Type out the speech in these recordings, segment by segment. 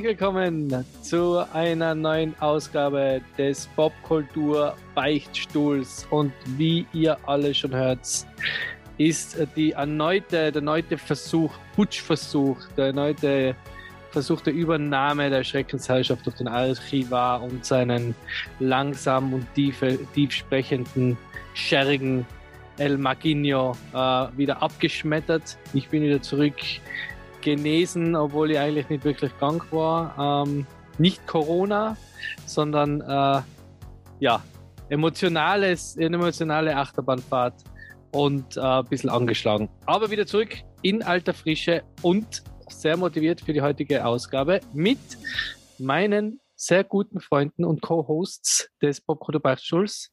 Herzlich willkommen zu einer neuen Ausgabe des Popkultur Beichtstuhls. Und wie ihr alle schon hört, ist die erneute, der erneute Versuch, Putschversuch, der erneute Versuch der Übernahme der Schreckensherrschaft durch den Archivar und seinen langsam und tiefe, tief sprechenden, scherrigen El Magino äh, wieder abgeschmettert. Ich bin wieder zurück genesen, obwohl ich eigentlich nicht wirklich krank war. Ähm, nicht Corona, sondern äh, ja, emotionales, emotionale Achterbahnfahrt und äh, ein bisschen angeschlagen. Aber wieder zurück in alter Frische und sehr motiviert für die heutige Ausgabe mit meinen sehr guten Freunden und Co-Hosts des Popkultur Beichtstuhls.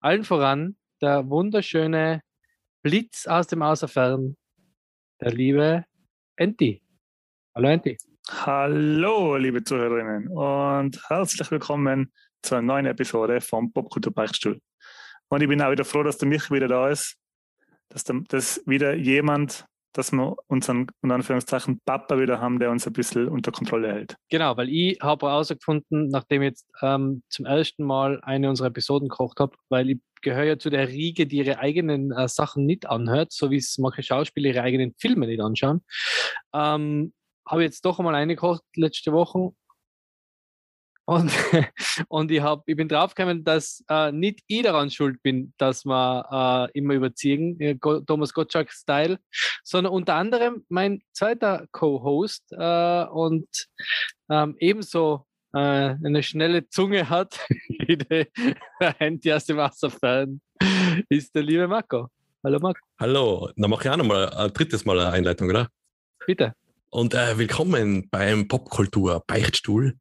Allen voran der wunderschöne Blitz aus dem Außerfern, der liebe Enti. Hallo Enti. Hallo, liebe Zuhörerinnen und herzlich willkommen zu einer neuen Episode vom Popkultur Beichtstuhl. Und ich bin auch wieder froh, dass der Mich wieder da ist, dass, der, dass wieder jemand dass wir unseren, in Anführungszeichen, Papa wieder haben, der uns ein bisschen unter Kontrolle hält. Genau, weil ich habe herausgefunden, nachdem ich jetzt ähm, zum ersten Mal eine unserer Episoden gekocht habe, weil ich gehöre ja zu der Riege, die ihre eigenen äh, Sachen nicht anhört, so wie es manche Schauspieler ihre eigenen Filme nicht anschauen, ähm, habe jetzt doch einmal eine gekocht letzte Woche und, und ich, hab, ich bin draufgekommen, dass äh, nicht ich daran schuld bin, dass wir äh, immer überziehen, äh, Thomas Gottschalk-Style, sondern unter anderem mein zweiter Co-Host äh, und ähm, ebenso äh, eine schnelle Zunge hat, wie der Handy aus dem Wasserfern, ist der liebe Marco. Hallo Marco. Hallo, dann mache ich auch nochmal ein drittes Mal eine Einleitung, oder? Bitte. Und äh, willkommen beim Popkultur Beichtstuhl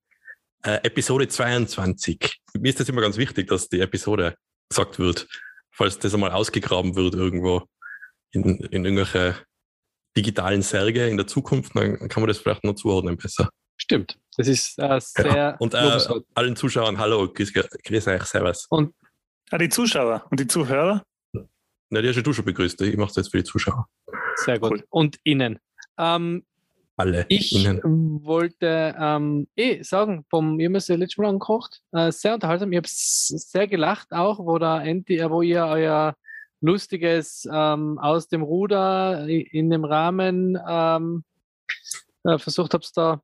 äh, Episode 22. Mir ist das immer ganz wichtig, dass die Episode gesagt wird, falls das einmal ausgegraben wird irgendwo in, in irgendwelche digitalen Särge in der Zukunft, dann kann man das vielleicht noch zuordnen besser. Stimmt. Das ist äh, sehr. Ja. Und äh, allen Zuschauern, hallo, grüß, grüß euch, servus. Und ja, die Zuschauer und die Zuhörer? Na, die hast du schon begrüßt. Ich mache das jetzt für die Zuschauer. Sehr gut. Cool. Und Ihnen. Ähm, alle. Ich Ihnen. wollte ähm, eh sagen, vom, ihr habt ja letztes Mal angekocht, äh, sehr unterhaltsam. Ich habe sehr gelacht auch, wo, da äh, wo ihr euer lustiges ähm, aus dem Ruder in dem Rahmen ähm, äh, versucht habt, da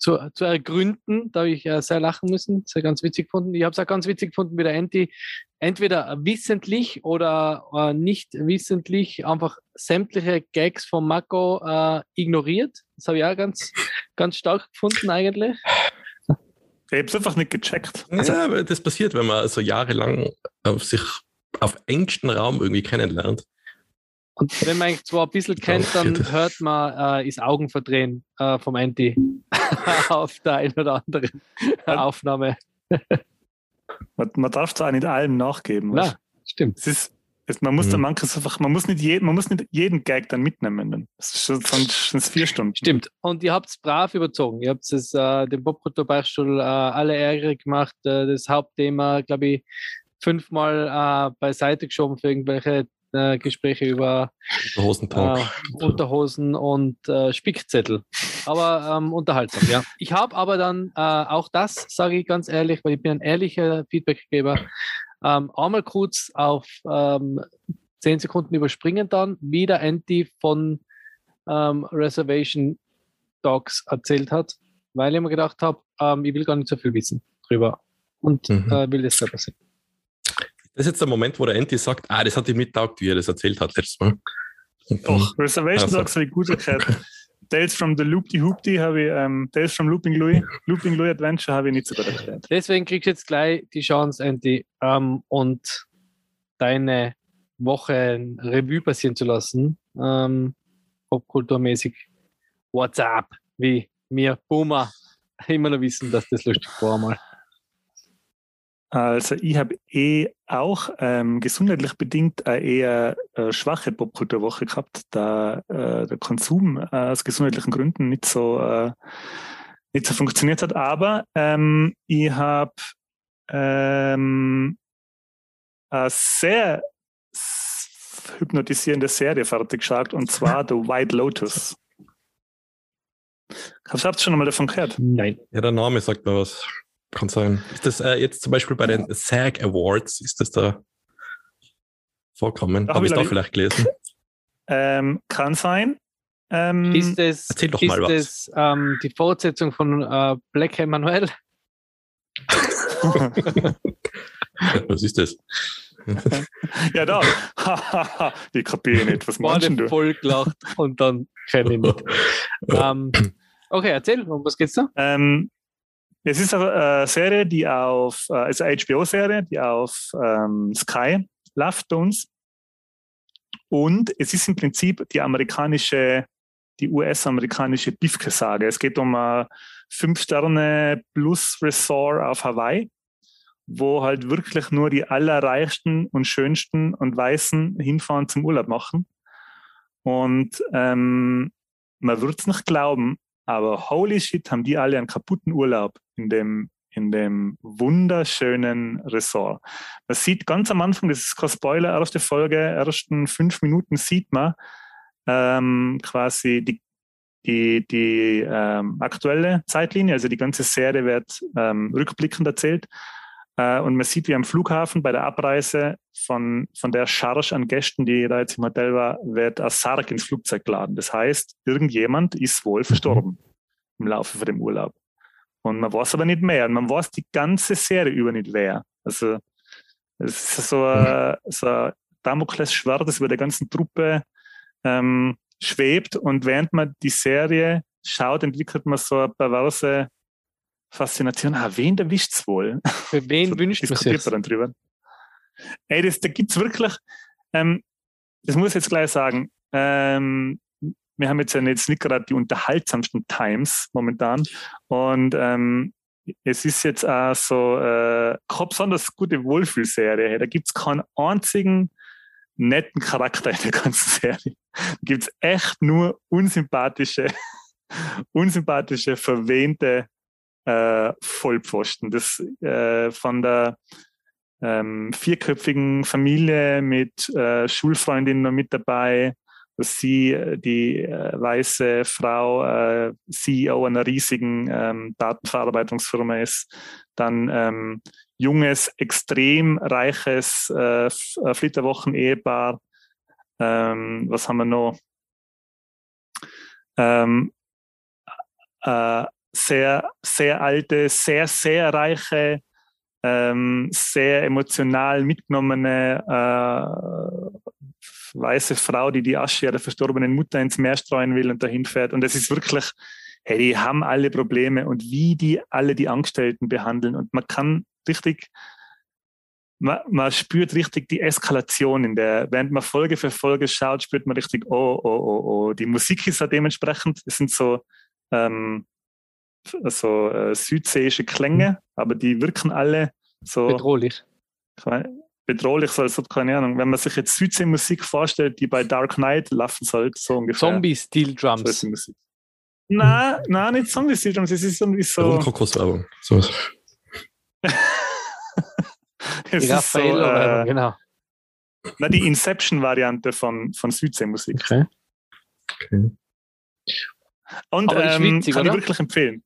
zu, zu ergründen. Da habe ich äh, sehr lachen müssen, sehr ganz witzig gefunden. Ich habe es auch ganz witzig gefunden, wie der Enti entweder wissentlich oder äh, nicht wissentlich einfach sämtliche Gags von Mako äh, ignoriert. Das habe ich auch ganz, ganz stark gefunden eigentlich. Ich habe es einfach nicht gecheckt. Ja, das passiert, wenn man so jahrelang auf sich auf engstem Raum irgendwie kennenlernt. Und wenn man eigentlich zwar ein bisschen kennt, dann hört man äh, das Augenverdrehen äh, vom Anti auf der einen oder anderen Aufnahme. man, man darf zwar nicht allem nachgeben. Ja, stimmt. Es ist, es, man muss mhm. dann manches einfach, man muss nicht jeden, man muss nicht jeden Gag dann mitnehmen. Dann. Das ist schon, sonst sind es vier Stunden. Stimmt. Und ihr habt es brav überzogen. Ihr habt es äh, dem Popkulturbeichtstuhl äh, alle Ärger gemacht. Äh, das Hauptthema, glaube ich, fünfmal äh, beiseite geschoben für irgendwelche äh, Gespräche über Unterhosentalk. Äh, Unterhosen und äh, Spickzettel. Aber ähm, unterhaltsam, ja. Ich habe aber dann äh, auch das, sage ich ganz ehrlich, weil ich bin ein ehrlicher Feedbackgeber, ähm, einmal kurz auf ähm, 10 Sekunden überspringen dann, wie der Anti von ähm, Reservation Dogs erzählt hat, weil ich mir gedacht habe, ähm, ich will gar nicht so viel wissen drüber und mhm. äh, will das selber sehen. Das ist jetzt der Moment, wo der Anti sagt, ah, das hat ihm nicht taugt, wie er das erzählt hat letztes Mal. Doch, Reservation also. Dogs habe ich gut erklärt. Tales from the Loop die Hoopty habe ich, ähm, Tales from Looping Louis, Looping Louis Adventure habe ich nicht so gut erklärt. Deswegen kriegst du jetzt gleich die Chance, Andy, ähm, und deine Woche Revue passieren zu lassen. Ähm, Popkulturmäßig WhatsApp, wie mir Boomer immer noch wissen, dass das lustig war mal. Also ich habe eh auch ähm, gesundheitlich bedingt eine eher äh, schwache Popkulturwoche gehabt, da äh, der Konsum äh, aus gesundheitlichen Gründen nicht so äh, nicht so funktioniert hat. Aber ähm, ich habe ähm, eine sehr hypnotisierende Serie fertig geschaut und zwar The White Lotus. Habt ihr schon mal davon gehört? Nein. Ja, der Name sagt mir was. Kann sein. Ist das äh, jetzt zum Beispiel bei den SAG Awards, ist das da vorkommen? Habe ich wie da vielleicht gelesen? Ähm, kann sein. Ähm, Ist es, Erzähl doch ist mal was. es ähm, die Fortsetzung von äh, Black Emanuel? Was ist das? ja, da. Hahaha, ich kapiere nicht. Was meinst du? voll gelacht und dann kenne ich nicht. ähm, okay, erzähl, um was geht's da? Ähm, es ist eine äh, Serie, die auf, äh, es ist eine HBO-Serie, die auf ähm, Sky läuft bei uns. Und es ist im Prinzip die amerikanische, die US-amerikanische Bifke-Sage. Es geht um ein Fünf-Sterne-Plus-Resort auf Hawaii, wo halt wirklich nur die allerreichsten und schönsten und Weißen hinfahren zum Urlaub machen. Und ähm, man wird es nicht glauben, aber holy shit, haben die alle einen kaputten Urlaub in dem, in dem wunderschönen Ressort. Man sieht ganz am Anfang, das ist kein Spoiler, erste Folge, ersten fünf Minuten sieht man ähm, quasi die, die, die ähm, aktuelle Zeitlinie, also die ganze Serie wird ähm, rückblickend erzählt. Äh, und man sieht, wie am Flughafen bei der Abreise von, von der Charge an Gästen, die da jetzt im Hotel war, wird ein Sarg ins Flugzeug geladen. Das heißt, irgendjemand ist wohl verstorben im Laufe von dem Urlaub. Und man weiß aber nicht mehr. Und man weiß die ganze Serie über nicht wer. Also es ist so ein, so ein Damoklesschwert, das über der ganzen Truppe ähm, schwebt. Und während man die Serie schaut, entwickelt man so eine perverse Faszination. Ah, wen erwischt's wohl? Für wen So wünscht man sich? dann drüber. Ey, das, da gibt's wirklich, ähm, das muss ich jetzt gleich sagen, ähm, wir haben jetzt ja jetzt nicht gerade die unterhaltsamsten Times momentan und ähm, es ist jetzt auch so äh, keine besonders gute Wohlfühlserie. Da gibt's keinen einzigen netten Charakter in der ganzen Serie. Da gibt's echt nur unsympathische, unsympathische, verwähnte äh, Vollpfosten. Das äh, von der ähm, vierköpfigen Familie mit äh, Schulfreundinnen noch mit dabei, dass sie äh, die äh, weiße Frau äh, CEO einer riesigen ähm, Datenverarbeitungsfirma ist, dann ähm, junges, extrem reiches äh, Flitterwochen-Ehepaar. Ähm, was haben wir noch? Ähm, äh, sehr, sehr alte, sehr, sehr reiche, ähm, sehr emotional mitgenommene äh, weiße Frau, die die Asche ihrer verstorbenen Mutter ins Meer streuen will und dahin fährt. Und es ist wirklich, hey, die haben alle Probleme und wie die alle die Angestellten behandeln. Und man kann richtig, man, man spürt richtig die Eskalation in der, während man Folge für Folge schaut, spürt man richtig, oh, oh, oh, oh. Die Musik ist ja dementsprechend, es sind so, ähm, so äh, südseeische Klänge, aber die wirken alle so Bedrohlich. bedrohlich, so als ob, keine Ahnung, wenn man sich jetzt Südseemusik vorstellt, die bei Dark Knight laufen sollte, so ungefähr. Zombie-Steel So. Nein, nein, nicht Zombie Steel Drums, es ist irgendwie so. Krokuswerbung. So was. es Die ist so äh, genau. na, die Inception-Variante von, von Südseemusik. Okay. Okay. Und Aber ähm, witzig, kann oder? ich wirklich empfehlen.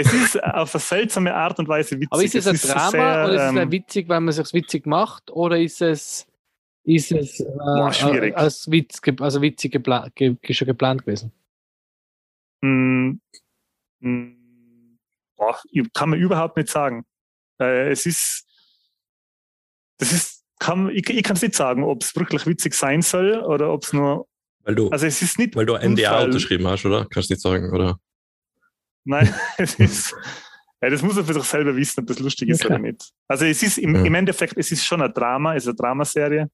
Es ist auf eine seltsame Art und Weise witzig. Aber ist es ein so Drama sehr, oder ist es ähm, ein witzig, weil man es witzig macht? Oder ist es, ist es äh, Boah, schwierig. als Witz, also witzig gepla ge schon geplant gewesen? Mm, mm, boah, ich- kann man überhaupt nicht sagen. Äh, es ist, das ist, kann, ich, ich kann es nicht sagen, ob es wirklich witzig sein soll oder ob es nur, Weil du, also es ist nicht, weil du ein NDA unterschrieben hast, oder? Kannst du nicht sagen, oder? Nein, es ist, ja, das muss man für sich selber wissen, ob das lustig ist Okay. oder nicht. Also es ist im, Ja. im Endeffekt, es ist schon ein Drama, es ist eine Dramaserie.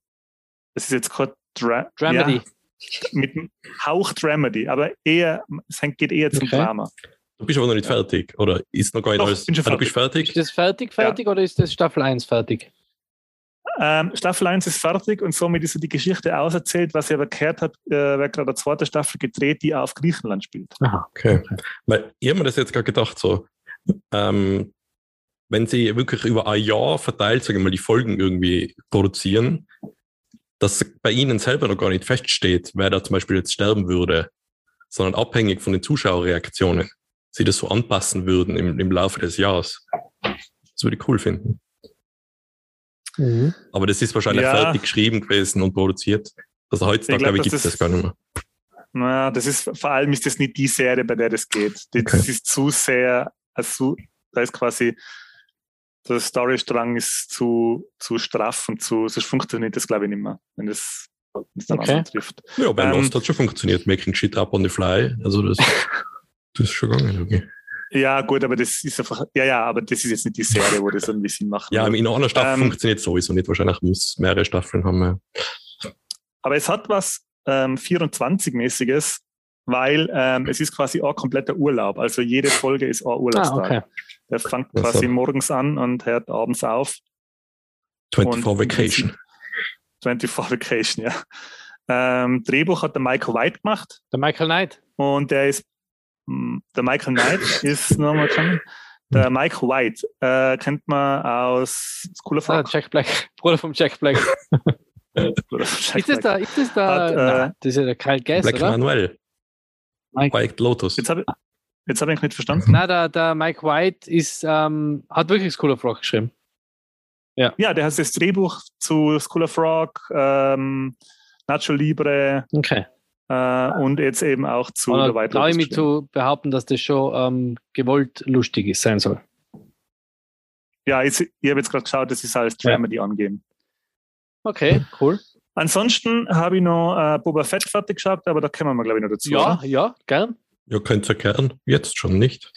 Es ist jetzt kein Dra Dramedy. Ja, mit einem Hauch Dramedy, aber eher, es geht eher zum Okay. Drama. Du bist aber noch nicht fertig, oder ist noch gar nicht Doch, alles? bin schon Ah, du bist Ist fertig? das fertig, fertig oder ist das Staffel 1 fertig? Ähm, Staffel 1 ist fertig und somit ist so die Geschichte auserzählt. Was ich aber gehört habe, äh, wird gerade eine zweite Staffel gedreht, die auf Griechenland spielt. Aha. Okay. Weil ich habe mir das jetzt gerade gedacht, so, ähm, wenn sie wirklich über ein Jahr verteilt, sagen wir mal, die Folgen irgendwie produzieren, dass bei ihnen selber noch gar nicht feststeht, wer da zum Beispiel jetzt sterben würde. sondern abhängig von den Zuschauerreaktionen, sie das so anpassen würden im, im Laufe des Jahres. Das würde ich cool finden. Mhm. Aber das ist wahrscheinlich Ja. fertig geschrieben gewesen und produziert. Also heutzutage, Ich glaub, glaube ich, gibt es das gar nicht mehr. Naja, das ist, vor allem ist das nicht die Serie, bei der das geht. Das Okay. ist zu sehr, also, da ist quasi, der Storystrang ist zu, zu straff und zu, sonst funktioniert das, glaube ich, nicht mehr, wenn das, wenn das dann okay. trifft. Ja, bei Ähm, Lost hat schon funktioniert, making shit up on the fly. Also das, das ist schon gegangen. Okay. Ja, gut, aber das ist einfach, ja, ja, aber das ist jetzt nicht die Serie, wo das irgendwie Sinn macht. Ja, in einer Staffel Ähm, funktioniert sowieso nicht. Wahrscheinlich muss es mehrere Staffeln haben. wir. Aber es hat was ähm, 24-mäßiges, weil ähm, es ist quasi ein kompletter Urlaub. Also jede Folge ist ein Ah, Urlaubstag. okay. Der fängt quasi morgens an und hört abends auf. 24 Und Vacation. 24 Vacation, ja. Ähm, Drehbuch hat der Michael White gemacht Der Michael Knight. und der ist, der Michael Knight ist nochmal kennen. Der Michael White äh, kennt man aus School of Ah, Rock. Jack Black. Bruder vom Jack Black. Oder Ist das da? Ist das da? Hat, äh, Nein, das ist ja der Kyle Gass, Black oder? Manuel. Mike. White Lotus. Jetzt habe ich, jetzt hab ich nicht verstanden. Nein, der, der Mike White ist, ähm, hat wirklich School of Rock geschrieben. Ja, der hat das Drehbuch zu School of Rock, ähm, Nacho Libre Okay. Äh, und jetzt eben auch zu Und der White traue ich mich zu behaupten, dass das schon ähm, gewollt lustig ist, sein soll. Ja, jetzt, ich habe jetzt gerade geschaut, das ist als Ja. Dramedy angeben. Okay, cool. Ansonsten habe ich noch äh, Boba Fett fertig geschaut, aber da kommen wir, glaube ich, noch dazu. Ja, oder? ja, gern. Ja, könnt ihr erklären. Jetzt schon nicht.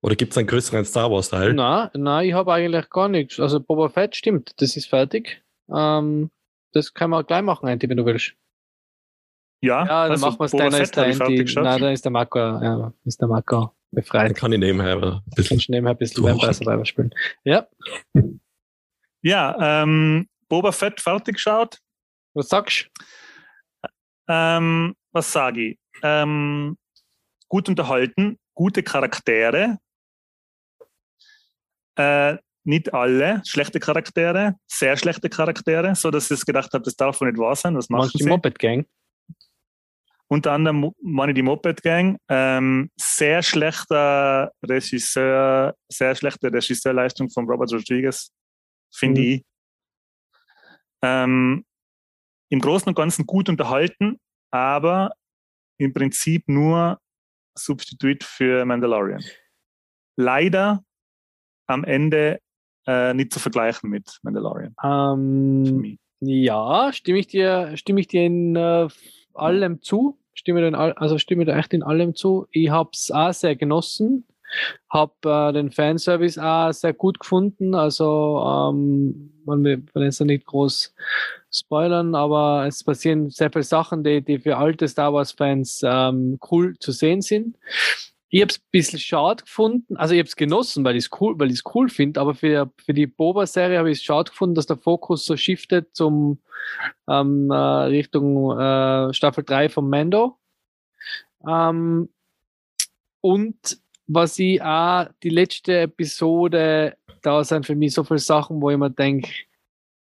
Oder gibt es einen größeren Star Wars-Teil? Nein, nein, ich habe eigentlich gar nichts. Also Boba Fett stimmt, das ist fertig. Ähm, das kann man gleich machen, Andy, wenn du willst. Ja, Ja, dann also machen wir es deiner ist Andy. geschaut. Nein, dann ist der Marco, ja, ist der Marco Dann befreit. kann ich nebenher ein bisschen. Nebenher ein bisschen. Vampire Survivor spielen. Ja, Ja, ähm, Boba Fett fertig geschaut. was sagst du? Ähm, was sage ich? Ähm, gut unterhalten, gute Charaktere. Äh, nicht alle schlechte Charaktere, sehr schlechte Charaktere, so dass ich gedacht habe, das darf wohl nicht wahr sein. Was machen Machst du die sie? Moped Gang? Unter anderem Mo- meine die Moped Gang. Ähm, sehr schlechter Regisseur, sehr schlechte Regisseurleistung von Robert Rodriguez, finde Mhm. ich. Ähm, Im Großen und Ganzen gut unterhalten, aber im Prinzip nur Substitut für Mandalorian. Leider am Ende äh, nicht zu vergleichen mit Mandalorian. Ähm, ja, stimme ich dir, stimme ich dir in äh, allem zu. Stimme all, also stimme dir echt in allem zu. Ich habe es auch sehr genossen. Habe äh, den Fanservice auch sehr gut gefunden. Also, ähm, man will jetzt nicht groß spoilern, aber es passieren sehr viele Sachen, die, die für alte Star Wars-Fans ähm, cool zu sehen sind. Ich habe es ein bisschen schade gefunden, also ich habe es genossen, weil ich es cool, weil ich es cool finde, aber für, für die Boba-Serie habe ich es schade gefunden, dass der Fokus so shiftet zum ähm, äh, Richtung äh, Staffel 3 von Mando. Ähm, und was ich auch die letzte Episode, da sind für mich so viele Sachen, wo ich mir denke,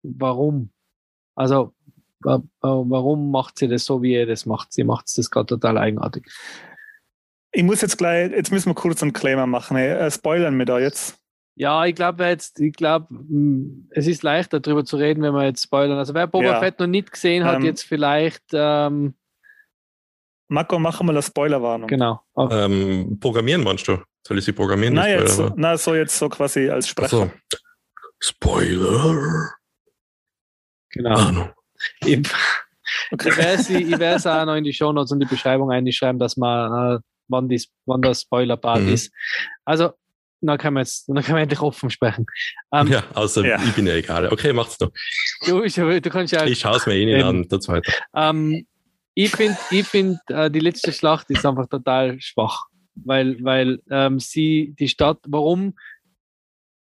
warum? Also, wa- wa- warum macht sie das so, wie ihr das macht? Sie macht das gerade total eigenartig. Ich muss jetzt gleich, jetzt müssen wir kurz einen Claimer machen. Ey. Äh, spoilern wir da jetzt. Ja, ich glaube jetzt, ich glaube, es ist leichter darüber zu reden, wenn wir jetzt spoilern. Also wer Boba Ja. Fett noch nicht gesehen hat, Ähm, jetzt vielleicht, ähm, Marco, machen wir eine Spoilerwarnung. genau. Auf- Ähm, programmieren meinst du? Soll ich sie programmieren? Nein, jetzt, Spoiler? na, so jetzt so quasi als Sprecher. so. Spoiler. genau. Ah, no. Ich, Okay. ich werde sie, ich werde es auch noch in die Shownotes und die Beschreibung einschreiben, dass man, äh, wann, die, wann der Spoiler-Part Mhm. ist. Also, dann können wir jetzt, dann können wir endlich offen sprechen. Ähm, Ja, außer Ja. ich bin ja egal. Okay, macht's doch. du, ich, du kannst ja Ich schaue es mir eh nicht Ähm, an, der zweite. Ähm, ich finde, ich find, äh, die letzte Schlacht ist einfach total schwach, weil, weil ähm, sie die Stadt, warum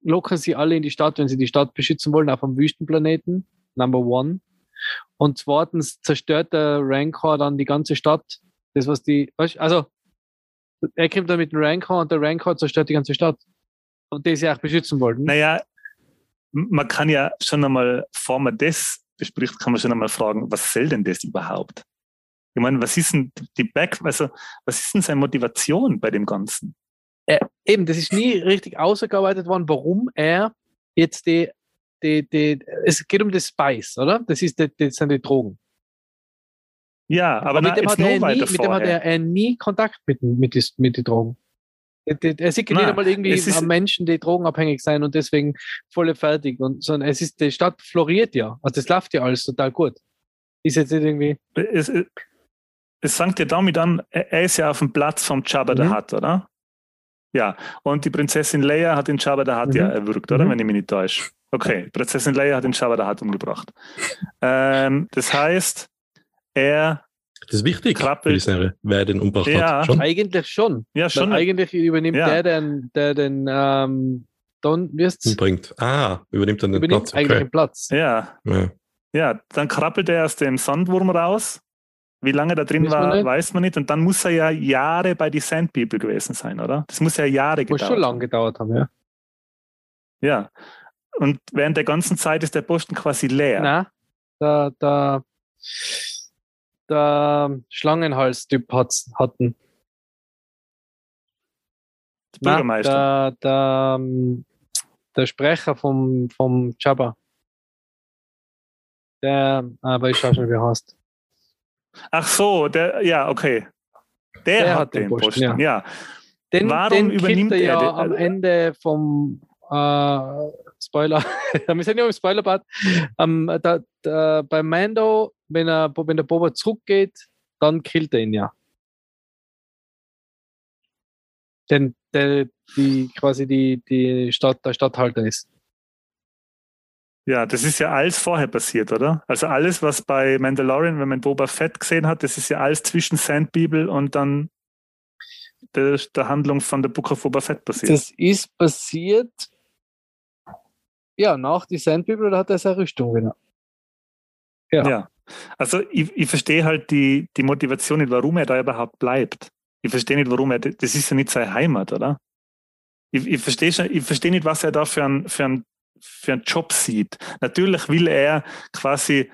locken sie alle in die Stadt, wenn sie die Stadt beschützen wollen, auf einem Wüstenplaneten, number one. Und zweitens zerstört der Rancor dann die ganze Stadt. Das, was die, also, er kommt dann mit dem Rancor und der Rancor zerstört die ganze Stadt. Und die sie auch beschützen wollten. Naja, man kann ja schon einmal, bevor man das bespricht, kann man schon einmal fragen, was soll denn das überhaupt? Ich meine, was ist denn die Back, also was ist denn seine Motivation bei dem Ganzen? Äh, eben, das ist nie richtig ausgearbeitet worden, warum er jetzt die, die, die, es geht um das Spice, oder? Das, ist das sind die Drogen. Ja, aber, Aber na, mit, dem hat er nie, mit dem hat er, äh, nie Kontakt mit, mit, dis- mit den Drogen. Er- sieht nicht einmal irgendwie es ist- am Menschen, die drogenabhängig sein und deswegen voll fertig. Und, sondern es ist, die Stadt floriert ja. Also das läuft ja alles total gut. Ist jetzt nicht irgendwie. es, es- fängt ja damit an, er ist ja auf dem Platz vom Jabba Mhm. Hutt, oder? Ja, und die Prinzessin Leia hat den Jabba the Hutt Mhm. ja erwürgt, oder? Mhm. Wenn ich mich nicht täusche. Okay, Prinzessin Leia hat den Jabba the Hutt umgebracht. ähm, das heißt, er, Das ist wichtig Krabbel- für die Serie, wer den umgebracht Ja. hat. Schon? Eigentlich schon. ja Weil schon, eigentlich übernimmt Ja. der den, der den ähm, Don, wie? Umbringt. Ah, übernimmt dann den übernimmt Platz. eigentlich Okay. den Platz. ja, Ja. ja, dann krabbelt er aus dem Sandwurm raus. Wie lange da drin war, nicht. weiß man nicht. Und dann muss er ja Jahre bei die Sand People gewesen sein, oder? Das muss ja Jahre Muss gedauert schon haben. lange gedauert haben, ja. Ja. Und während der ganzen Zeit ist der Posten quasi leer. Na, der, der, der Schlangenhals-Typ hat's, hatten. Der Bürgermeister. Der, der, ähm, der Sprecher vom, vom Jabba. Der, aber ich schau schon, wie er heißt. Ach so, der, ja, okay. Der, Der hat, hat den den Posten, Posten, ja. ja. Den, Warum den übernimmt er ja den? am Ende vom äh, Spoiler. Wir sind ja im Spoilerbad. Ähm, da, da, bei Mando, wenn, er, wenn der Boba zurückgeht, dann killt er ihn ja. Denn der, die quasi die, die Stadt, der Stadthalter ist. Ja, das ist ja alles vorher passiert, oder? Also alles, was bei Mandalorian, wenn man Boba Fett gesehen hat, das ist ja alles zwischen Sand People und dann der, der Handlung von der Book of Boba Fett passiert. Das ist passiert. Ja, nach die Sand People, da hat er seine Rüstung wieder. ja. ja. Also ich, ich verstehe halt die, die Motivation nicht, warum er da überhaupt bleibt. Ich verstehe nicht, warum er, das ist ja nicht seine Heimat, oder? Ich, ich verstehe schon, ich verstehe nicht, was er da für einen für einen für einen Job sieht. Natürlich will er quasi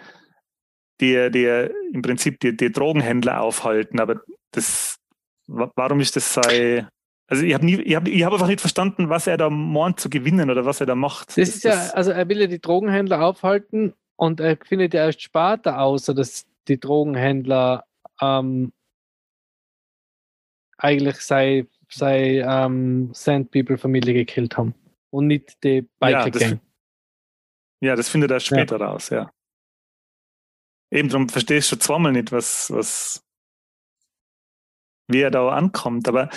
die, die, im Prinzip die, die Drogenhändler aufhalten, aber das, wa- warum ist das sei, also ich habe nie, ich habe ich hab einfach nicht verstanden, was er da meint zu gewinnen oder was er da macht. Das ist ja, also er will ja die Drogenhändler aufhalten und er findet ja erst später außer dass die Drogenhändler ähm, eigentlich sei, sei ähm, Sand People Familie gekillt haben und nicht die Biker Ja. Ja, das findet er später raus, ja. Eben darum verstehst du schon zweimal nicht, was, was, wie er da ankommt. Aber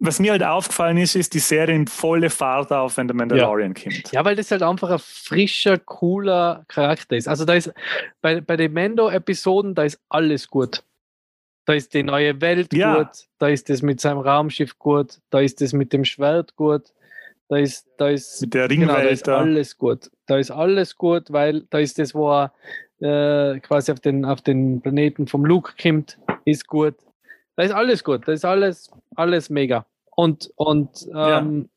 was mir halt aufgefallen ist, ist die Serie nimmt volle Fahrt auf, wenn der Mandalorian kommt. Ja, weil das halt einfach ein frischer, cooler Charakter ist. Also da ist bei, bei den Mando-Episoden, da ist alles gut. Da ist die neue Welt Ja. gut, da ist das mit seinem Raumschiff gut, da ist das mit dem Schwert gut, da ist, da ist Mit der Genau, da Ringwelt ist da. alles gut. Da ist alles gut, weil da ist das, wo er äh, quasi auf den, auf den Planeten vom Luke kommt, ist gut. Da ist alles gut. Da ist alles, alles mega. Und, und Ja. ähm,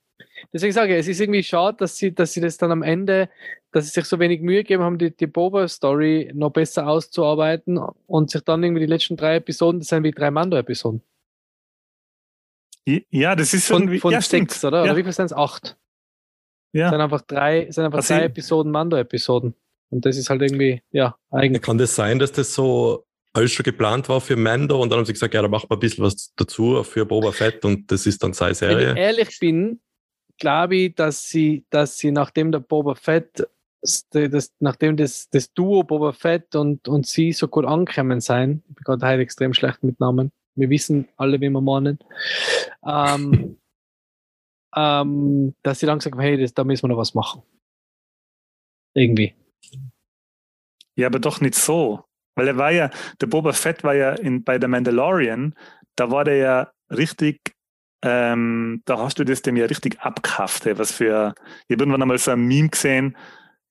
deswegen sage ich, es ist irgendwie schade, dass sie, dass sie das dann am Ende, dass sie sich so wenig Mühe gegeben haben, die, die Boba-Story noch besser auszuarbeiten und sich dann irgendwie die letzten drei Episoden, das sind wie drei Mando-Episoden. Ja, das ist Von, irgendwie, von ja, sechs, stimmt. oder? Ja. Oder wie viel sind es? Acht. Ja. sind einfach drei, sind einfach Also drei Episoden, Mando-Episoden. Und das ist halt irgendwie, ja, eigentlich. Kann das sein, dass das so alles schon geplant war für Mando und dann haben sie gesagt, ja, da machen wir ein bisschen was dazu für Boba Fett und das ist dann seine Wenn ich Serie? ehrlich bin, glaube ich, dass sie, dass sie, nachdem der Boba Fett, das, das, nachdem das, das Duo Boba Fett und, und sie so gut angekommen sein, ich bin gerade heute extrem schlecht mit Namen, wir wissen alle, wie wir meinen, ähm, ähm, dass sie dann gesagt haben, hey, das, da müssen wir noch was machen. Irgendwie. Ja, aber doch nicht so. Weil er war ja, der Boba Fett war ja in, bei der Mandalorian, da war der ja richtig, ähm, da hast du das dem ja richtig abgehafft, ey, was für, ich habe irgendwann einmal so ein Meme gesehen,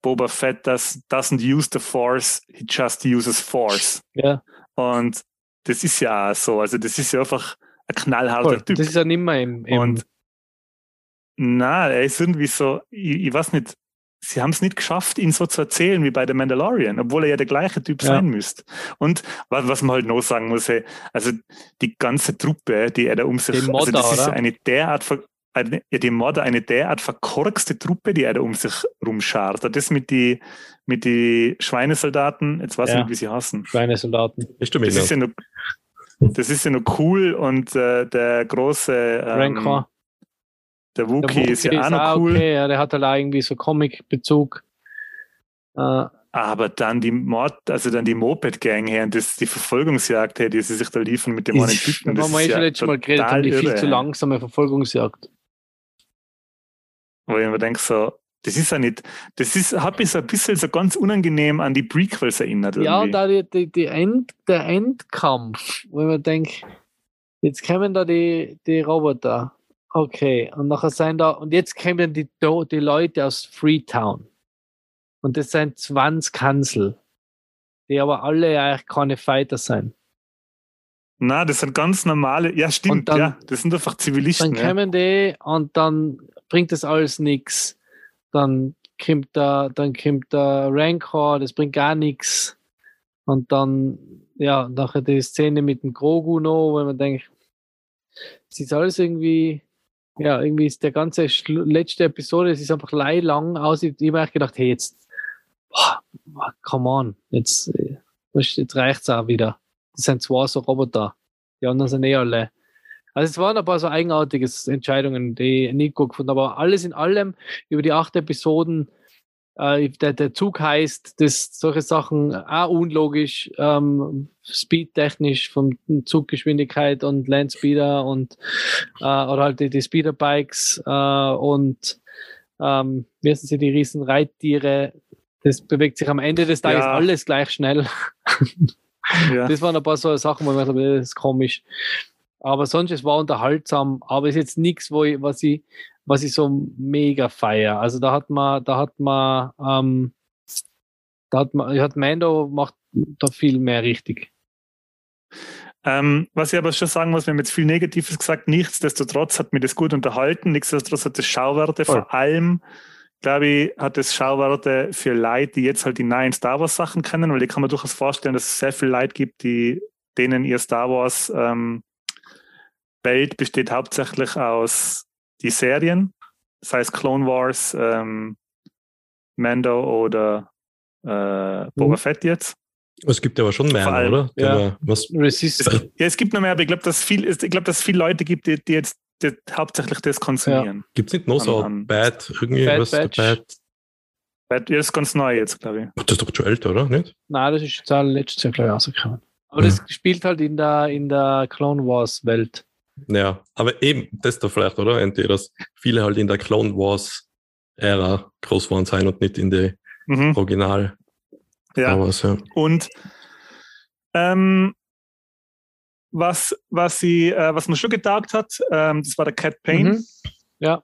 Boba Fett does, doesn't use the Force, he just uses Force. Ja, Und das ist ja auch so, also das ist ja einfach ein knallharter voll. Typ. Das ist ja nicht mehr im, im Und na, er ist irgendwie so, ich, ich weiß nicht, sie haben es nicht geschafft, ihn so zu erzählen wie bei The Mandalorian, obwohl er ja der gleiche Typ ja. sein müsste. Und was, was man halt noch sagen muss, ey, also die ganze Truppe, die er da um sich, Modder, also das ist oder? eine derart, eine, ja, die Modder, eine derart verkorkste Truppe, die er da um sich rumschart. Das mit die, mit die Schweinesoldaten, jetzt weiß ich Ja. nicht, wie sie heißen. Schweinesoldaten. Bist du Das ist ja noch, das ist ja noch cool und äh, der große ähm, Rancor. Der Der Wookie ist ja auch noch cool. Okay, ja, der hat halt auch irgendwie so Comic-Bezug. Äh, Aber dann die Mord, also dann die Moped-Gang her und das, die Verfolgungsjagd her, die sie sich da liefern mit dem einen ist, Typen. da haben wir eh ist schon ja letztes Mal geredet, haben die viel zu langsame Verfolgungsjagd. Wo ich mir denke, so, das ist ja nicht, das ist, hat mich so ein bisschen so ganz unangenehm an die Prequels erinnert. Ja, irgendwie. da die, die, die End, der Endkampf, wo man denkt, jetzt kommen da die, die Roboter. Okay, und nachher sind da, und jetzt kommen die, die Leute aus Freetown. Und das sind 20 Kansel, die aber alle eigentlich keine Fighter sind. Na, das sind ganz normale, ja, stimmt, dann- ja, das sind einfach Zivilisten. Dann Ja. kommen die und dann bringt das alles nichts. Dann kommt da, dann kommt der Rancor, das bringt gar nichts. Und dann, ja, nachher die Szene mit dem Grogu noch, wo man denkt, es ist alles irgendwie, ja, irgendwie ist der ganze Schlu- letzte Episode, es ist einfach lang aus. Ich habe mir gedacht, hey, jetzt, boah, come on, jetzt, äh, jetzt reicht's auch wieder. Das sind zwei so Roboter. Die anderen sind eh alle. Also es waren ein paar so eigenartige Entscheidungen, die ich nicht gut gefunden. Aber alles in allem über die acht Episoden, äh, der, der Zug heißt, dass solche Sachen auch unlogisch, ähm, speedtechnisch von Zuggeschwindigkeit und Landspeeder und äh, oder halt die, die Speederbikes äh, und ähm, heißen sie, die riesen Reittiere. Das bewegt sich am Ende des Tages Ja. alles gleich schnell. Ja. Das waren ein paar so Sachen, wo ich mir dachte, das ist komisch. Aber sonst, es war unterhaltsam, aber es ist jetzt nichts, wo ich, was ich, was ich so mega feier. Also da hat man, da hat man, ähm, da hat man, hat Mando macht da viel mehr richtig. Ähm, was ich aber schon sagen muss, wir haben jetzt viel Negatives gesagt, nichtsdestotrotz hat mir das gut unterhalten, nichtsdestotrotz hat das Schauwerte, Voll. vor allem, glaube ich, hat das Schauwerte für Leute, die jetzt halt die neuen Star Wars Sachen kennen, weil ich kann mir durchaus vorstellen, dass es sehr viele Leute gibt, die denen ihr Star Wars ähm, Welt besteht hauptsächlich aus die Serien, das heißt Clone Wars, ähm, Mando oder äh, Boba Mhm. Fett jetzt. Es gibt aber schon mehr, Vor allem, oder? ja. Was, Es, ja, es gibt noch mehr, aber ich glaube, dass viel, ich glaube, dass es viele Leute gibt, die, die jetzt die hauptsächlich das konsumieren. gibt es nicht noch so An- Bad, irgendwie Bad was Batch. Bad? Ja, das ist ganz neu jetzt, glaube ich. Das ist doch schon älter, oder? Nicht? Nein, das ist jetzt letztes Jahr, glaube ich, rausgekommen. Aber Mhm. das spielt halt in der, in der Clone Wars Welt. Ja, aber eben, das da vielleicht, oder? Entweder, dass viele halt in der Clone Wars Ära groß geworden sein und nicht in der Mhm. Original Ja. Wars, ja. Und ähm, was, was, sie, äh, was mir schon getaugt hat, ähm, das war der Cat Payne. Mhm. Ja.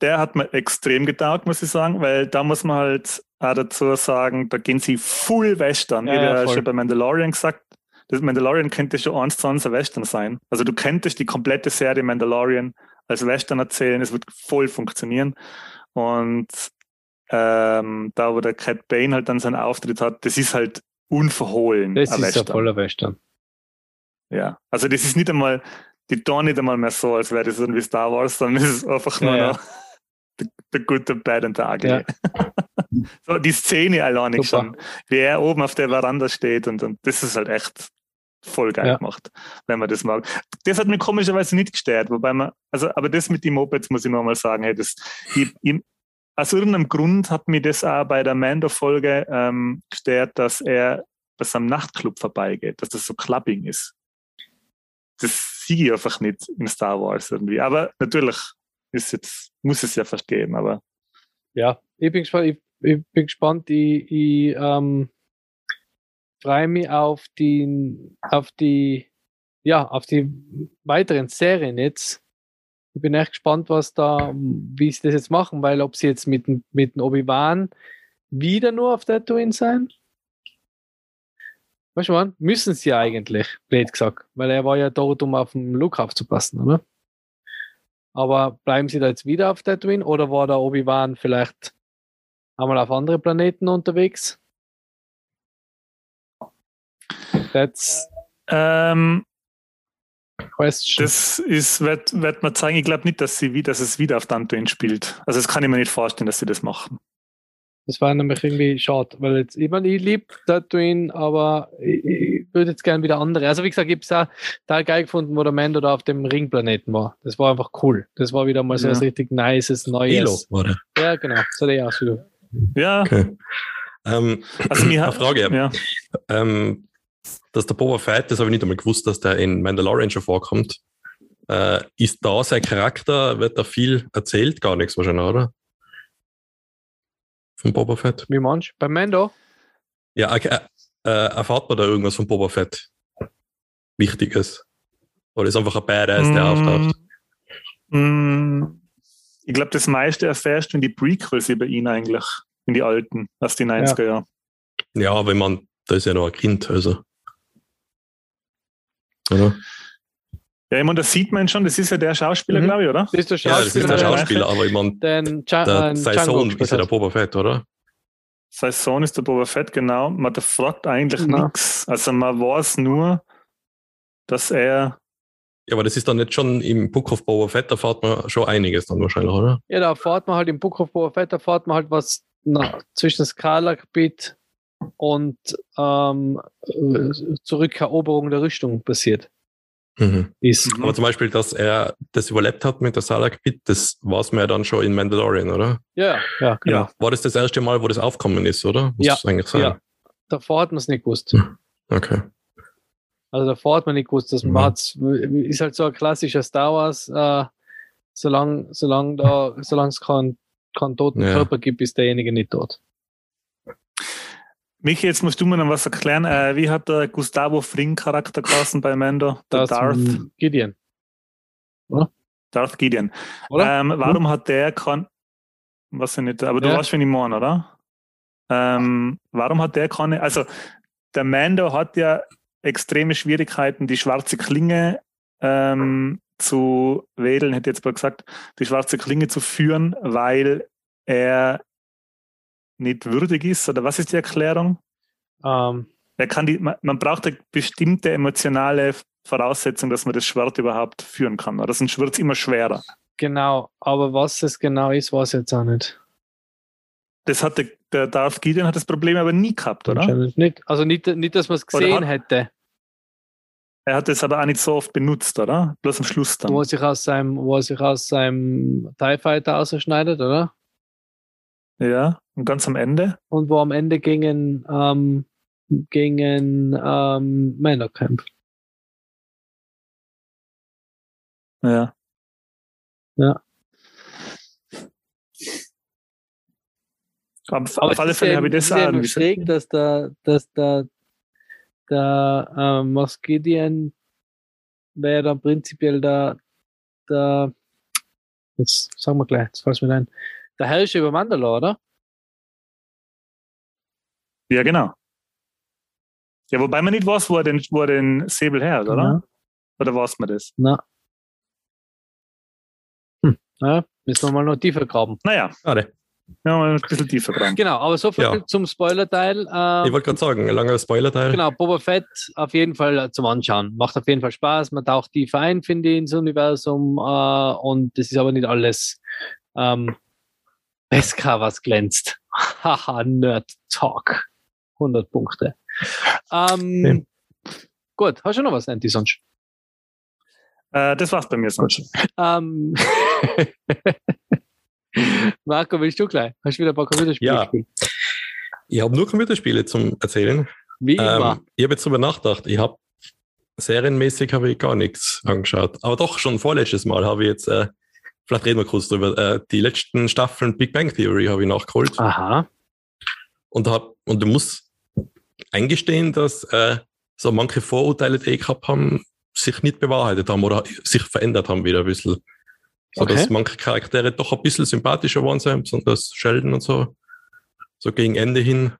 Der hat mir extrem getaugt, muss ich sagen, weil da muss man halt auch dazu sagen, da gehen sie full Western. Ja, habe ja, voll. schon bei Mandalorian gesagt, das Mandalorian könnte schon eins zu eins ein Western sein. Also du könntest die komplette Serie Mandalorian als Western erzählen, es wird voll funktionieren. Und ähm, da, wo der Cat Bane halt dann seinen Auftritt hat, das ist halt unverhohlen. Das ein ist ein Western. voller Western. Ja, also das ist nicht einmal, die tun nicht einmal mehr so, als wäre das irgendwie Star Wars, sondern es ist einfach nur Ja, ja. noch the, the good, the bad and the ugly. Ja. so die Szene alleine Super. schon, wie er oben auf der Veranda steht und, und das ist halt echt voll geil Ja. gemacht, wenn man das mag. Das hat mir komischerweise nicht gestört, wobei man, also, aber das mit den Mopeds muss ich noch mal sagen, hey, das, ich, ich, aus irgendeinem Grund hat mir das auch bei der Mando-Folge ähm, gestört, dass er dass er am Nachtclub vorbeigeht, dass das so Clubbing ist das sehe ich einfach nicht in Star Wars irgendwie. Aber natürlich ist jetzt, muss es ja verstehen, aber Ja, ich bin gespannt. Ich, ich bin gespannt. Ich, ich ähm, freue mich auf die, auf die, ja, auf die weiteren Serien jetzt. Ich bin echt gespannt, was da, wie sie das jetzt machen, weil ob sie jetzt mit, mit Obi-Wan wieder nur auf Tatooine sein? Weißt du, man, müssen sie eigentlich, blöd gesagt, weil er war ja dort, um auf den Luke aufzupassen, oder? Aber bleiben sie da jetzt wieder auf Tatooine oder war der Obi-Wan vielleicht einmal auf andere Planeten unterwegs. That's Ähm, question. das ist, wird, wird man zeigen. Ich glaube nicht, dass, sie, wie- dass es wieder auf Dantooine spielt. Also das kann ich mir nicht vorstellen, dass sie das machen. Das war nämlich irgendwie schade, weil jetzt, ich meine, ich liebe Tatooine, aber ich, ich würde jetzt gerne wieder andere. Also wie gesagt, ich habe es auch total geil gefunden, wo der Mando da auf dem Ringplaneten war. Das war einfach cool. Das war wieder mal so Ja. was richtig nices, Elo neues. war der. Ja, genau. So der auch so. Ja, Okay. Ähm, also mir eine hat, Frage. ja. Ähm, dass der Boba Fett, das habe ich nicht einmal gewusst, dass der in Mandalorian schon vorkommt. Äh, ist da sein Charakter, wird da viel erzählt? Gar nichts wahrscheinlich, oder? Von Boba Fett? Wie manch? Bei Mando? Ja, okay, äh, erfahrt man da irgendwas von Boba Fett? Wichtiges? Oder ist einfach ein Badass, der auftaucht? Mm, Ich glaube, das meiste erfährst du in die Prequels über ihn eigentlich, in die alten, aus den 90er Jahren. Ja, wenn man, da ist ja noch ein Kind, also. Oder? Ja, ich meine, das sieht man schon, das ist ja der Schauspieler, Mhm. glaube ich, oder? Das ist der Ja, das ist der Schauspieler, Schauspieler, aber ich meine, den Cha der, äh, sein Sohn ist ja der. Boba Fett, oder? Sein Sohn ist der Boba Fett, genau. Man der fragt eigentlich Genau. nichts. Also man weiß nur, dass er Ja, aber das ist dann nicht schon im Book of Boba Fett, da fährt man schon einiges dann wahrscheinlich, oder? Ja, da fährt man halt im Book of Boba Fett, da fährt man halt was na, zwischen Skala-Gebiet und ähm, äh, Zurückeroberung der Rüstung passiert Mhm. ist. Mhm. Aber zum Beispiel, dass er das überlebt hat mit der Salak Pit, das war es mir ja dann schon in Mandalorian, oder? Ja, ja, genau. Ja. War das das erste Mal, wo das aufkommen ist, oder? Muss Ja, eigentlich sein. ja. Davor hat man es nicht gewusst. Okay. Also davor hat man nicht gewusst, dass man Mhm. ist halt so ein klassischer Star Wars, äh, solange solang da, solange es keinen keinen toten Ja. Körper gibt, ist derjenige nicht tot. Michi, jetzt musst du mir noch was erklären. Äh, wie hat der Gustavo Fring Charakter geheißen bei Mando? Der Das Darth, Gideon, Darth Gideon. oder? Ähm, warum hat der kein, was ich nicht, aber du Ja. weißt, wen ich meine, oder? Ähm, warum hat der keine, also der Mando hat ja extreme Schwierigkeiten, die schwarze Klinge ähm, zu wählen, hätte ich jetzt mal gesagt, die schwarze Klinge zu führen, weil er nicht würdig ist, oder was ist die Erklärung? ähm, Er kann die, man, man braucht eine bestimmte emotionale Voraussetzung, dass man das Schwert überhaupt führen kann. Oder sonst wird es immer schwerer. genau, aber was es genau ist, weiß ich jetzt auch nicht. Das hat der, Darth Gideon hat das Problem aber nie gehabt, oder? Nicht. Also nicht, nicht dass man es gesehen hat- hätte, Er hat es aber auch nicht so oft benutzt, oder? Bloß am Schluss dann. wo er sich aus seinem, wo er sich aus seinem TIE Fighter ausschneidet, oder? Ja, und ganz am Ende. Und wo am Ende gegen, ähm, gegen ähm, Männer kämpft. Ja. Ja. Auf, auf alle Fälle habe ich das es irgendwie eben schräg, dass der, dass der, der Moss Gideon wäre dann prinzipiell der, der, jetzt sagen wir gleich, jetzt fällt mir ein, der Herrscher über Mandalore, oder? Ja, genau. Ja, wobei man nicht weiß, wo er den, wo er den Säbel her hat, oder? Ja. Oder weiß man das? Na. Hm. Ja, müssen wir mal noch tiefer graben. Naja, Schade. ja, mal ein bisschen tiefer dran. Genau, aber so viel Ja. zum Spoiler-Teil. Ich Ähm, wollte gerade sagen, ein langer Spoiler-Teil. Genau, Boba Fett auf jeden Fall äh, zum Anschauen. Macht auf jeden Fall Spaß. Man taucht tiefer ein, finde ich, ins Universum. Äh, und das ist aber nicht alles ähm, Beskar, was glänzt. Haha, Nerd Talk. 100 Punkte. Ähm, Gut, hast du noch was, Anti, sonst? Äh, das war's bei mir sonst. Ähm, Marco, willst du gleich? Hast du wieder ein paar Computerspiele Ja. gespielt? Ich habe nur Computerspiele zum Erzählen. Wie immer. Ähm, ich habe jetzt drüber nachgedacht. Ich habe serienmäßig habe ich gar nichts angeschaut. Aber doch schon vorletztes Mal habe ich jetzt, äh, vielleicht reden wir kurz drüber, äh, die letzten Staffeln Big Bang Theory habe ich nachgeholt. Aha. Und, hab, und du musst eingestehen, dass äh, so manche Vorurteile, die ich gehabt haben, sich nicht bewahrheitet haben oder sich verändert haben wieder ein bisschen. So Okay. dass manche Charaktere doch ein bisschen sympathischer waren sind, besonders Sheldon und so. So gegen Ende hin.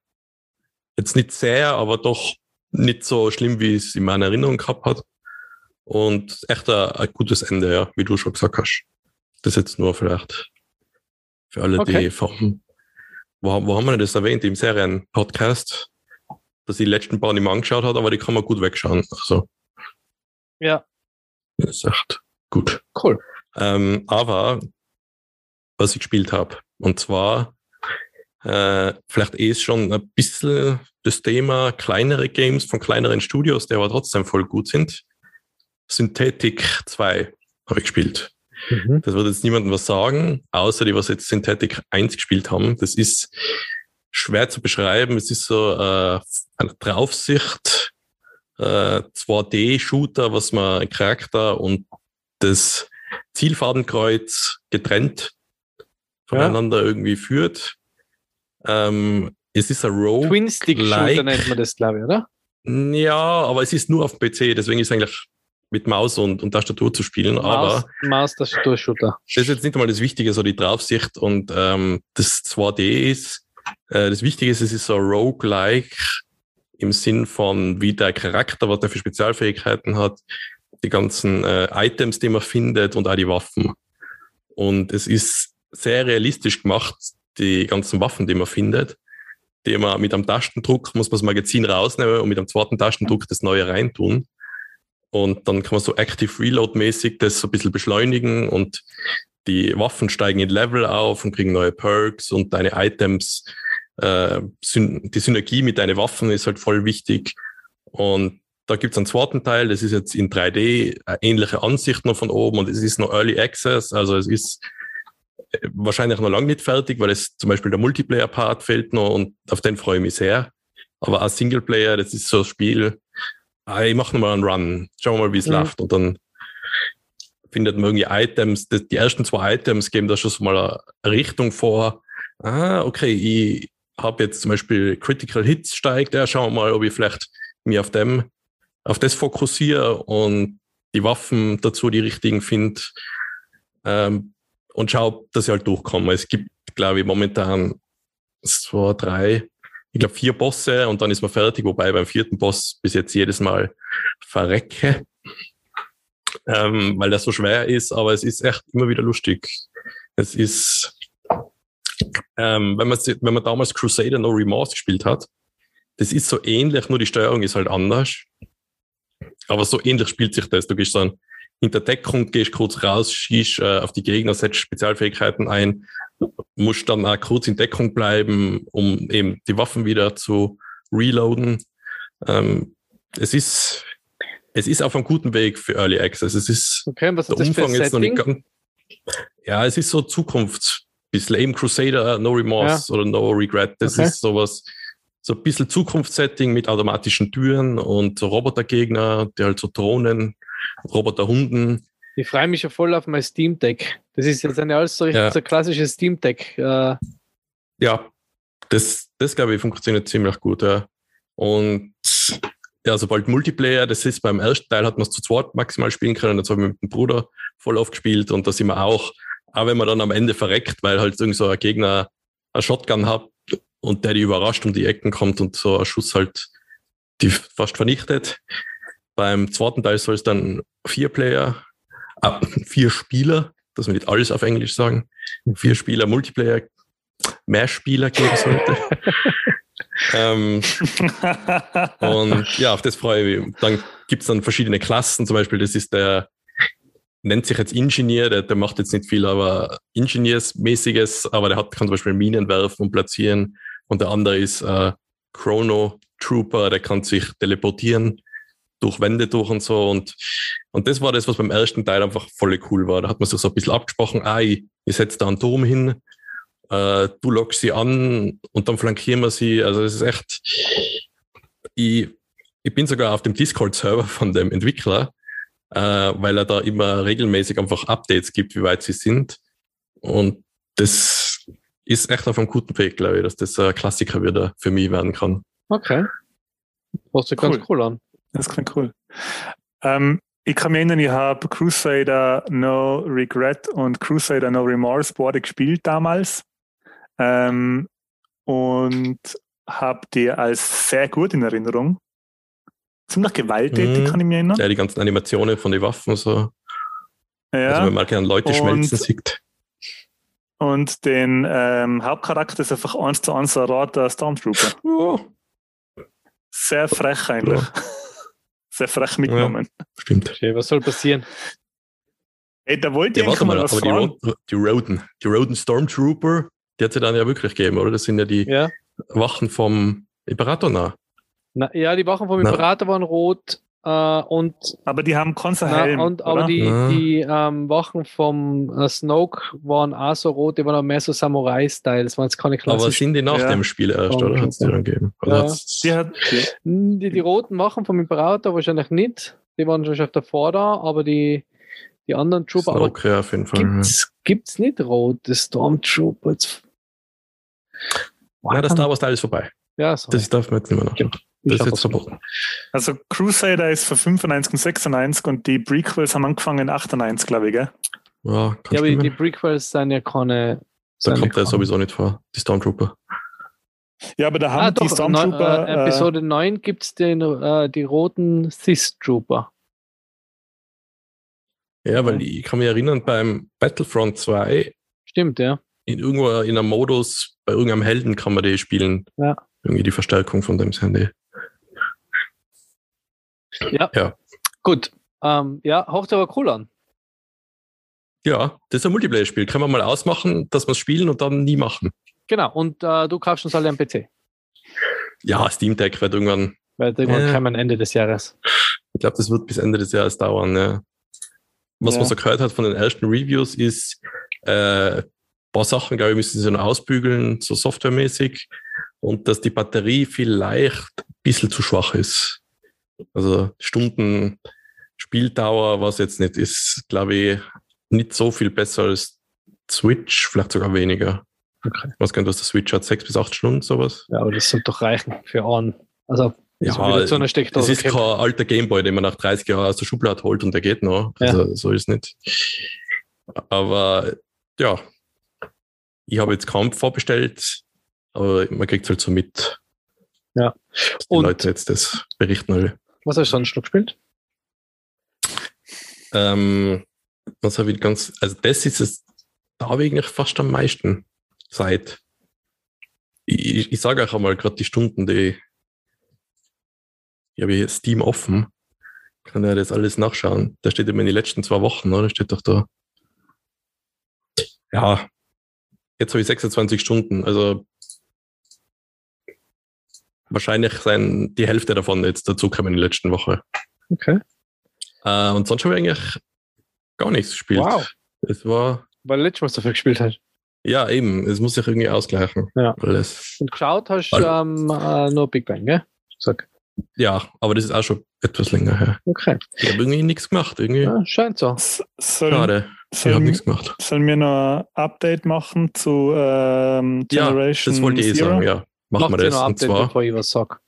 Jetzt nicht sehr, aber doch nicht so schlimm, wie es in meiner Erinnerung gehabt hat. Und echt ein, ein gutes Ende, ja, wie du schon gesagt hast. Das jetzt nur vielleicht für alle, Okay. die vom wo, wo haben wir das erwähnt? Im Serien-Podcast, dass ich die letzten paar nicht mehr angeschaut habe, aber die kann man gut wegschauen. Also, Ja, das ist echt gut. cool. Ähm, aber was ich gespielt habe, und zwar äh, vielleicht eh ist schon ein bisschen das Thema kleinere Games von kleineren Studios, die aber trotzdem voll gut sind. Synthetic 2 habe ich gespielt. Mhm. Das wird jetzt niemandem was sagen, außer die, was jetzt Synthetic 1 gespielt haben. Das ist schwer zu beschreiben. Es ist so äh, eine Draufsicht, äh, 2D-Shooter, was man Charakter und das Zielfadenkreuz getrennt voneinander irgendwie führt. Ähm, es ist ein Rogue. Twin Stick Shooter like- nennt man das, glaube ich, oder? Ja, aber es ist nur auf dem PC, deswegen ist es eigentlich mit Maus und, und Tastatur zu spielen. Aber Maus, Maus Tastatur Shooter. das ist jetzt nicht einmal das Wichtige, so die Draufsicht und ähm, das 2D ist. Äh, das Wichtige ist, es ist so roguelike im Sinn von, wie der Charakter, was der für Spezialfähigkeiten hat, die ganzen äh, Items, die man findet und auch die Waffen. Und es ist sehr realistisch gemacht, die ganzen Waffen, die man findet, die man mit einem Tastendruck muss man das Magazin rausnehmen und mit einem zweiten Tastendruck das neue reintun. Und dann kann man so Active Reload-mäßig das so ein bisschen beschleunigen und die Waffen steigen in Level auf und kriegen neue Perks und deine Items, äh, die Synergie mit deinen Waffen ist halt voll wichtig. Und da gibt es einen zweiten Teil, das ist jetzt in 3D, eine ähnliche Ansicht noch von oben und es ist noch Early Access, also es ist äh, wahrscheinlich noch lange nicht fertig, weil es zum Beispiel der Multiplayer-Part fehlt noch und auf den freue ich mich sehr. Aber als Singleplayer, das ist so ein Spiel, ah, ich mache nochmal einen Run, schauen wir mal, wie es Mhm. läuft und dann findet man irgendwie Items, das, die ersten zwei Items geben da schon so mal eine Richtung vor. Ah, okay, ich habe jetzt zum Beispiel Critical Hits steigt, ja, schauen wir mal, ob ich vielleicht mir auf dem, auf das fokussiere und die Waffen dazu die richtigen finde ähm, und schau, dass ich halt durchkomme. Es gibt, glaube ich, momentan zwei, drei, ich glaube vier Bosse und dann ist man fertig, wobei beim vierten Boss bis jetzt jedes Mal verrecke ähm, weil das so schwer ist, aber es ist echt immer wieder lustig. Es ist, ähm, wenn, man, wenn man damals Crusader No Remorse gespielt hat, das ist so ähnlich, nur die Steuerung ist halt anders. Aber so ähnlich spielt sich das. Du gehst dann in der Deckung, gehst kurz raus, schießt äh, auf die Gegner, setzt Spezialfähigkeiten ein, musst dann auch kurz in Deckung bleiben, um eben die Waffen wieder zu reloaden. Ähm, es ist, es ist auf einem guten Weg für Early Access. Es ist Okay, der ist Umfang jetzt noch nicht ganz. Ja, es ist so Zukunft. Bisschen eben Crusader, No Remorse oder No Regret. Das Okay. ist sowas, so ein bisschen Zukunftssetting mit automatischen Türen und so Robotergegner, die halt so Drohnen, Roboterhunden. Ich freue mich schon voll auf mein Steam Deck. Das ist jetzt eine alles so richtig Ja. so klassisches Steam Deck. Äh, Ja, das, das glaube ich funktioniert ziemlich gut. Ja. Und ja, sobald Multiplayer, das ist beim ersten Teil hat man es zu zweit maximal spielen können. Das habe ich mit dem Bruder voll aufgespielt und da sind wir auch, auch wenn man dann am Ende verreckt, weil halt irgend so ein Gegner eine Shotgun hat und der die überrascht um die Ecken kommt und so ein Schuss halt die fast vernichtet. Beim zweiten Teil soll es dann vier Player, ah, vier Spieler, dass wir nicht alles auf Englisch sagen, vier Spieler Multiplayer, mehr Spieler geben sollte. ähm, und ja, auf das freue ich mich. Dann gibt es dann verschiedene Klassen, zum Beispiel, das ist der, nennt sich jetzt Ingenieur, der, der macht jetzt nicht viel, aber Ingenieursmäßiges, aber der hat, kann zum Beispiel Minen werfen und platzieren. Und der andere ist äh, Chrono Trooper, der kann sich teleportieren durch Wände durch und so. Und, und das war das, was beim ersten Teil einfach voll cool war. Da hat man sich so ein bisschen abgesprochen, ah, ich, ich setze da einen Turm hin, äh, du lockst sie an und dann flankieren wir sie. Also es ist echt, ich, ich bin sogar auf dem Discord-Server von dem Entwickler, äh, weil er da immer regelmäßig einfach Updates gibt, wie weit sie sind. Und das ist echt auf einem guten Weg, glaube ich, dass das ein Klassiker wieder für mich werden kann. okay. Hört sich ganz Cool. cool an. Das klingt cool. Ähm, ich kann mich erinnern, ich habe Crusader No Regret und Crusader No Remorse beide gespielt damals. Ähm, und habe die als sehr gut in Erinnerung. Ziemlich gewalttätig, Mhm. kann ich mich erinnern. Ja, die ganzen Animationen von den Waffen so. Ja. Also wenn man gerne Leute Und- schmelzen sieht. und den ähm, Hauptcharakter ist einfach eins zu eins ein roter Stormtrooper. Ja, Sehr frech eigentlich. Sehr frech mitgenommen. stimmt. Okay, was soll passieren? Ey, da wollte Ja, ich mal mal, was aber die. Ro die Roden, die Roden Stormtrooper, die hat sie dann ja wirklich gegeben, oder? Das sind ja die Ja. Wachen vom Imperator nah. Na, ja, die Wachen vom Na. Imperator waren rot äh, und, Aber die haben keinen na, Helm, und aber oder? die, Ja. die ähm, Wachen vom äh, Snoke waren auch so rot, die waren auch mehr so Samurai-Style. Das waren jetzt keine Aber klassischen. sind die nach Ja. dem Spiel erst, oder? Hat es die ja. dann gegeben? Oder Ja. Die hat, die, Die, roten Wachen vom Imperator wahrscheinlich nicht. Die waren schon davor da, aber die, die anderen Trooper. Aber Snoke, ja, auf jeden Fall. Ja. gibt's, gibt's nicht rote Stormtrooper? Jetzt- Nein, das Star Wars Teil ist vorbei. Ja, so. Das darf man jetzt nicht mehr nachschauen. Ich Das ist jetzt verboten. also Crusader ist von 95 und 96 und die Prequels haben angefangen in 98, glaube ich, gell? Ja, kann Ja, aber die, Prequels sind ja keine. da kommt ja der keine- sowieso nicht vor, die Stormtrooper. Ja, aber da haben Ah, die doch, Stormtrooper. neu, äh, Episode 9 gibt es äh, die roten Sith-Trooper. Ja, weil ich kann mich erinnern, beim Battlefront 2, Stimmt, ja. in irgendwo in einem Modus, bei irgendeinem Helden kann man die spielen. Ja. Irgendwie die Verstärkung von dem Handy. Ja. Ja. Gut. Ähm, ja, haucht aber cool an. Ja, das ist ein Multiplayer-Spiel. Kann man mal ausmachen, dass wir es spielen und dann nie machen. Genau. Und äh, du kaufst uns alle am PC. Ja, Steam Deck wird irgendwann, Weil irgendwann Ja. kommen Ende des Jahres. ich glaube, das wird bis Ende des Jahres dauern. Ja. Was Ja. man so gehört hat von den ersten Reviews ist, äh, ein paar Sachen, glaube ich, müssen sie noch ausbügeln, so softwaremäßig. Und dass die Batterie vielleicht ein bisschen zu schwach ist. Also Stunden Spieldauer, was jetzt nicht ist, glaube ich, nicht so viel besser als Switch, vielleicht sogar weniger. Okay. Was könnte das der Switch hat? Sechs bis acht Stunden, sowas? Ja, aber das sollte doch reichen für einen. Also, Ja, Steckdose. ist kein alter Gameboy, den man nach 30 Jahren aus der Schublade holt und der geht noch. Ja. Also so ist es nicht. Aber ja, ich habe jetzt kaum vorbestellt, aber man kriegt es halt so mit. Ja. Und- Leute jetzt das berichten alle. Was hast du sonst noch gespielt? Ähm, was habe ich ganz, also das ist es, da habe ich eigentlich fast am meisten Zeit. Ich, ich, ich sage euch einmal gerade die Stunden, die ich habe hier Steam offen. Kann ja das alles nachschauen. Da steht immer in den letzten zwei Wochen, oder? Steht doch da. Ja, jetzt habe ich 26 Stunden. Also wahrscheinlich sein die Hälfte davon jetzt dazukommen in der letzten Woche. Okay. Äh, und sonst habe ich eigentlich gar nichts gespielt. Wow. Es war, Weil letztes Mal so viel gespielt hast. ja eben, es muss sich irgendwie ausgleichen. Ja. Alles. Und geschaut hast du All- ähm, äh, nur Big Bang, gell? Sag. Ja, aber das ist auch schon etwas länger her. Okay. Ich habe irgendwie nichts gemacht. Irgendwie Ja, scheint so. S- schade. Ich habe sollen, nichts gemacht. sollen wir noch ein Update machen zu ähm, Ja, Generation das wollte ich eh Zero? sagen, ja. Machen Macht wir das. noch Und zwar, bevor ich was sag.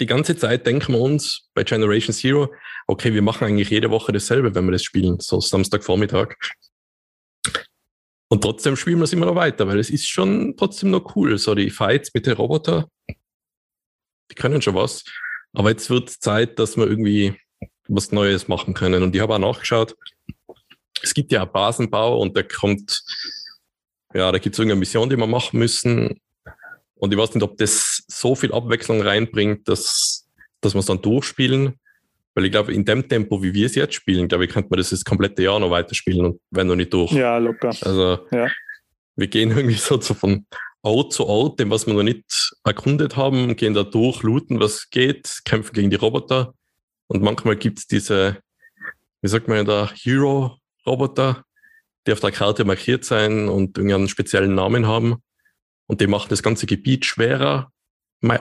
die ganze Zeit denken wir uns bei Generation Zero, okay, wir machen eigentlich jede Woche dasselbe, wenn wir das spielen, so Samstagvormittag. Und trotzdem spielen wir es immer noch weiter, weil es ist schon trotzdem noch cool. So die Fights mit den Robotern, die können schon was. Aber jetzt wird Zeit, dass wir irgendwie was Neues machen können. Und ich habe auch nachgeschaut, es gibt ja einen Basenbau und der kommt, ja, da gibt es irgendeine Mission, die wir machen müssen. Und ich weiß nicht, ob das so viel Abwechslung reinbringt, dass, dass wir es dann durchspielen. Weil ich glaube, in dem Tempo, wie wir es jetzt spielen, glaube ich, könnte man das das komplette Jahr noch weiterspielen und wenn noch nicht durch. Ja, locker. Also Ja. wir gehen irgendwie so von Ort zu Ort, dem was wir noch nicht erkundet haben, gehen da durch, looten, was geht, kämpfen gegen die Roboter. Und manchmal gibt es diese, wie sagt man da, Hero-Roboter, die auf der Karte markiert sein und irgendeinen speziellen Namen haben. Und die machen das ganze Gebiet schwerer.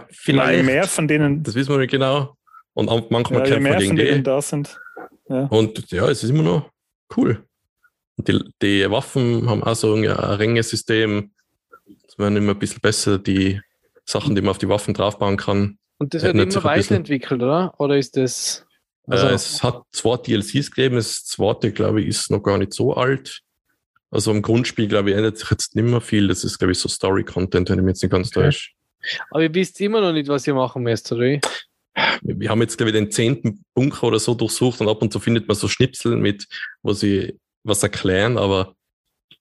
Vielleicht. mehr von denen, Das wissen wir nicht genau. Und manchmal ja, kämpfen wir mehr gegen von die. denen da sind. Und ja, es ist immer noch cool. Und die, die Waffen haben auch so ein Rängesystem. Es werden immer ein bisschen besser, die Sachen, die man auf die Waffen draufbauen kann. Und das Ja, wird immer ein weiterentwickelt, oder? Oder ist das. Also, äh, es hat zwei DLCs gegeben. Das zweite, glaube ich, ist noch gar nicht so alt. Also im Grundspiel, glaube ich, ändert sich jetzt nicht mehr viel. Das ist, glaube ich, so Story-Content, wenn ich mich jetzt nicht ganz Okay. täusche. aber ihr wisst immer noch nicht, was ihr machen müsst, oder? wir haben jetzt, glaube ich, den zehnten Bunker oder so durchsucht und ab und zu findet man so Schnipsel mit, wo sie was erklären, aber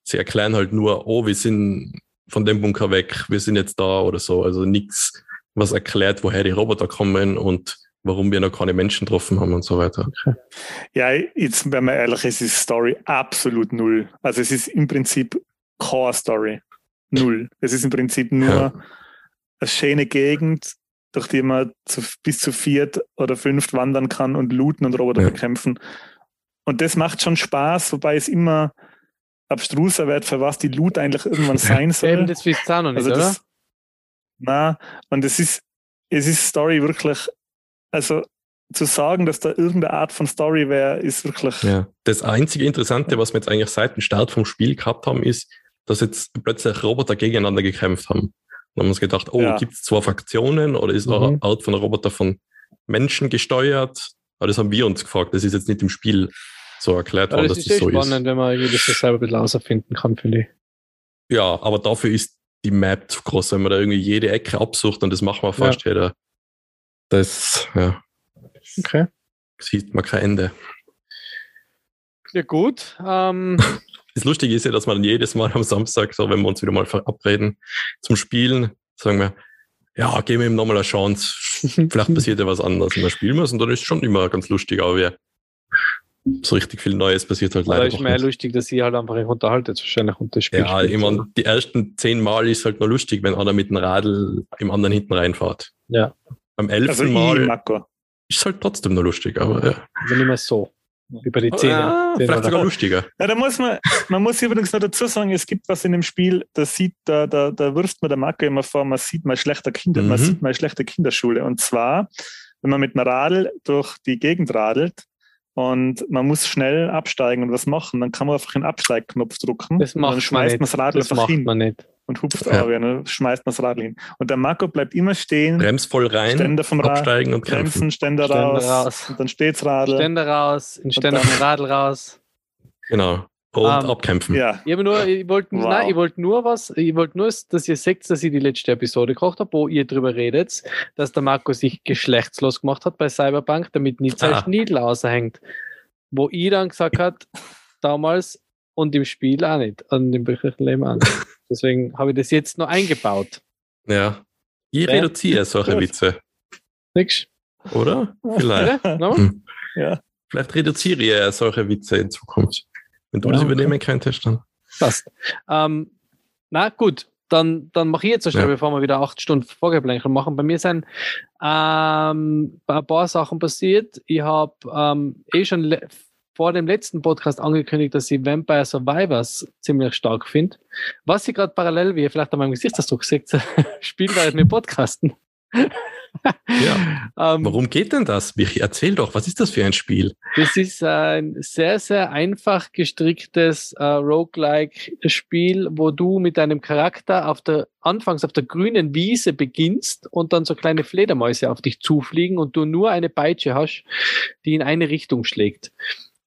sie erklären halt nur, oh, wir sind von dem Bunker weg, wir sind jetzt da oder so. Also nichts, was erklärt, woher die Roboter kommen und warum wir noch keine Menschen getroffen haben und so weiter. Ja, jetzt, wenn man ehrlich ist, ist Story absolut null. Also es ist im Prinzip Core Story. Null. Es ist im Prinzip nur Ja. eine schöne Gegend, durch die man zu, bis zu viert oder fünft wandern kann und looten und Roboter Ja. bekämpfen. Und das macht schon Spaß, wobei es immer abstruser wird, für was die Loot eigentlich irgendwann sein soll. Eben, das wisst ihr auch noch nicht, Also oder? das, na, und es ist, es ist Story wirklich, also zu sagen, dass da irgendeine Art von Story wäre, ist wirklich, Ja. Das einzige Interessante, was wir jetzt eigentlich seit dem Start vom Spiel gehabt haben, ist, dass jetzt plötzlich Roboter gegeneinander gekämpft haben. Dann haben wir uns gedacht, oh, Ja. gibt es zwei Fraktionen oder ist Mhm. eine Art von Roboter von Menschen gesteuert? Aber das haben wir uns gefragt. Das ist jetzt nicht im Spiel so erklärt worden, das dass ist das sehr so spannend, wenn man irgendwie das so selber ein bisschen herausfinden kann, finde ich. ist. Ja, aber dafür ist die Map zu groß, wenn man da irgendwie jede Ecke absucht und das machen wir fast jeder. Das, ja, Okay. sieht man kein Ende. Ja, gut. Ähm, Das Lustige ist ja, dass man jedes Mal am Samstag, so wenn wir uns wieder mal verabreden zum Spielen, sagen wir, ja, geben wir ihm nochmal eine Chance. Vielleicht passiert ja was anderes und dann spielen wir es und dann ist es schon immer ganz lustig, aber wir, so richtig viel Neues passiert halt leider ist doch mehr nicht. lustig, dass ihr halt einfach euch unterhaltet, wahrscheinlich und das Spiel Ja, spielt, ich mein, oder? die ersten zehn Mal ist halt nur lustig, wenn einer mit dem Radl im anderen hinten reinfährt. Ja. Beim elften also ich, Mal Marco. ist halt trotzdem nur lustig, aber ja. Also nicht mehr so. Wie bei den Zähnen. Ah, vielleicht oder- sogar lustiger. Ja, da muss man, man muss übrigens noch dazu sagen, es gibt was in dem Spiel, da sieht, da, da, da wirft man der Marco immer vor, man sieht mal schlechter Kinder, man Mhm. sieht mal schlechte Kinderschule. Und zwar, wenn man mit dem Radl durch die Gegend radelt und man muss schnell absteigen und was machen, dann kann man einfach den Absteigknopf drücken. Das und macht dann man schmeißt nicht. man das Radl Das einfach hin man nicht. und hupft Ja. auf, ja, dann schmeißt man das Radl hin. Und der Marco bleibt immer stehen, Brems voll rein, Ständer vom Rad, absteigen und bremsen, Ständer, Ständer raus, raus. und dann steht's Radl. Ständer raus, in Ständer dann- vom Radl raus. Genau. Und Ähm, abkämpfen. Ja, Ich nur, ich wollte, Wow. nein, ich wollte nur was, ich wollte nur, dass ihr seht, dass ich die letzte Episode gekocht habe, wo ihr drüber redet, dass der Marco sich geschlechtslos gemacht hat bei Cyberpunk, damit nicht sein Ah. Schniedel aushängt. Wo ich dann gesagt hat, damals und im Spiel auch nicht, und im wirklichen Leben auch nicht. Deswegen habe ich das jetzt noch eingebaut. Ja. Ich Ja. reduziere solche. Witze, Nix? oder? Vielleicht. No? Hm. ja. Vielleicht reduziere ich solche Witze in Zukunft. Wenn du Ja, das okay. übernehmen könntest, dann. Passt. Ähm, na gut, dann, dann mache ich jetzt so schnell, Ja. bevor wir wieder acht Stunden Vorgeplänkel machen. Bei mir sind ähm, ein paar Sachen passiert. Ich habe ähm, eh schon vor dem letzten Podcast angekündigt, dass ich Vampire Survivors ziemlich stark finde. Was ich gerade parallel, wie ihr vielleicht an meinem Gesichtsausdruck seht, spielt während wir podcasten. Ja. Ähm, Warum geht denn das? Michi, erzähl doch, was ist das für ein Spiel? Das ist ein sehr, sehr einfach gestricktes äh, Roguelike-Spiel, wo du mit deinem Charakter auf der, anfangs auf der grünen Wiese beginnst und dann so kleine Fledermäuse auf dich zufliegen und du nur eine Peitsche hast, die in eine Richtung schlägt.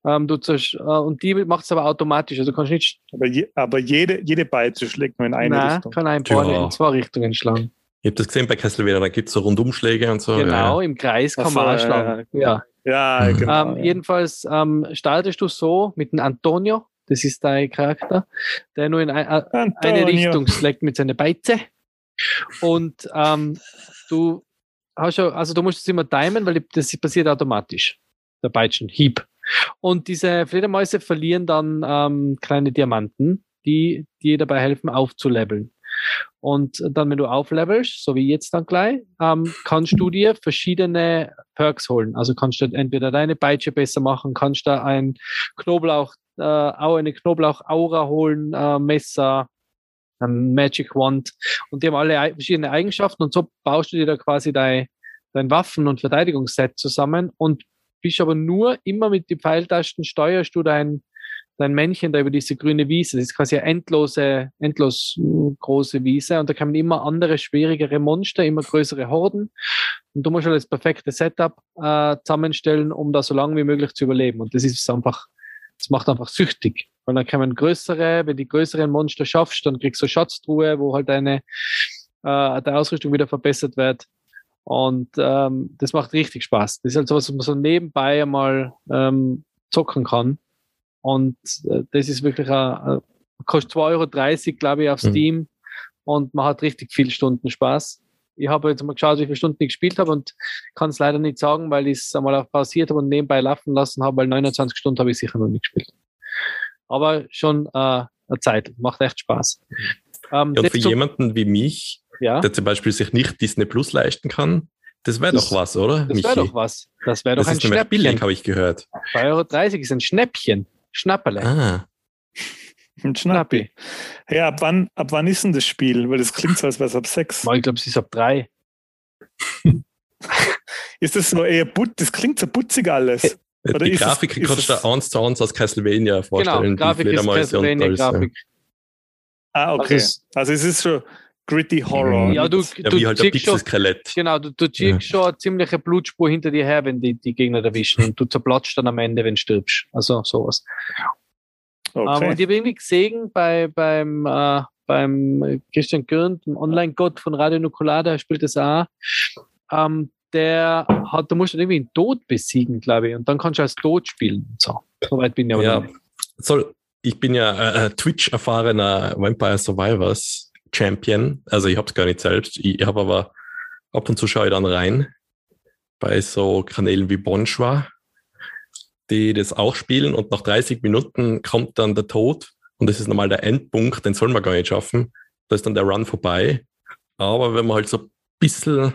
Ähm, du zersch- äh, und die macht es aber automatisch. Also du kannst nicht, Aber, je, aber jede, jede schlägt nur in eine nein, Richtung. kann ein paar Ja. in zwei Richtungen schlagen. Ich habe das gesehen bei Castlevania, da gibt es so Rundumschläge und so. genau, Ja. im Kreis kann man auch ja, schlagen. ja, Ja. Mhm. genau. Ähm, ja. Jedenfalls ähm, startest du so mit dem Antonio, das ist dein Charakter, der nur in ein, äh, eine. Richtung schlägt mit seiner Beize. Und ähm, du hast ja, also du musst es immer timen, weil das passiert automatisch. Der Peitschenhieb. Und diese Fledermäuse verlieren dann ähm, kleine Diamanten, die dir dabei helfen, aufzuleveln. Und dann, wenn du auflevelst, so wie jetzt dann gleich, ähm, kannst du dir verschiedene Perks holen. Also kannst du entweder deine Peitsche besser machen, kannst da ein Knoblauch, äh, eine Knoblauch-Aura holen, äh, Messer, ein Magic Wand. Und die haben alle verschiedene Eigenschaften und so baust du dir da quasi dein, dein Waffen- und Verteidigungsset zusammen und bist aber nur immer mit den Pfeiltasten steuerst du dein, dein Männchen da über diese grüne Wiese. Das ist quasi eine endlose, endlos äh, große Wiese und da kommen immer andere, schwierigere Monster, immer größere Horden. Und du musst halt das perfekte Setup äh, zusammenstellen, um da so lange wie möglich zu überleben. Und das ist einfach, das macht einfach süchtig. Und dann kommen größere, wenn die größeren Monster schaffst, dann kriegst du Schatztruhe, wo halt deine, äh, deine Ausrüstung wieder verbessert wird. Und ähm, das macht richtig Spaß. Das ist halt so was, was man so nebenbei einmal ähm, zocken kann. Und äh, das ist wirklich eine kostet 2,30 Euro, glaube ich, auf Mhm. Steam und man hat richtig viele Stunden Spaß. Ich habe jetzt mal geschaut, wie viele Stunden ich gespielt habe und kann es leider nicht sagen, weil ich es einmal pausiert habe und nebenbei laufen lassen habe, weil 29 Stunden habe ich sicher noch nicht gespielt. Aber schon äh, eine Zeit, macht echt Spaß. Ähm, Ja, und für jemanden wie mich, ja, der zum Beispiel sich nicht Disney Plus leisten kann, das wäre doch was, oder? das wäre doch was. Das wäre doch das ein ist nämlich billig, Schnäppchen. habe ich gehört. 2,30 Euro ist ein Schnäppchen. Schnapperle. Ah, Ein Schnappi. Hey, ab wann, ab wann ist denn das Spiel? Weil das klingt so, als wäre es ab sechs. Ich glaube, es ist ab drei. Ist das so eher put das klingt so putzig alles. Oder die ist es- Grafik ist kannst du es- dir eins zu eins aus Castlevania vorstellen. Genau, die Grafik ist alles, ja. Castlevania-Grafik. Ah, okay. Also Also, es- es ist schon gritty Horror. Ja, du, Ja, du wie halt ein Pixel-Skelett. genau, du, du siehst schon eine ziemliche Blutspur hinter dir her, wenn die, die Gegner erwischen und du zerplatzt dann am Ende, wenn du stirbst. Also sowas. Ähm, Okay. und ich habe irgendwie gesehen bei, beim, äh, beim Christian Gürnt, dem Online-Gott von Radio Nukular, der spielt das auch. Ähm, der hat, da musst du irgendwie einen Tod besiegen, glaube ich. Und dann kannst du als Tod spielen. und So, soweit bin ich aber Ja. Soll, ich bin ja äh, Twitch-erfahrener Vampire Survivors Champion. Also ich habe es gar nicht selbst. Ich habe aber ab und zu schaue ich dann rein bei so Kanälen wie Bonschwa, die das auch spielen und nach 30 Minuten kommt dann der Tod und das ist normal der Endpunkt, den soll man gar nicht schaffen. Da ist dann der Run vorbei. Aber wenn man halt so ein bisschen,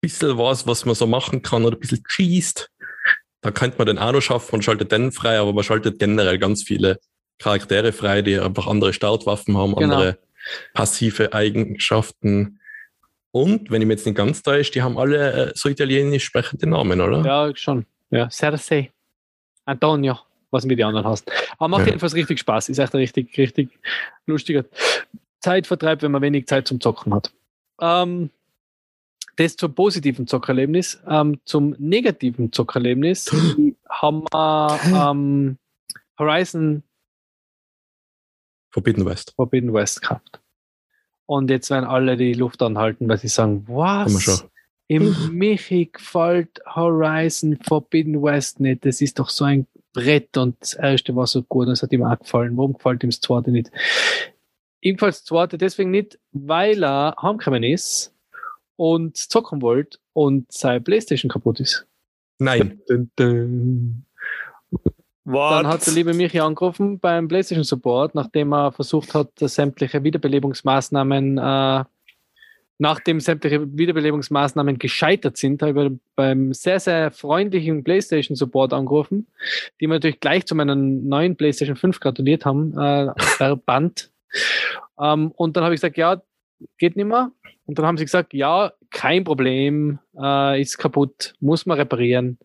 bisschen was, was man so machen kann oder ein bisschen cheest, da könnte man den auch noch schaffen und schaltet den frei, aber man schaltet generell ganz viele Charaktere frei, die einfach andere Startwaffen haben, Genau. andere passive Eigenschaften. Und, wenn ich mich jetzt nicht ganz täusche, die haben alle äh, so italienisch sprechende Namen, oder? Ja, schon. Ja, Cersei. Antonio, was mit den anderen hast. Aber macht Ja. jedenfalls richtig Spaß. Ist echt ein richtig, richtig lustiger Zeitvertreib, wenn man wenig Zeit zum Zocken hat. Ähm, das zum positiven Zockerlebnis. Ähm, zum negativen Zockerlebnis haben wir ähm, Horizon Forbidden West. Forbidden West gehabt. Und jetzt werden alle die Luft anhalten, weil sie sagen, was? Im Michi gefällt Horizon Forbidden West nicht. Das ist doch so ein Brett und das erste war so gut, das hat ihm auch gefallen. Warum gefällt ihm das zweite nicht? Ihm gefällt das zweite deswegen nicht, weil er heimgekommen ist und zocken wollte und seine Playstation kaputt ist. Nein. Dun, dun. Dann hat der liebe Michi angerufen beim PlayStation Support, nachdem er versucht hat, sämtliche Wiederbelebungsmaßnahmen, äh, nachdem sämtliche Wiederbelebungsmaßnahmen gescheitert sind, habe ich beim sehr, sehr freundlichen PlayStation Support angerufen, die mir natürlich gleich zu meiner neuen PlayStation 5 gratuliert haben, äh, per Band. Ähm, und dann habe ich gesagt, ja, geht nicht mehr. Und dann haben sie gesagt, ja, kein Problem, äh, ist kaputt, muss man reparieren.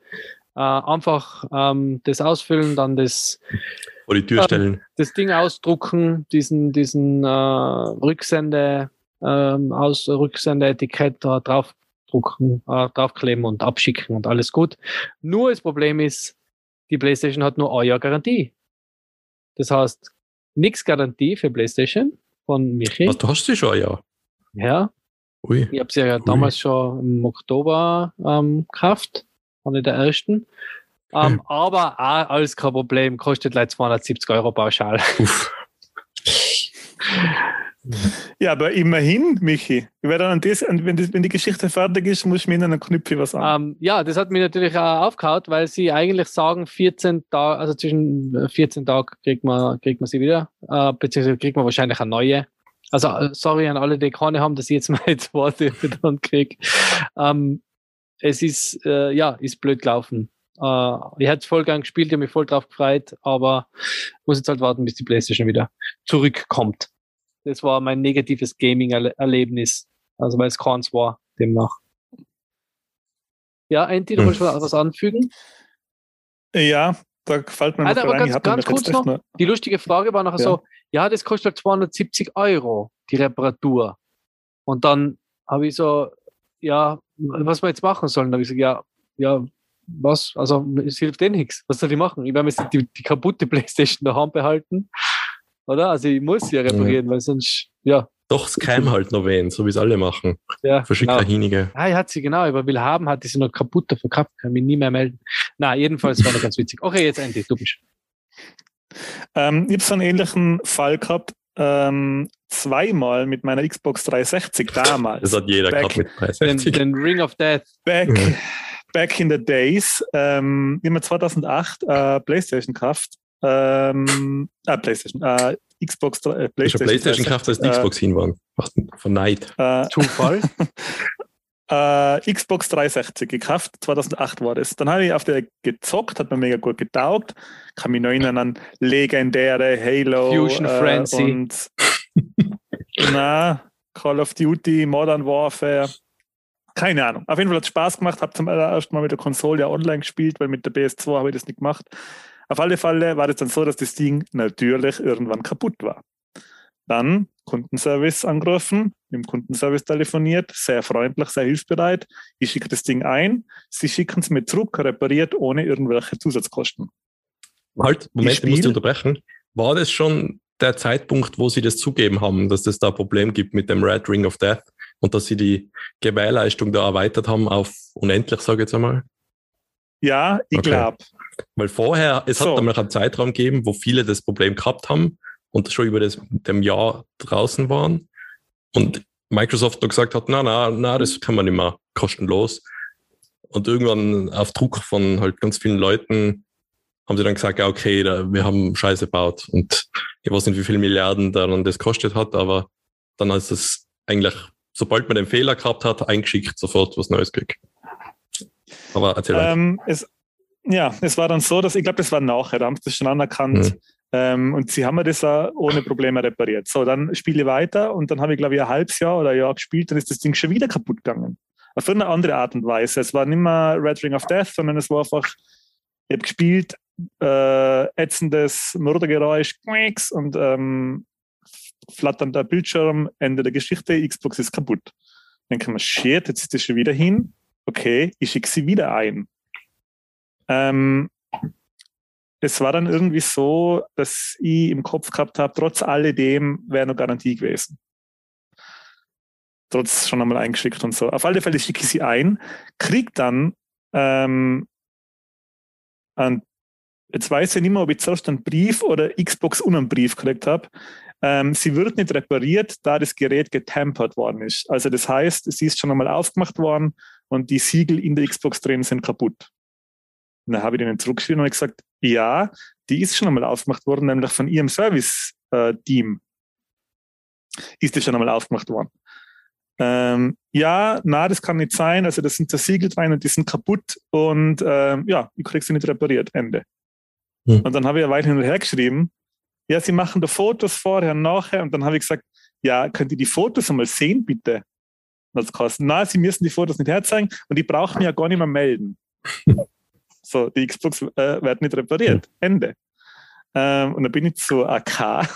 Äh, einfach ähm, das ausfüllen, dann das, Vor die Tür Ähm, stellen. das Ding ausdrucken, diesen, diesen äh, Rücksende, ähm, aus Rücksendeetikett da draufdrucken, äh, draufkleben und abschicken und alles gut. Nur das Problem ist, die PlayStation hat nur ein Jahr Garantie. Das heißt, nichts Garantie für PlayStation von Michi. Was, du hast sie schon, ja. Ja, Ui. ich habe sie ja damals schon im Oktober ähm, gekauft, eine der ersten. Ähm, Hm. Aber auch alles kein Problem, kostet leider 270 Euro pauschal. Uff. Ja, aber immerhin, Michi. Ich werde dann an das, wenn, das, wenn die Geschichte fertig ist, muss ich mir in einen Knüpfi was an. Ähm, ja, das hat mich natürlich auch aufgehauen, weil sie eigentlich sagen, 14 Tage, also zwischen äh, 14 Tagen kriegt man, kriegt man sie wieder, äh, beziehungsweise kriegt man wahrscheinlich eine neue. Also, äh, sorry an alle, die keine haben, dass ich jetzt meine zweite dann kriege. Ähm, es ist, äh, ja, ist blöd gelaufen. Äh, ich hätte es voll gern gespielt, ich habe mich voll drauf gefreut, aber muss jetzt halt warten, bis die Playstation wieder zurückkommt. Das war mein negatives Gaming-Erlebnis. Also, weil es keins war, demnach. Ja, Anti, du Hm. wolltest was was anfügen? ja, da gefällt mir Alter, aber ein. ganz- Ich ganz kurz noch. Die lustige Frage war nachher Ja. so, ja, das kostet halt 270 Euro, die Reparatur. Und dann habe ich so, ja, was wir jetzt machen sollen. Da habe ich gesagt, ja, ja, was? Also es hilft eh nichts. Was soll ich machen? Ich werde jetzt die, die kaputte Playstation daheim behalten. Oder? Also ich muss sie ja reparieren, weil sonst, ja, Doch, es käme halt noch wen, so wie es alle machen. ja. Verschickt genau. hinige. Ah, ich hat sie genau, aber will haben, hat sie noch kaputt verkauft, kann mich nie mehr melden. Na, jedenfalls war das ganz witzig. Okay, jetzt endlich, du bist. Ähm, ich habe so einen ähnlichen Fall gehabt, ähm, zweimal mit meiner Xbox 360 damals. Das hat jeder Back- gehabt mit Den, 360. den Ring of Death. Back, Mhm. back in the days. Ähm, ich habe mir 2008 äh, PlayStation gekauft. Ähm, äh, PlayStation. Äh, Xbox. Äh, PlayStation, Playstation gekauft, als die äh, Xbox hin waren. Von Neid. Äh, Zufall. äh, Xbox 360 gekauft, 2008 war das. Dann habe ich auf der gezockt, hat mir mega gut getaugt. Kann mich noch erinnern an legendäre Halo Fusion äh, Frenzy. und na, Call of Duty, Modern Warfare. Keine Ahnung. Auf jeden Fall hat es Spaß gemacht. Habe zum allerersten Mal mit der Konsole ja online gespielt, weil mit der PS2 habe ich das nicht gemacht. Auf alle Fälle war es dann so, dass das Ding natürlich irgendwann kaputt war. Dann Kundenservice angerufen, mit dem Kundenservice telefoniert, sehr freundlich, sehr hilfsbereit. Ich schicke das Ding ein, sie schicken es mir zurück, repariert, ohne irgendwelche Zusatzkosten. Halt, Moment, ich muss dich unterbrechen. War das schon der Zeitpunkt, wo Sie das zugeben haben, dass es da ein Problem gibt mit dem Red Ring of Death und dass Sie die Gewährleistung da erweitert haben auf unendlich, sage ich jetzt einmal? Ja, ich Okay. glaube. Weil vorher, es So. hat nämlich einen Zeitraum gegeben, wo viele das Problem gehabt haben und schon über das dem Jahr draußen waren und Microsoft da gesagt hat, na, na, na, das kann man nicht mehr kostenlos. Und irgendwann auf Druck von halt ganz vielen Leuten haben sie dann gesagt, ja, okay, da, wir haben Scheiße gebaut und ich weiß nicht, wie viele Milliarden da dann das kostet hat, aber dann ist es eigentlich, sobald man den Fehler gehabt hat, eingeschickt, sofort was Neues gekriegt. Aber erzähl. Ähm, es, ja, es war dann so, dass ich glaube, das war nachher, da haben sie das schon anerkannt. Mhm. Ähm, und sie haben mir das auch ohne Probleme repariert. So, dann spiele ich weiter und dann habe ich, glaube ich, ein halbes Jahr oder ein Jahr gespielt, dann ist das Ding schon wieder kaputt gegangen. Auf eine andere Art und Weise. Es war nicht mehr Red Ring of Death, sondern es war einfach, ich habe gespielt, äh, ätzendes Mördergeräusch, und ähm, flatternder Bildschirm, Ende der Geschichte, Xbox ist kaputt. Dann kann man, shit, jetzt ist das schon wieder hin. Okay, ich schicke sie wieder ein. Ähm, es war dann irgendwie so, dass ich im Kopf gehabt habe, trotz alledem wäre noch Garantie gewesen. Trotz schon einmal eingeschickt und so. Auf alle Fälle schicke ich sie ein, krieg dann ähm, an, jetzt weiß ich nicht mehr, ob ich zuerst einen Brief oder Xbox und einen Brief gekriegt habe. Ähm, sie wird nicht repariert, da das Gerät getampert worden ist. Also das heißt, sie ist schon einmal aufgemacht worden und die Siegel in der Xbox drin sind kaputt. Und dann habe ich denen zurückgeschrieben und gesagt, ja, die ist schon einmal aufgemacht worden, nämlich von ihrem Service-Team ist die schon einmal aufgemacht worden. Ähm, ja, na, das kann nicht sein. Also das sind da Siegel drin und die sind kaputt und ähm, ja, ich krieg sie nicht repariert. Ende. Hm. Und dann habe ich eine Weile hin und her geschrieben, ja, sie machen da Fotos vorher und nachher und dann habe ich gesagt, ja, könnt ihr die Fotos einmal sehen, bitte? Und das kostet, na, sie müssen die Fotos nicht herzeigen und die brauchen ja gar nicht mehr melden. so, die Xbox äh, wird nicht repariert. Ende. Ähm, und dann bin ich zu AK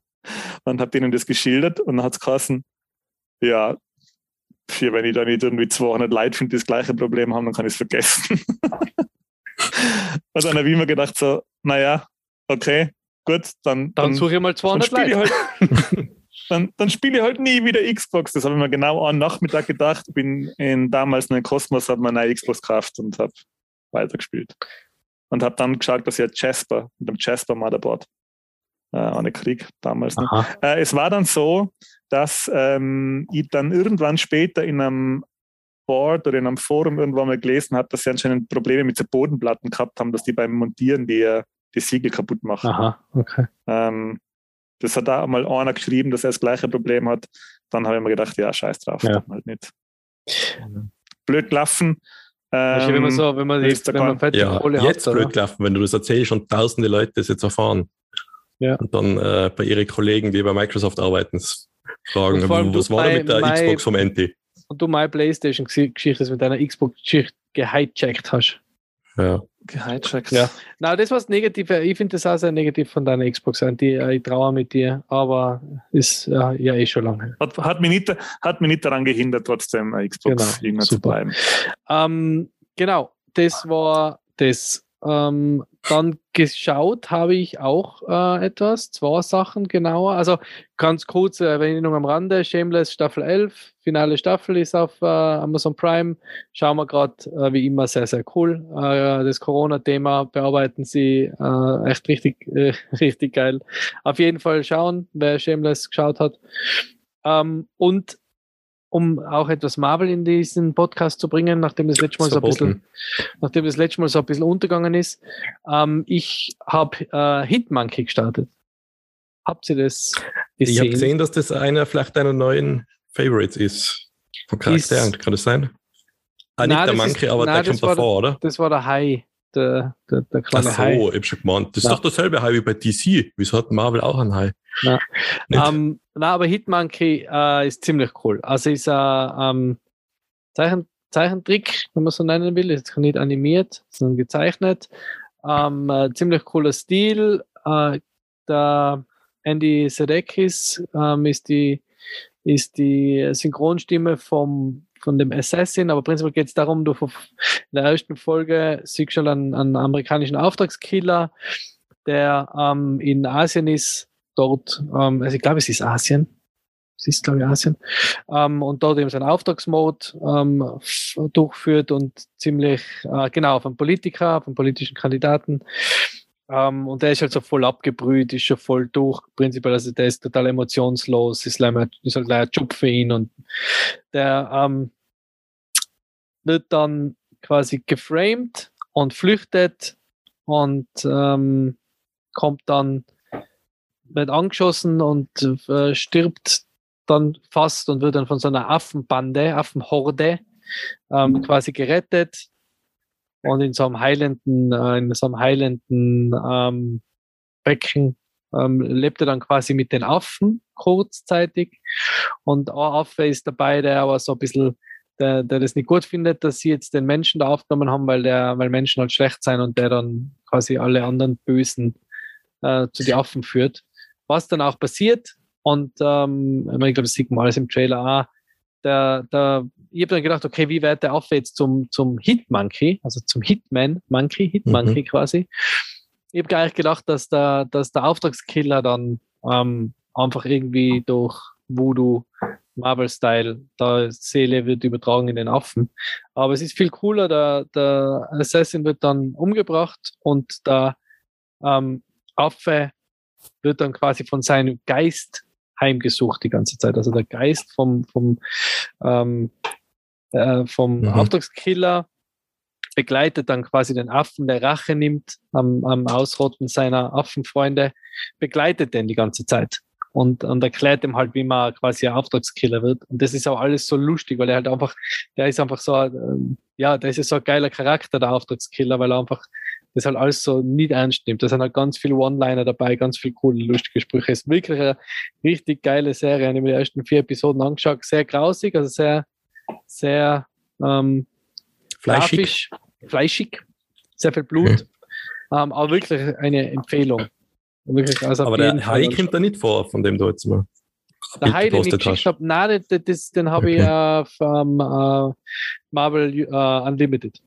und habe denen das geschildert und dann hat es geheißen, ja, für wenn ich da nicht irgendwie 200 Leute finde, das gleiche Problem haben, dann kann ich es vergessen. und dann habe ich mir gedacht so, naja, okay, gut, dann, Dann suche ich mal dann 200 spiele ich Leute. halt, dann, dann spiele ich halt nie wieder Xbox. Das habe ich mir genau am Nachmittag gedacht. Bin in damals in den Kosmos, habe mir eine Xbox gekauft und habe weitergespielt. Und habe dann geschaut, dass ich ein Jasper mit dem Jasper Motherboard äh, eine Krieg damals. Äh, es war dann so, dass ähm, ich dann irgendwann später in einem Board oder in einem Forum irgendwann mal gelesen habe, dass sie anscheinend Probleme mit den Bodenplatten gehabt haben, dass die beim Montieren die, äh, die Siegel kaputt machen. Aha, okay. Ähm, das hat da mal einer geschrieben, dass er das gleiche Problem hat. Dann habe ich mir gedacht, ja, scheiß drauf, Ja. halt nicht. Blöd ist ja, wenn man Ähm, so, wenn man, die, wenn man fette Ja, Kohle jetzt hat, blöd oder? gelaufen, wenn du das erzählst und tausende Leute das jetzt erfahren. Ja. Und dann äh, bei ihren Kollegen, die bei Microsoft arbeiten, fragen, was war denn bei mit der Xbox vom Enti? Und du meine Playstation-Geschichte das mit deiner Xbox-Geschichte gehijackt hast. Ja. gehijackt. Ja. Na, das was negativ. Ich finde das auch sehr negativ von deiner Xbox. Die, äh, ich traue mit dir, aber ist ja, ja eh schon lange. Hat, hat, mich nicht, hat mich nicht daran gehindert, trotzdem eine Xbox Genau, zu bleiben. Ähm, genau, das war das. Ähm, dann geschaut habe ich auch äh, etwas, zwei Sachen genauer. Also ganz kurz, äh, Erinnerung am Rande, Shameless Staffel 11, finale Staffel ist auf äh, Amazon Prime. Schauen wir gerade, äh, wie immer, sehr, sehr cool. Äh, das Corona-Thema bearbeiten sie äh, echt richtig, äh, richtig geil. Auf jeden Fall schauen, wer Shameless geschaut hat. Ähm, und um auch etwas Marvel in diesen Podcast zu bringen, nachdem das letzte Mal so ein bisschen, nachdem das letzte Mal so ein bisschen untergegangen ist. Ähm, ich habe äh, Hitmonkey gestartet. Habt ihr das gesehen? Ich habe gesehen, dass das einer vielleicht einer neuen Favorites ist. Von Charakteren, kann das sein? Ah, nicht der Monkey, ist, aber nein, der kommt davor, der, oder? Das war der Hai. Der, der, der kleine Ach so, Hai. ich hab schon gemeint. Das ja. ist doch dasselbe Hai wie bei DC. Wieso hat Marvel auch einen Hai? Ja. Ähm, na, aber Hitmonkey äh, ist ziemlich cool. Also ist ein ähm, Zeichen, Zeichentrick, wenn man so nennen will. Ist nicht animiert, sondern gezeichnet. Ähm, äh, ziemlich cooler Stil. Äh, der Andy Sedekis ähm, ist die ist die Synchronstimme vom, von dem Assassin, aber prinzipiell geht es darum, du in der ersten Folge siehst schon einen, einen amerikanischen Auftragskiller, der ähm, in Asien ist dort, ähm, also ich glaube, es ist Asien. Es ist, glaube ich, Asien. Ähm, und dort eben seinen Auftragsmord ähm, durchführt und ziemlich, äh, genau, von Politiker, von politischen Kandidaten. Ähm, und der ist halt so voll abgebrüht, ist schon voll durch, prinzipiell, also der ist total emotionslos, ist, halt ist halt gleich ein Job für ihn und der ähm, wird dann quasi geframed und flüchtet und ähm, kommt dann wird angeschossen und äh, stirbt dann fast und wird dann von so einer Affenbande, Affenhorde quasi gerettet und in so einem heilenden, äh, in so einem heilenden ähm, Becken ähm, lebt er dann quasi mit den Affen kurzzeitig und ein Affe ist dabei, der aber so ein bisschen der, der das nicht gut findet, dass sie jetzt den Menschen da aufgenommen haben, weil der, weil Menschen halt schlecht sein und der dann quasi alle anderen Bösen äh, zu den Affen führt was dann auch passiert. Und ähm, ich glaube, das sieht man alles im Trailer auch. Der, der, ich habe dann gedacht, okay, wie wird der Affe jetzt zum, zum Hitmonkey, also zum Hitman Monkey, Hitmonkey mhm. quasi. Ich habe gar nicht gedacht, dass der, dass der Auftragskiller dann ähm, einfach irgendwie durch Voodoo Marvel-Style, da Seele wird übertragen in den Affen. Aber es ist viel cooler, der, der Assassin wird dann umgebracht und der ähm, Affe wird dann quasi von seinem Geist heimgesucht die ganze Zeit. Also der Geist vom, vom, ähm, äh, vom mhm. Auftragskiller begleitet dann quasi den Affen, der Rache nimmt am, am Ausrotten seiner Affenfreunde, begleitet den die ganze Zeit und, und erklärt ihm halt, wie man quasi ein Auftragskiller wird. Und das ist auch alles so lustig, weil er halt einfach, der ist einfach so, ähm, ja, der ist ja so ein geiler Charakter, der Auftragskiller, weil er einfach das halt alles so nicht ernst nimmt. Da sind halt ganz viele One-Liner dabei, ganz viele coole, lustige Sprüche. Es ist wirklich eine richtig geile Serie. Ich habe mir die ersten vier Episoden angeschaut. Sehr grausig, also sehr, sehr ähm, fleischig. Grafisch, fleischig, sehr viel Blut. Mhm. Ähm, aber wirklich eine Empfehlung. Wirklich, also aber der Hai kommt da nicht vor, von dem du jetzt mal. Der Hai, den ich geschickt habe, nein, das, das, den habe okay. ich auf ähm, uh, Marvel uh, Unlimited.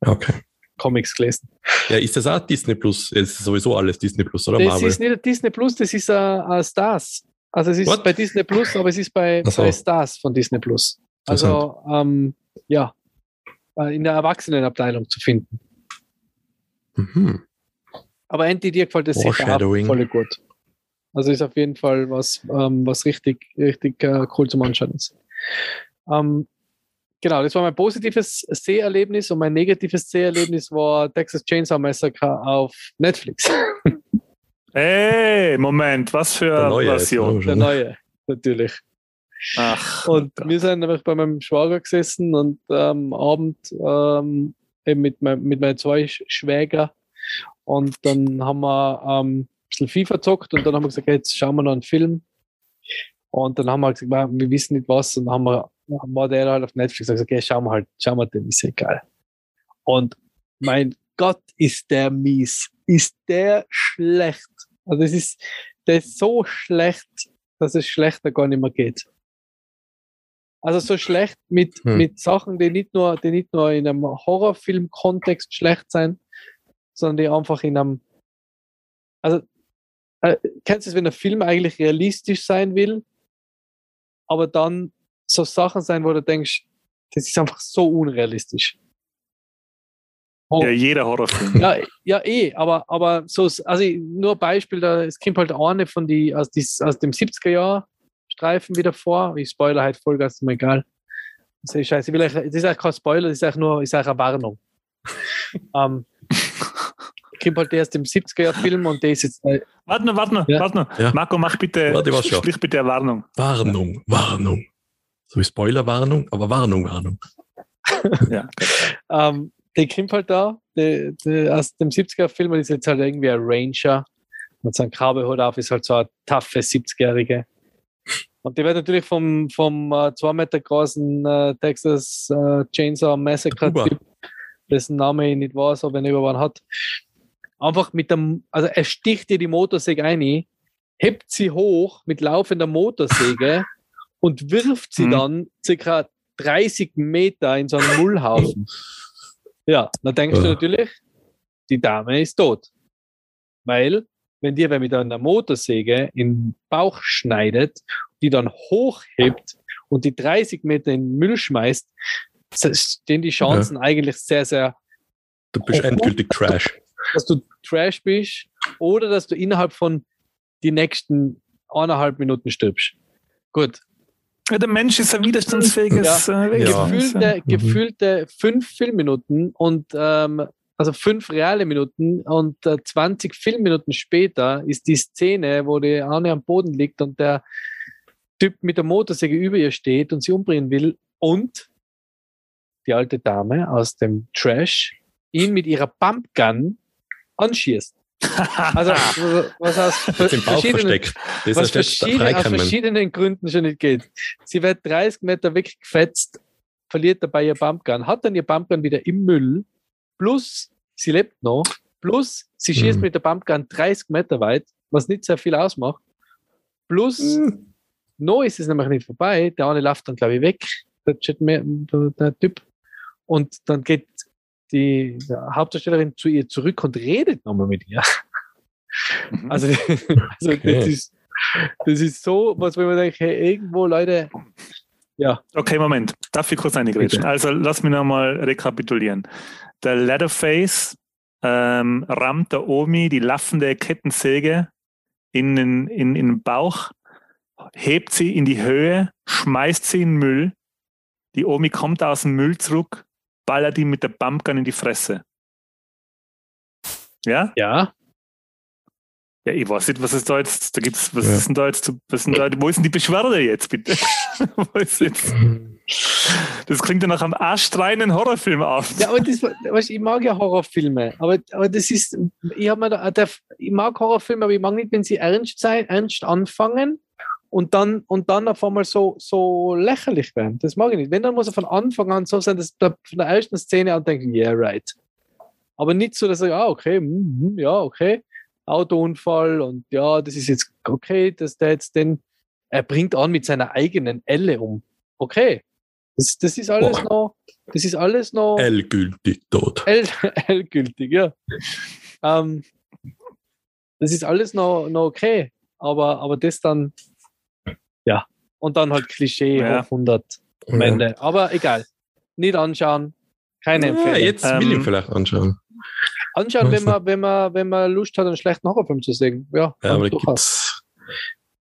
Okay. Comics gelesen. Ja, ist das auch Disney Plus? Es ist sowieso alles Disney Plus, oder? Das Marvel? ist nicht Disney Plus, das ist uh, Stars. Also es ist What? bei Disney Plus, aber es ist bei, so. bei Stars von Disney Plus. Also ähm, ja, äh, in der Erwachsenenabteilung zu finden. Mhm. Aber Andy, dir gefällt das sicher voll gut. Also ist auf jeden Fall was, ähm, was richtig, richtig äh, cool zum Anschauen ist. Ähm, genau, das war mein positives Seherlebnis und mein negatives Seherlebnis war Texas Chainsaw Massacre auf Netflix. Hey, Moment, was für eine Version? Der neue, natürlich. Ach, und wir sind nämlich bei meinem Schwager gesessen und am ähm, Abend ähm, eben mit, mein, mit meinen zwei Schwäger und dann haben wir ähm, ein bisschen FIFA gezockt und dann haben wir gesagt, jetzt schauen wir noch einen Film. Und dann haben wir gesagt, wir wissen nicht was. Und dann haben wir, war der halt auf Netflix gesagt, okay, schauen wir halt, schauen wir den, ist egal. Und mein Gott, ist der mies. Ist der schlecht. Also es ist, der ist so schlecht, dass es schlechter gar nicht mehr geht. Also so schlecht mit, hm. mit Sachen, die nicht nur, die nicht nur in einem Horrorfilm-Kontext schlecht sein, sondern die einfach in einem. Also, äh, kennst du es, wenn ein Film eigentlich realistisch sein will, aber dann so Sachen sein, wo du denkst, das ist einfach so unrealistisch. Oh. Ja, jeder Horrorfilm. Ja, ja, eh, aber, aber so, also nur ein Beispiel, da, es kommt halt eine von die aus, die, aus dem 70er Jahr Streifen wieder vor. Ich spoiler halt Vollgas, ist mir egal. Das ist scheiße. Das ist eigentlich kein Spoiler, das ist eigentlich nur ist eigentlich eine Warnung. ähm, kommt halt erst im 70er-Jahr-Film und der ist jetzt. Äh, warte noch, warte noch, ja. warte noch. Ja. Marco, mach bitte, warte, sprich bitte eine Warnung. Warnung, Warnung. So wie Spoiler-Warnung, aber Warnung, Warnung. ja. ähm, der kommt halt da, der, der, aus dem 70er-Film, ist jetzt halt irgendwie ein Ranger mit seinem Kabelhut auf, ist halt so ein taffe 70-Jährige. Und die wird natürlich vom, vom äh, zwei Meter großen äh, Texas äh, Chainsaw Massacre-Typ, dessen Name ich nicht weiß, ob er überwann hat, einfach mit dem, also er sticht dir die Motorsäge ein, hebt sie hoch mit laufender Motorsäge und wirft sie mhm. dann circa 30 Meter in so einen Müllhaufen. Ja, dann denkst ja. du natürlich, die Dame ist tot. Weil, wenn dir wer mit einer Motorsäge in den Bauch schneidet, die dann hochhebt und die 30 Meter in den Müll schmeißt, stehen die Chancen ja. eigentlich sehr, sehr. Du bist endgültig Trash. Dass du Trash bist oder dass du innerhalb von die nächsten eineinhalb Minuten stirbst. Gut. Ja, der Mensch ist ein widerstandsfähiges ja. Äh, ja. Gefühlte, gefühlte fünf Filmminuten und ähm, also fünf reale Minuten und äh, 20 Filmminuten später ist die Szene, wo die Arne am Boden liegt und der Typ mit der Motorsäge über ihr steht und sie umbringen will und die alte Dame aus dem Trash ihn mit ihrer Pumpgun anschießt. Also, was aus verschiedenen, was verschiedene, aus verschiedenen Gründen schon nicht geht. Sie wird 30 Meter weggefetzt, verliert dabei ihr Pumpgun, hat dann ihr Pumpgun wieder im Müll, plus sie lebt noch, plus sie schießt mhm. mit der Pumpgun 30 Meter weit, was nicht sehr viel ausmacht, plus mhm. noch ist es nämlich nicht vorbei, der eine läuft dann, glaube ich, weg, der, der, der Typ, und dann geht die Hauptdarstellerin zu ihr zurück und redet nochmal mit ihr. Mhm. Also, also okay. das, ist, das ist so, was wenn man denkt, hey, irgendwo Leute, ja. Okay, Moment. Darf ich kurz eingreifen? Also lass mich nochmal rekapitulieren. Der Leatherface ähm, rammt der Omi die laffende Kettensäge in den, in, in den Bauch, hebt sie in die Höhe, schmeißt sie in den Müll. Die Omi kommt aus dem Müll zurück, ballert ihm mit der Pumpgun in die Fresse. Ja? Ja. Ja, ich weiß nicht, was ist da jetzt, da gibt's, was ja. ist denn da jetzt, was ist denn da, wo ist denn die Beschwerde jetzt, bitte? wo ist jetzt? Das klingt ja nach einem astreinen Horrorfilm auf. Ja, aber das, weißt, ich mag ja Horrorfilme, aber, aber das ist, ich, hab mir da, ich mag Horrorfilme, aber ich mag nicht, wenn sie ernst sein, ernst anfangen und dann, und dann auf einmal so, so lächerlich werden. Das mag ich nicht. Wenn, dann muss er von Anfang an so sein, dass der, von der ersten Szene an denken, yeah, right. Aber nicht so, dass er, ah, okay, mm, ja, okay, Autounfall und ja, das ist jetzt okay, dass der jetzt den, er bringt an mit seiner eigenen Elle um. Okay. Das, das ist alles oh. noch, das ist alles noch. L-gültig tot. L-gültig, ja. ähm, das ist alles noch, noch okay. Aber, aber das dann, ja. Und dann halt Klischee ja. auf 100 am ja. Ende. Aber egal. Nicht anschauen. Keine ja, Empfehlung. Jetzt will ähm, ich vielleicht anschauen. Anschauen, wenn man, wenn, man, wenn man Lust hat, einen schlechten Horrorfilm zu sehen. Ja, ja aber gibt's,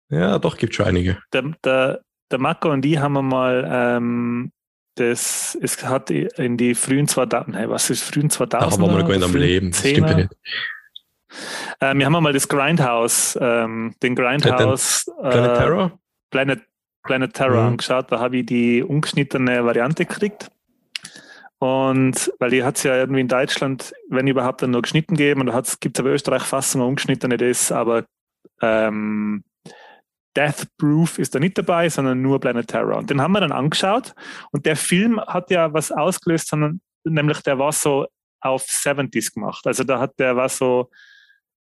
ja doch, gibt schon einige. Der, der, der Marco und die haben wir mal ähm, das, es hat in die frühen 2000, nein, was ist frühen 2000 Da haben wir mal gewinnt am Leben, das stimmt ja nicht. Ähm, wir haben mal das Grindhouse, ähm, den Grindhouse Planet äh, Terror? Planet, Planet Terror mhm. angeschaut. Da habe ich die ungeschnittene Variante gekriegt. Und weil die hat es ja irgendwie in Deutschland, wenn überhaupt, dann nur geschnitten gegeben. Und da gibt es aber Österreich Fassung ungeschnittene das, aber ähm, Death Proof ist da nicht dabei, sondern nur Planet Terror. Und den haben wir dann angeschaut. Und der Film hat ja was ausgelöst, sondern nämlich der war so auf 70s gemacht. Also da hat der war so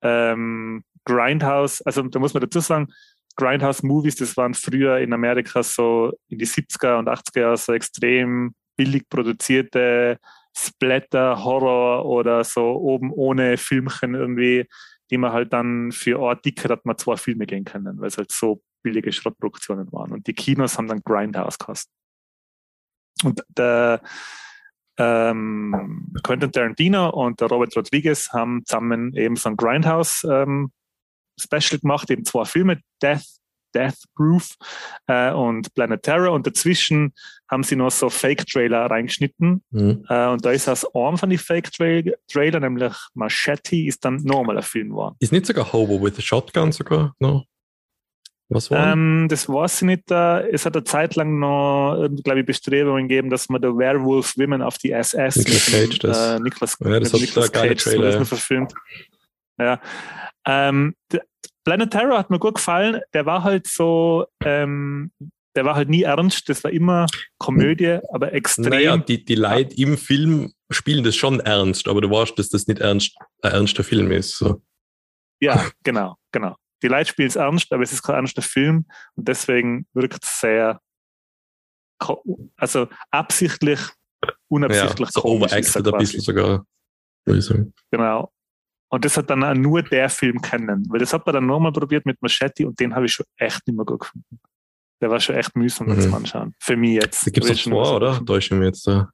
ähm, Grindhouse, also da muss man dazu sagen, Grindhouse-Movies, das waren früher in Amerika so in die 70er und 80er Jahre so extrem billig produzierte Splatter, Horror oder so oben ohne Filmchen irgendwie, die man halt dann für Ort dicker hat man zwei Filme gehen können, weil es halt so billige Schrottproduktionen waren. Und die Kinos haben dann Grindhouse gekostet. Und der ähm, Quentin Tarantino und der Robert Rodriguez haben zusammen eben so ein Grindhouse ähm, Special gemacht, eben zwei Filme, Death, Death Proof äh, und Planet Terror. Und dazwischen haben sie noch so Fake-Trailer reingeschnitten. Mhm. Äh, und da ist das Arm von den Fake-Trailer, nämlich Machete, ist dann nochmal ein Film geworden. Ist nicht sogar Hobo with a Shotgun sogar noch? Was war? Ähm, das weiß ich nicht. Äh, es hat eine Zeit lang noch, glaube ich, Bestrebungen gegeben, dass man The Werewolf Women auf die SS Nicolas Cage, das. Äh, Nicolas, ja, das hat Nicolas Cage Trailer, ja. verfilmt. Ja. Ähm, Planet Terror hat mir gut gefallen. Der war halt so, ähm, der war halt nie ernst. Das war immer Komödie, aber extrem. Naja, die, die Leute im Film spielen das schon ernst, aber du weißt, dass das nicht ernst, ein ernster Film ist. So. Ja, genau, genau die Leute spielen es ernst, aber es ist kein ernster Film und deswegen wirkt es sehr, also absichtlich, unabsichtlich ja, so komisch. Overacted ein bisschen sogar, würde ich sagen. Genau. Und das hat dann auch nur der Film kennen, weil das hat man dann nochmal probiert mit Machete und den habe ich schon echt nicht mehr gut gefunden. Der war schon echt mühsam mhm. zum Anschauen. Für mich jetzt. Da gibt es zwei, oder? Ist mir jetzt da.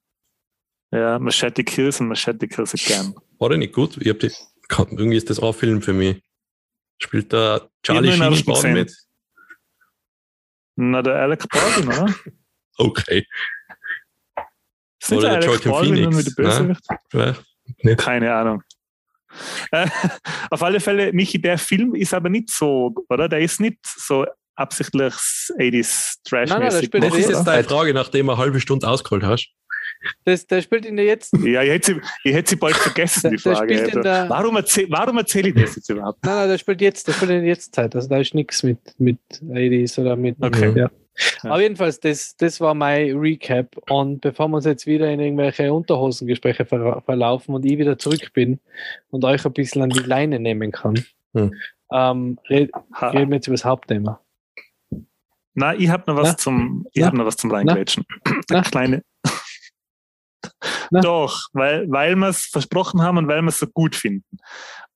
Ja, Machete Kills und Machete Kills Again. War der nicht gut? Ich hab die, irgendwie ist das auch Film für mich. Spielt da Charlie Sheen mit? Na, der Alec Baldwin, oder? okay. Sind oder der Joaquin Phoenix? Mit der nee. Keine Ahnung. Äh, auf alle Fälle, Michi, der Film ist aber nicht so, oder? Der ist nicht so absichtlich 80s trash Nein, nein, das, das ist jetzt deine Frage, nachdem du eine halbe Stunde ausgeholt hast. Das, der spielt in der jetzt. Ja, ich hätte sie, ich hätte sie bald vergessen, die Frage. Also, der, warum, erzähl, warum erzähle ich das jetzt überhaupt? Nein, nein, der spielt jetzt, der spielt in der Jetztzeit. Also da ist nichts mit, mit 80s oder mit. Okay. Ja. Ja. Aber jedenfalls, das, das war mein Recap. Und bevor wir uns jetzt wieder in irgendwelche Unterhosengespräche ver verlaufen und ich wieder zurück bin und euch ein bisschen an die Leine nehmen kann, hm. ähm, red, reden wir jetzt über das Hauptthema. Na, ich habe noch was Na? zum, ich habe noch was zum Reingrätschen. Eine kleine, na? Doch, weil, weil wir es versprochen haben und weil wir es so gut finden.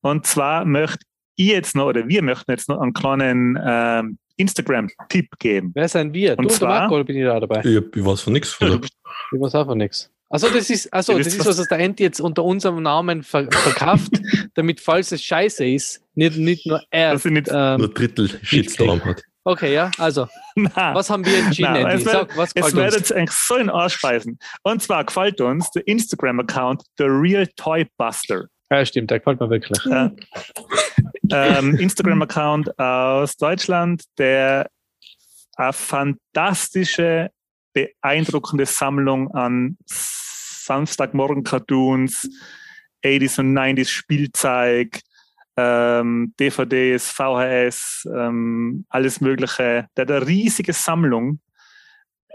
Und zwar möchte ich jetzt noch, oder wir möchten jetzt noch einen kleinen ähm, Instagram-Tipp geben. Wer sind wir? Und du zwar, und der Marco bin ich da dabei. Ich, ich weiß von nichts. Ich weiß auch von nichts. Also das ist, also das ist was, was der Ent jetzt unter unserem Namen ver verkauft, damit falls es scheiße ist, nicht, nicht nur er nicht ähm, nur Drittel Shitstorm hat. Okay, ja, also. Na, was haben wir entschieden? Na, es Sag, was es wird jetzt eigentlich so in Arsch speisen. Und zwar gefällt uns der Instagram-Account The Real Toy Buster. Ja, stimmt, der gefällt mir wirklich. Äh, ähm, Instagram-Account aus Deutschland, der eine fantastische, beeindruckende Sammlung an Samstagmorgen-Cartoons, 80s und 90s Spielzeug, ähm, DVDs, VHS, ähm, alles Mögliche. Der hat eine riesige Sammlung.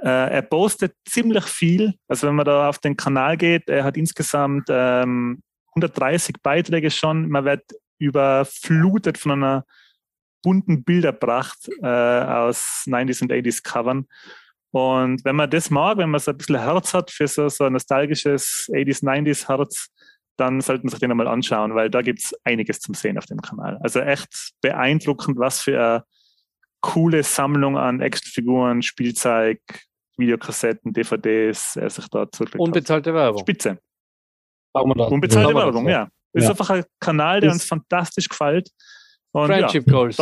Äh, er postet ziemlich viel. Also wenn man da auf den Kanal geht, er hat insgesamt ähm, 130 Beiträge schon. Man wird überflutet von einer bunten Bilderpracht äh, aus 90s und 80s Covern. Und wenn man das mag, wenn man so ein bisschen Herz hat für so, so ein nostalgisches 80s, 90s Herz, dann sollten Sie sich den einmal anschauen, weil da gibt es einiges zum Sehen auf dem Kanal. Also echt beeindruckend, was für eine coole Sammlung an Actionfiguren, Spielzeug, Videokassetten, DVDs er sich da zurücklegt. Unbezahlte Werbung. Spitze. Unbezahlte Werbung, ja. Ist ja. einfach ein Kanal, der uns fantastisch gefällt. Und Friendship ja, Goals.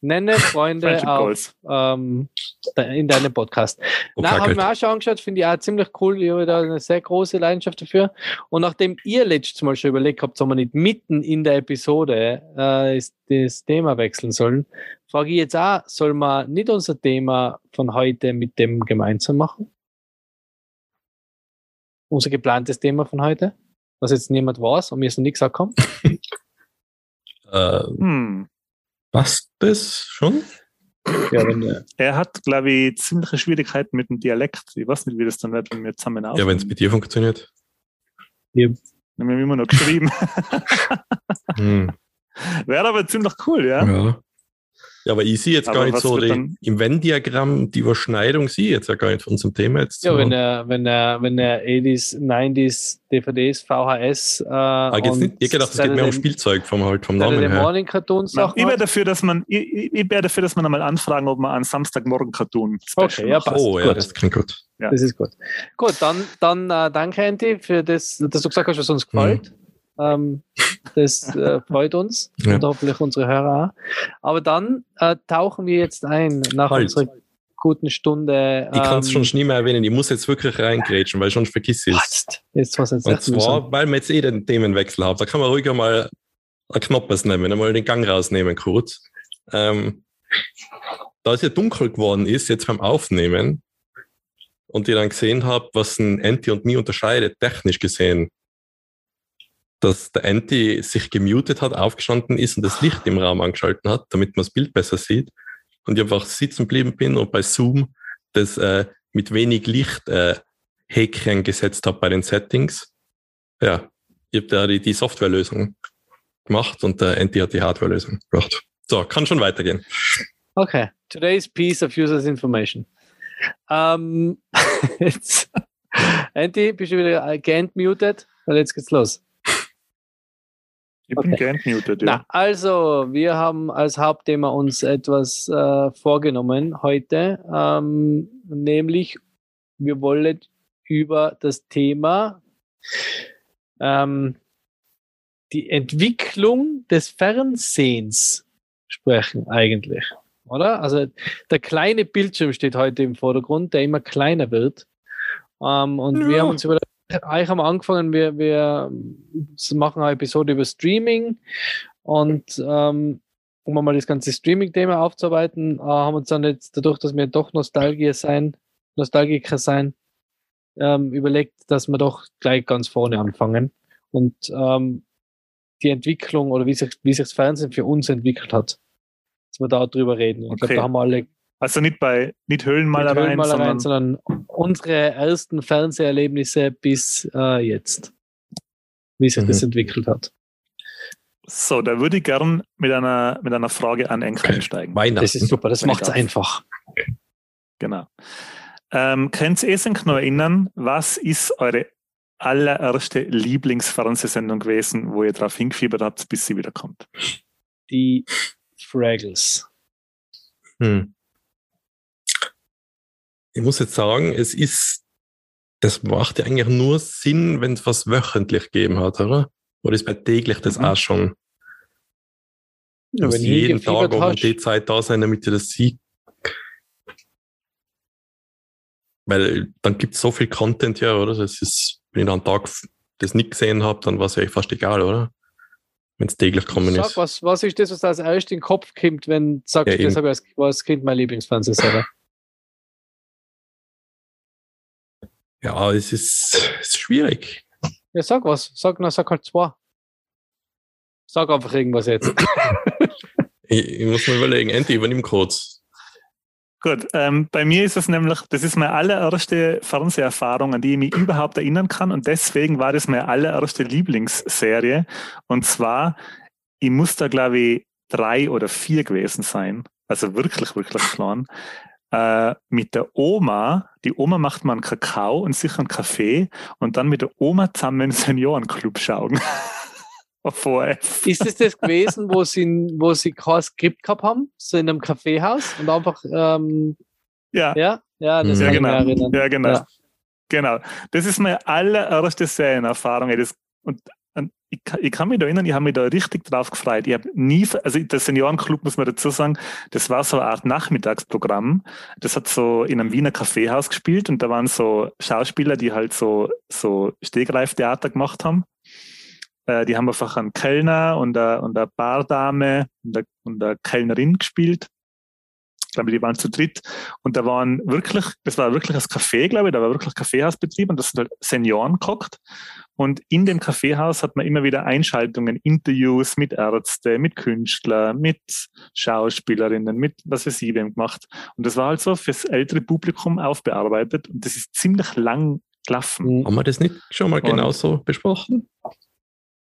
Nenne Freunde auf, ähm, in deinem Podcast. Okay, Na, habe ich mir auch schon angeschaut, finde ich auch ziemlich cool. Ich habe da eine sehr große Leidenschaft dafür. Und nachdem ihr letztes Mal schon überlegt habt, ob wir nicht mitten in der Episode äh, das Thema wechseln sollen, frage ich jetzt auch, soll man nicht unser Thema von heute mit dem gemeinsam machen? Unser geplantes Thema von heute? Was jetzt niemand weiß und mir ist noch nichts angekommen? Äh, hm. Passt das schon? Ja, wenn, äh, er hat, glaube ich, ziemliche Schwierigkeiten mit dem Dialekt. Ich weiß nicht, wie das dann wird, wenn wir zusammen aufnehmen. Ja, wenn es mit dir funktioniert. Ja. Wir haben immer noch geschrieben. hm. Wäre aber ziemlich cool, ja? Ja. Ja, aber ich sehe jetzt Aber gar nicht so die, dann- im Venn-Diagramm die Überschneidung, sehe ich jetzt ja gar nicht von unserem Thema jetzt. Ja, wenn er, wenn er, wenn er 80s, 90s, DVDs, VHS, äh, ah, geht's nicht, ich gedacht, es geht mehr um Spielzeug vom, halt, vom Namen her. Morning Cartoons Na, Sachen ich wäre dafür, dass man, ich, ich, wäre dafür, dass man einmal anfragen, ob man einen Samstagmorgen-Cartoon Okay, ja, passt. Oh, ja, Gut. das klingt gut. Ja. Das ist gut. Gut, dann, dann äh, danke, Andy, für das, dass du gesagt hast, was uns gefällt. Ähm, das äh, freut uns Ja. und hoffentlich unsere Hörer auch. Aber dann äh, tauchen wir jetzt ein nach Halt. unserer guten Stunde. Ich kann es ähm, schon nie mehr erwähnen, ich muss jetzt wirklich reingrätschen, weil sonst vergiss ich es. Jetzt was jetzt Und zwar, weil wir jetzt eh den Themenwechsel haben, da kann man ruhig mal einen Knoppes nehmen, einmal den Gang rausnehmen kurz. Ähm, da es ja dunkel geworden ist, jetzt beim Aufnehmen, und ich dann gesehen habe, was ein Anti und mich unterscheidet, technisch gesehen, dass der Anti sich gemutet hat, aufgestanden ist und das Licht im Raum angeschalten hat, damit man das Bild besser sieht. Und ich einfach sitzen geblieben bin und bei Zoom das äh, mit wenig Licht äh, Häkchen gesetzt habe bei den Settings. Ja, ich habe da die, die Softwarelösung gemacht und der Anti hat die Hardwarelösung gemacht. So, kann schon weitergehen. Okay, today's piece of users information. Ähm, jetzt, Andy, bist du wieder äh, geentmutet? Weil jetzt geht's los. Ich bin Okay. geentmutet, ja. Na, also, wir haben als Hauptthema uns etwas äh, vorgenommen heute, ähm, nämlich wir wollen über das Thema ähm, die Entwicklung des Fernsehens sprechen eigentlich, oder? Also der kleine Bildschirm steht heute im Vordergrund, der immer kleiner wird. Ähm, und wir Ja. haben uns überlegt, eigentlich haben wir angefangen, wir, wir machen eine Episode über Streaming und ähm, um mal das ganze Streaming-Thema aufzuarbeiten, äh, haben uns dann jetzt dadurch, dass wir doch Nostalgier sein, Nostalgiker sein, ähm, überlegt, dass wir doch gleich ganz vorne anfangen und ähm, die Entwicklung oder wie sich, wie sich das Fernsehen für uns entwickelt hat, dass wir da drüber reden. Ich glaube, Okay. da haben wir alle Also nicht bei nicht mit Höhlenmalereien, Höhlenmalereien, sondern sondern unsere ersten Fernseherlebnisse bis äh, jetzt, wie sich das Mhm. entwickelt hat. so, da würde ich gern mit einer, mit einer Frage an Enk Okay. einsteigen. Weihnachten. Das ist super, das macht es einfach. Genau. Ähm, könnt ihr euch noch erinnern, was ist eure allererste Lieblingsfernsehsendung gewesen, wo ihr darauf hingefiebert habt, bis sie wiederkommt? Die Fraggles. Hm. Ich muss jetzt sagen, es ist, das macht ja eigentlich nur Sinn, wenn es was wöchentlich gegeben hat, oder? Oder ist bei täglich das Mhm. auch schon? Ja, wenn jeden Tag um die Zeit da sein, damit du das siehst. Weil dann gibt es so viel Content ja, oder? Das ist, wenn ich dann einen Tag das nicht gesehen habe, dann war es ja echt fast egal, oder? Wenn es täglich kommen ist. was, was ist das, was da als erstes in den Kopf kommt, wenn du sagst, Ja, das habe ich als, als Kind mein Lieblingsfernsehsender? Ja, es ist, es ist schwierig. Ja, sag was. Sag, na, sag halt zwei. Sag einfach irgendwas jetzt. Ich, ich muss mir überlegen, Andy, übernimm kurz. Gut, ähm, bei mir ist es nämlich, das ist meine allererste Fernseherfahrung, an die ich mich überhaupt erinnern kann und deswegen war das meine allererste Lieblingsserie und zwar, ich muss da glaube ich drei oder vier gewesen sein, also wirklich, wirklich klein, äh, mit der Oma, die Oma macht mal einen Kakao und sicher einen Kaffee und dann mit der Oma zusammen einen Seniorenclub schauen. Auf ORF. Ist es das gewesen, wo sie, wo sie kein Skript gehabt haben? So in einem Kaffeehaus und einfach, ähm, Ja, ja? Ja, das Mhm. ja kann ich genau. Ja, genau. Ja. Genau. Das ist meine allererste Serienerfahrung. Das, und ich, kann- ich kann mich da erinnern, ich habe mich da richtig drauf gefreut. Ich habe nie, also der Seniorenclub muss man dazu sagen, das war so eine Art Nachmittagsprogramm. Das hat so in einem Wiener Kaffeehaus gespielt und da waren so Schauspieler, die halt so, so Stegreiftheater gemacht haben. Äh, die haben einfach einen Kellner und eine, und eine Bardame und eine, und eine Kellnerin gespielt. Ich glaube, die waren zu dritt. Und da waren wirklich, das war wirklich das Café, glaube ich, da war wirklich Kaffeehausbetrieb und das sind halt Senioren gehockt. Und in dem Kaffeehaus hat man immer wieder Einschaltungen, Interviews mit Ärzten, mit Künstlern, mit Schauspielerinnen, mit was weiß ich wem gemacht. Und das war halt so fürs ältere Publikum aufbearbeitet und das ist ziemlich lang gelaufen. Mhm. Haben wir das nicht schon mal Und- genauso besprochen?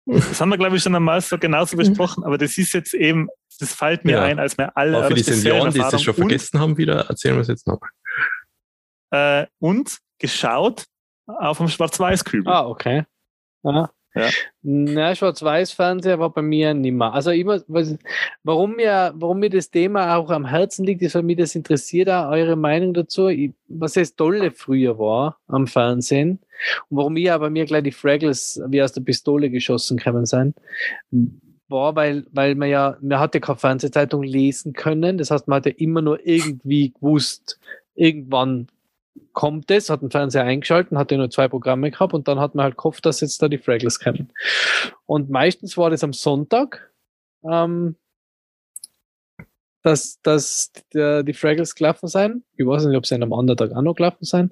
Das haben wir, glaube ich, schon einmal so genauso besprochen, aber das ist jetzt eben, das fällt mir Ja. ein, als wir alle. Aber für die Senioren, die es schon und, vergessen haben, wieder erzählen wir es jetzt noch. Äh, und geschaut auf dem Schwarz-Weiß-Kübel. Ah, okay. Ja. Ja. Na, Schwarz-Weiß-Fernseher war bei mir nimmer. Also immer, was, warum mir, warum mir das Thema auch am Herzen liegt, ist, weil mich das interessiert, auch eure Meinung dazu, ich, was das Tolle früher war am Fernsehen und warum mir aber mir gleich die Fraggles wie aus der Pistole geschossen können sein, war, weil, weil man ja, man hat ja keine Fernsehzeitung lesen können. Das heißt, man hat ja immer nur irgendwie gewusst, irgendwann kommt es, hat den Fernseher eingeschalten, hatte nur zwei Programme gehabt und dann hat man halt gehofft, dass jetzt da die Fraggles kommen. Und meistens war das am Sonntag, ähm, dass, dass die, die Fraggles gelaufen sein. Ich weiß nicht, ob sie am anderen Tag auch noch gelaufen sein.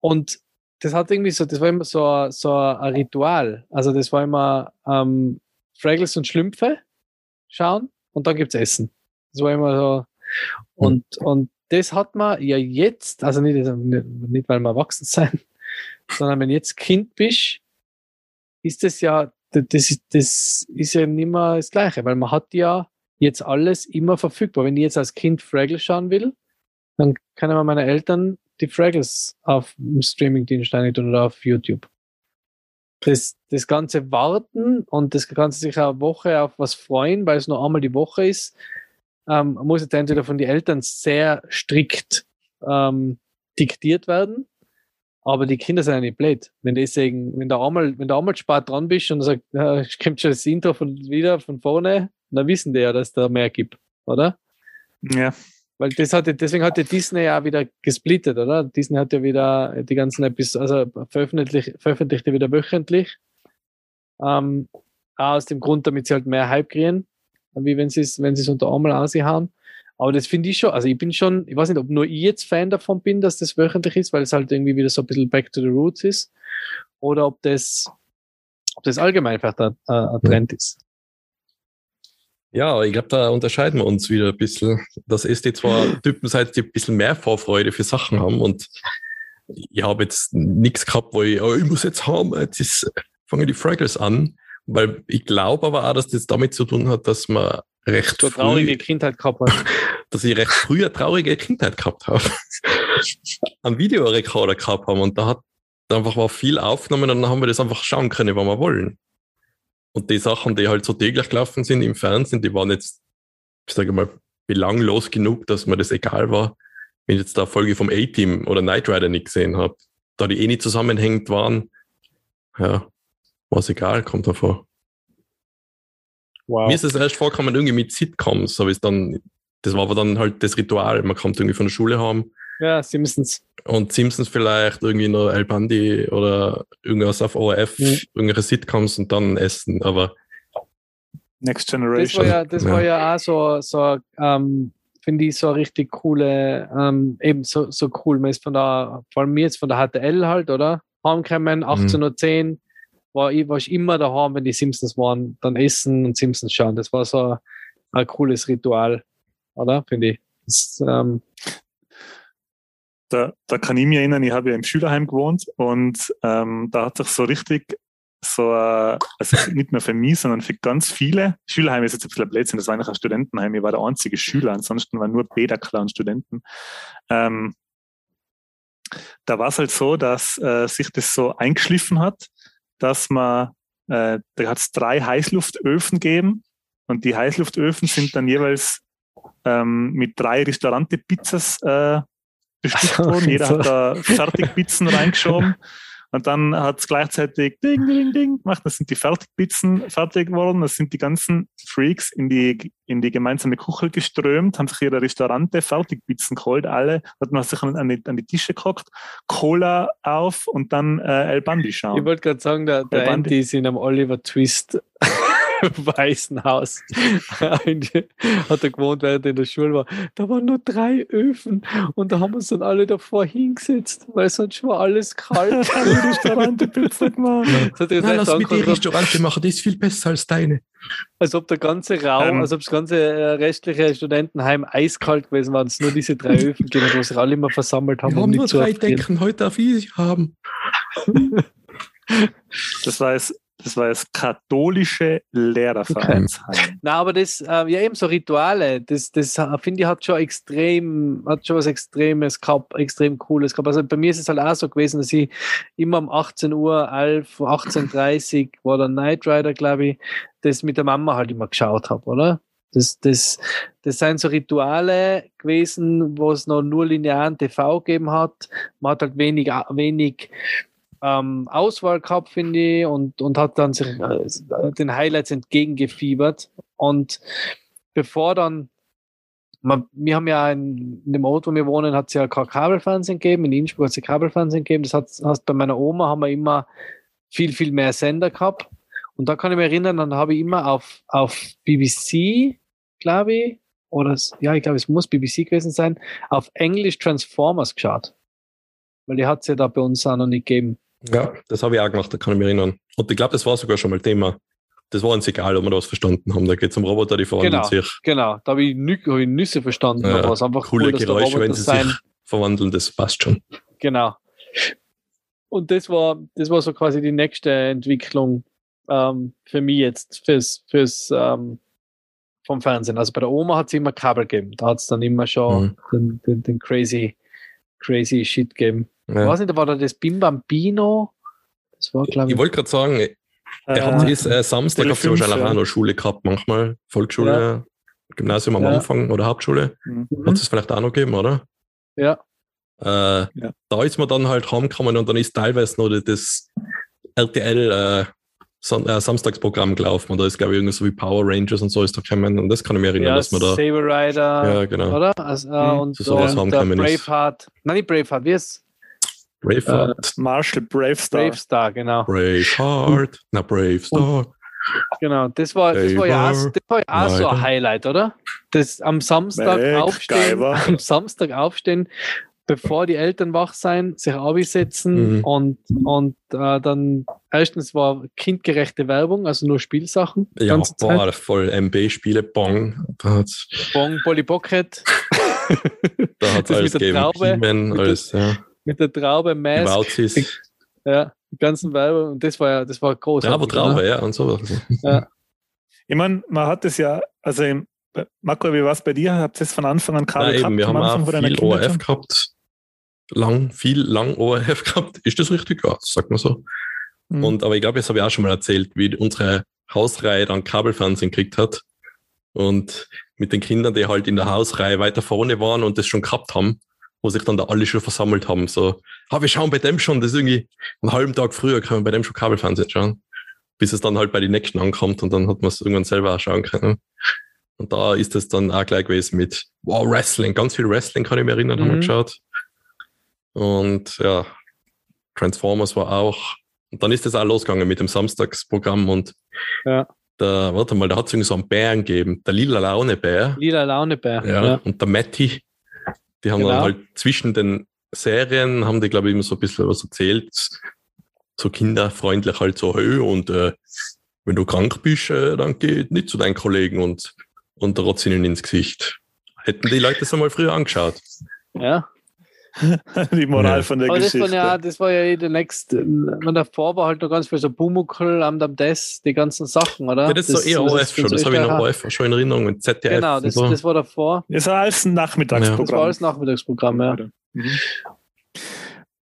Und das hat irgendwie so, das war immer so, ein- so ein Ritual. Also das war immer ähm, Fraggles und Schlümpfe schauen und dann gibt's Essen. Das war immer so. Und, und das hat man ja jetzt, also nicht, nicht, nicht weil wir erwachsen sein, sondern wenn jetzt Kind bist, ist das ja, das ist, das ist ja nicht mehr das Gleiche, weil man hat ja jetzt alles immer verfügbar. Wenn ich jetzt als Kind Fraggles schauen will, dann kann man meine Eltern die Fraggles auf dem Streamingdienst eintun oder auf YouTube. Das, das ganze Warten und das ganze sich eine Woche auf was freuen, weil es nur einmal die Woche ist, ähm, muss jetzt entweder von den Eltern sehr strikt ähm, diktiert werden, aber die Kinder sind ja nicht blöd. Wenn die sagen, wenn du einmal, wenn du einmal spät dran bist und sagst, es kommt schon das Intro von, wieder von vorne, dann wissen die ja, dass da mehr gibt, oder? Ja. Weil das hatte, deswegen hat ja Disney ja wieder gesplittet, oder? Disney hat ja wieder die ganzen Episoden, also veröffentlicht, veröffentlicht ja wieder wöchentlich. Ähm, aus dem Grund, damit sie halt mehr Hype kriegen, wie wenn sie es, wenn sie es unter einmal aushauen. Aber das finde ich schon, also ich bin schon, ich weiß nicht, ob nur ich jetzt Fan davon bin, dass das wöchentlich ist, weil es halt irgendwie wieder so ein bisschen back to the roots ist. Oder ob das, ob das allgemein vielleicht ein, ein ein Trend ist. Ja, ich glaube, da unterscheiden wir uns wieder ein bisschen. Dass es die zwar Typen seid, die ein bisschen mehr Vorfreude für Sachen haben und ich habe jetzt nichts gehabt, wo ich, oh, ich muss jetzt haben, jetzt ist, fangen die Fraggles an, weil ich glaube aber auch, dass das damit zu tun hat, dass man recht So früh, traurige Kindheit gehabt hat. dass ich recht früh eine traurige Kindheit gehabt habe. Einen Videorekorder gehabt haben und da hat einfach war viel aufgenommen und dann haben wir das einfach schauen können, wann wir wollen. Und die Sachen, die halt so täglich gelaufen sind im Fernsehen, die waren jetzt, ich sage mal, belanglos genug, dass mir das egal war, wenn ich jetzt da Folge vom A-Team oder Knight Rider nicht gesehen habe. Da die eh nicht zusammenhängend waren, ja, war es egal, kommt davor. Wow. Mir ist es erst vorgekommen, irgendwie mit Sitcoms, habe ich dann, das war aber dann halt das Ritual, man kommt irgendwie von der Schule heim Ja, Simpsons. und Simpsons vielleicht, irgendwie noch El Bandi oder irgendwas auf ORF, Mhm. irgendwelche Sitcoms und dann essen, aber Next Das Generation. war ja, das Ja. war ja auch so, so ähm, finde ich, so eine richtig coole, ähm, eben so, so cool. Man ist von der, vor allem jetzt von der HTL halt, oder? Heimgekommen, 18.10 Uhr, war ich, war ich immer daheim, wenn die Simpsons waren, dann essen und Simpsons schauen. Das war so ein cooles Ritual, oder? Finde ich. Das, ähm, da, da kann ich mich erinnern, ich habe ja im Schülerheim gewohnt und ähm, da hat sich so richtig so, äh, also nicht nur für mich, sondern für ganz viele, Schülerheim ist jetzt ein bisschen ein Blödsinn, das war eigentlich ein Studentenheim, ich war der einzige Schüler, ansonsten waren nur Bäderkler und Studenten. Ähm, da war es halt so, dass äh, sich das so eingeschliffen hat, dass man, äh, da hat es drei Heißluftöfen gegeben und die Heißluftöfen sind dann jeweils ähm, mit drei Restaurante-Pizzas äh, bestückt worden. Jeder hat da Fertigpizzen reingeschoben. Und dann hat es gleichzeitig Ding, Ding, Ding gemacht. Das sind die Fertigpizzen fertig geworden. Das sind die ganzen Freaks in die, in die gemeinsame Küche geströmt, haben sich ihre Restaurante Fertigpizzen geholt, alle. Hat man sich an die, an die Tische gehockt, Cola auf und dann äh, El Bandi ich schauen. wollte gerade sagen, der, der Der Bandi- in einem Oliver Twist weißen Haus. Hat er gewohnt, während er in der Schule war. Da waren nur drei Öfen und da haben wir uns dann alle davor hingesetzt, weil sonst war alles kalt. Die Restaurante-Pizza gemacht. Das hat er Nein, gesagt, lass mich die Restaurante machen, die ist viel besser als deine. als ob der ganze Raum, Ähm. als ob das ganze äh, restliche Studentenheim eiskalt gewesen war und es nur diese drei Öfen hat, wo sich alle immer versammelt haben. Wir haben um nur drei. Decken, heute darf ich sie haben. Das war es. Das war das katholische Lehrervereinsheim. Na, aber das, äh, ja, eben so Rituale, das, das finde ich hat schon extrem, hat schon was Extremes gehabt, extrem Cooles gehabt. Also bei mir ist es halt auch so gewesen, dass ich immer um 18 Uhr, 11, 18.30 war der Night Rider, glaube ich, das mit der Mama halt immer geschaut habe, oder? Das, das, das sind so Rituale gewesen, wo es noch nur linearen TV gegeben hat. Man hat halt wenig, wenig ähm, Auswahl gehabt, finde ich, und, und hat dann sich äh, den Highlights entgegengefiebert. Und bevor dann, man, wir haben ja in, in, dem Ort, wo wir wohnen, hat es ja kein Kabelfernsehen gegeben, in Innsbruck hat es ja Kabelfernsehen gegeben. Das hat, heißt, bei meiner Oma haben wir immer viel, viel mehr Sender gehabt. Und da kann ich mich erinnern, dann habe ich immer auf, auf BBC, glaube ich, oder ja, ich glaube, es muss BBC gewesen sein, auf Englisch Transformers geschaut. Weil die hat es ja da bei uns auch noch nicht gegeben. Ja, das habe ich auch gemacht, da kann ich mich erinnern. Und ich glaube, das war sogar schon mal Thema. Das war uns egal, ob wir das verstanden haben. Da geht es um Roboter, die verwandeln genau, sich. Genau, da habe ich, Nü hab ich Nüsse verstanden. Ja, aber es einfach coole cool, dass Geräusche, der wenn sie sein. sich verwandeln, das passt schon. Genau. Und das war, das war so quasi die nächste Entwicklung ähm, für mich jetzt, fürs, fürs ähm, vom Fernsehen. Also bei der Oma hat es immer Kabel gegeben. Da hat es dann immer schon Mhm. den, den, den crazy, crazy Shit gegeben. Ich Ja. weiß nicht, war da das Bim Bambino? Das war, glaube Ich ich. wollte gerade sagen, er Äh, hat ist, äh, Samstag ihr wahrscheinlich fünf, auch ja. noch Schule gehabt, manchmal. Volksschule, Gymnasium am Ja. Anfang oder Hauptschule. mhm. Hat es vielleicht auch noch gegeben, oder? Ja, Äh, Ja. Da ist man dann halt heimgekommen und dann ist teilweise noch das RTL äh, äh, Samstagsprogramm gelaufen. Und da ist, glaube ich, irgendwie so wie Power Rangers und so ist da gekommen. Und das kann ich mir erinnern, ja dass man da. Saber Rider, Ja, genau. oder? Also, äh, Mhm. und, sowas und der ist. Braveheart. Nein, nicht Braveheart, wie ist Braveheart. Marshall Bravestar. Bravestar, genau. Braveheart. Na, Brave Star. Genau, das war, das war ja auch, das war ja auch so ein. Highlight, oder? Das am Samstag Mac aufstehen, Guyver. am Samstag aufstehen, bevor die Eltern wach sein, sich absetzen Mhm. und, und äh, dann erstens war kindgerechte Werbung, also nur Spielsachen. Ja, Zeit. boah, voll MB-Spiele, Bong. Bong, Polly Pocket da hat's Das alles mit der gegeben. Traube, alles, ja. Mit der Traube, Die Mask, Wauzis. ja, die ganzen Werbung und das war ja, das war groß. Traube, Traube, ja, und so. Ich meine, man hat es ja, also im- Marco, wie war es bei dir? Habt ihr es von Anfang an Kabel Ja, eben, wir haben Anfang auch viel ORF gehabt. Lang, viel lang ORF gehabt. Ist das richtig? Ja, das sagt man so. Mhm. Und, aber ich glaube, das habe ich auch schon mal erzählt, wie unsere Hausreihe dann Kabelfernsehen gekriegt hat. Und mit den Kindern, die halt in der Hausreihe weiter vorne waren und das schon gehabt haben, wo sich dann da alle schon versammelt haben. So, ah, wir schauen bei dem schon, das ist irgendwie einen halben Tag früher können wir bei dem schon Kabelfernsehen schauen. Bis es dann halt bei den nächsten ankommt und dann hat man es irgendwann selber auch schauen können. Und da ist es dann auch gleich gewesen mit, wow, Wrestling, ganz viel Wrestling kann ich mich erinnern, haben wir Mhm. geschaut. Und ja, Transformers war auch. Und dann ist es auch losgegangen mit dem Samstagsprogramm und Ja. der, warte mal, da hat es irgendwie so einen Bären gegeben, der lila Laune-Bär. Lila Launebär. Ja, Ja. und der Matti. Die haben Genau. dann halt zwischen den Serien, haben die, glaube ich, immer so ein bisschen was erzählt. So kinderfreundlich halt so, hey, und äh, wenn du krank bist, äh, dann geh nicht zu deinen Kollegen und, und rotz ihnen ins Gesicht. Hätten die Leute das einmal früher angeschaut. ja. Die Moral Ja. von der Aber das, Geschichte. war ja, das war ja eh der nächste. Und davor war halt noch ganz viel so Bumuckel, am des, die ganzen Sachen, oder? Ja, das ist so eher ORF schon, das habe ich noch. ORF schon in Erinnerung und ZDF Genau, und das, so. das war davor. Das war alles ein Nachmittagsprogramm. Das war alles Nachmittagsprogramm, ja. Mhm.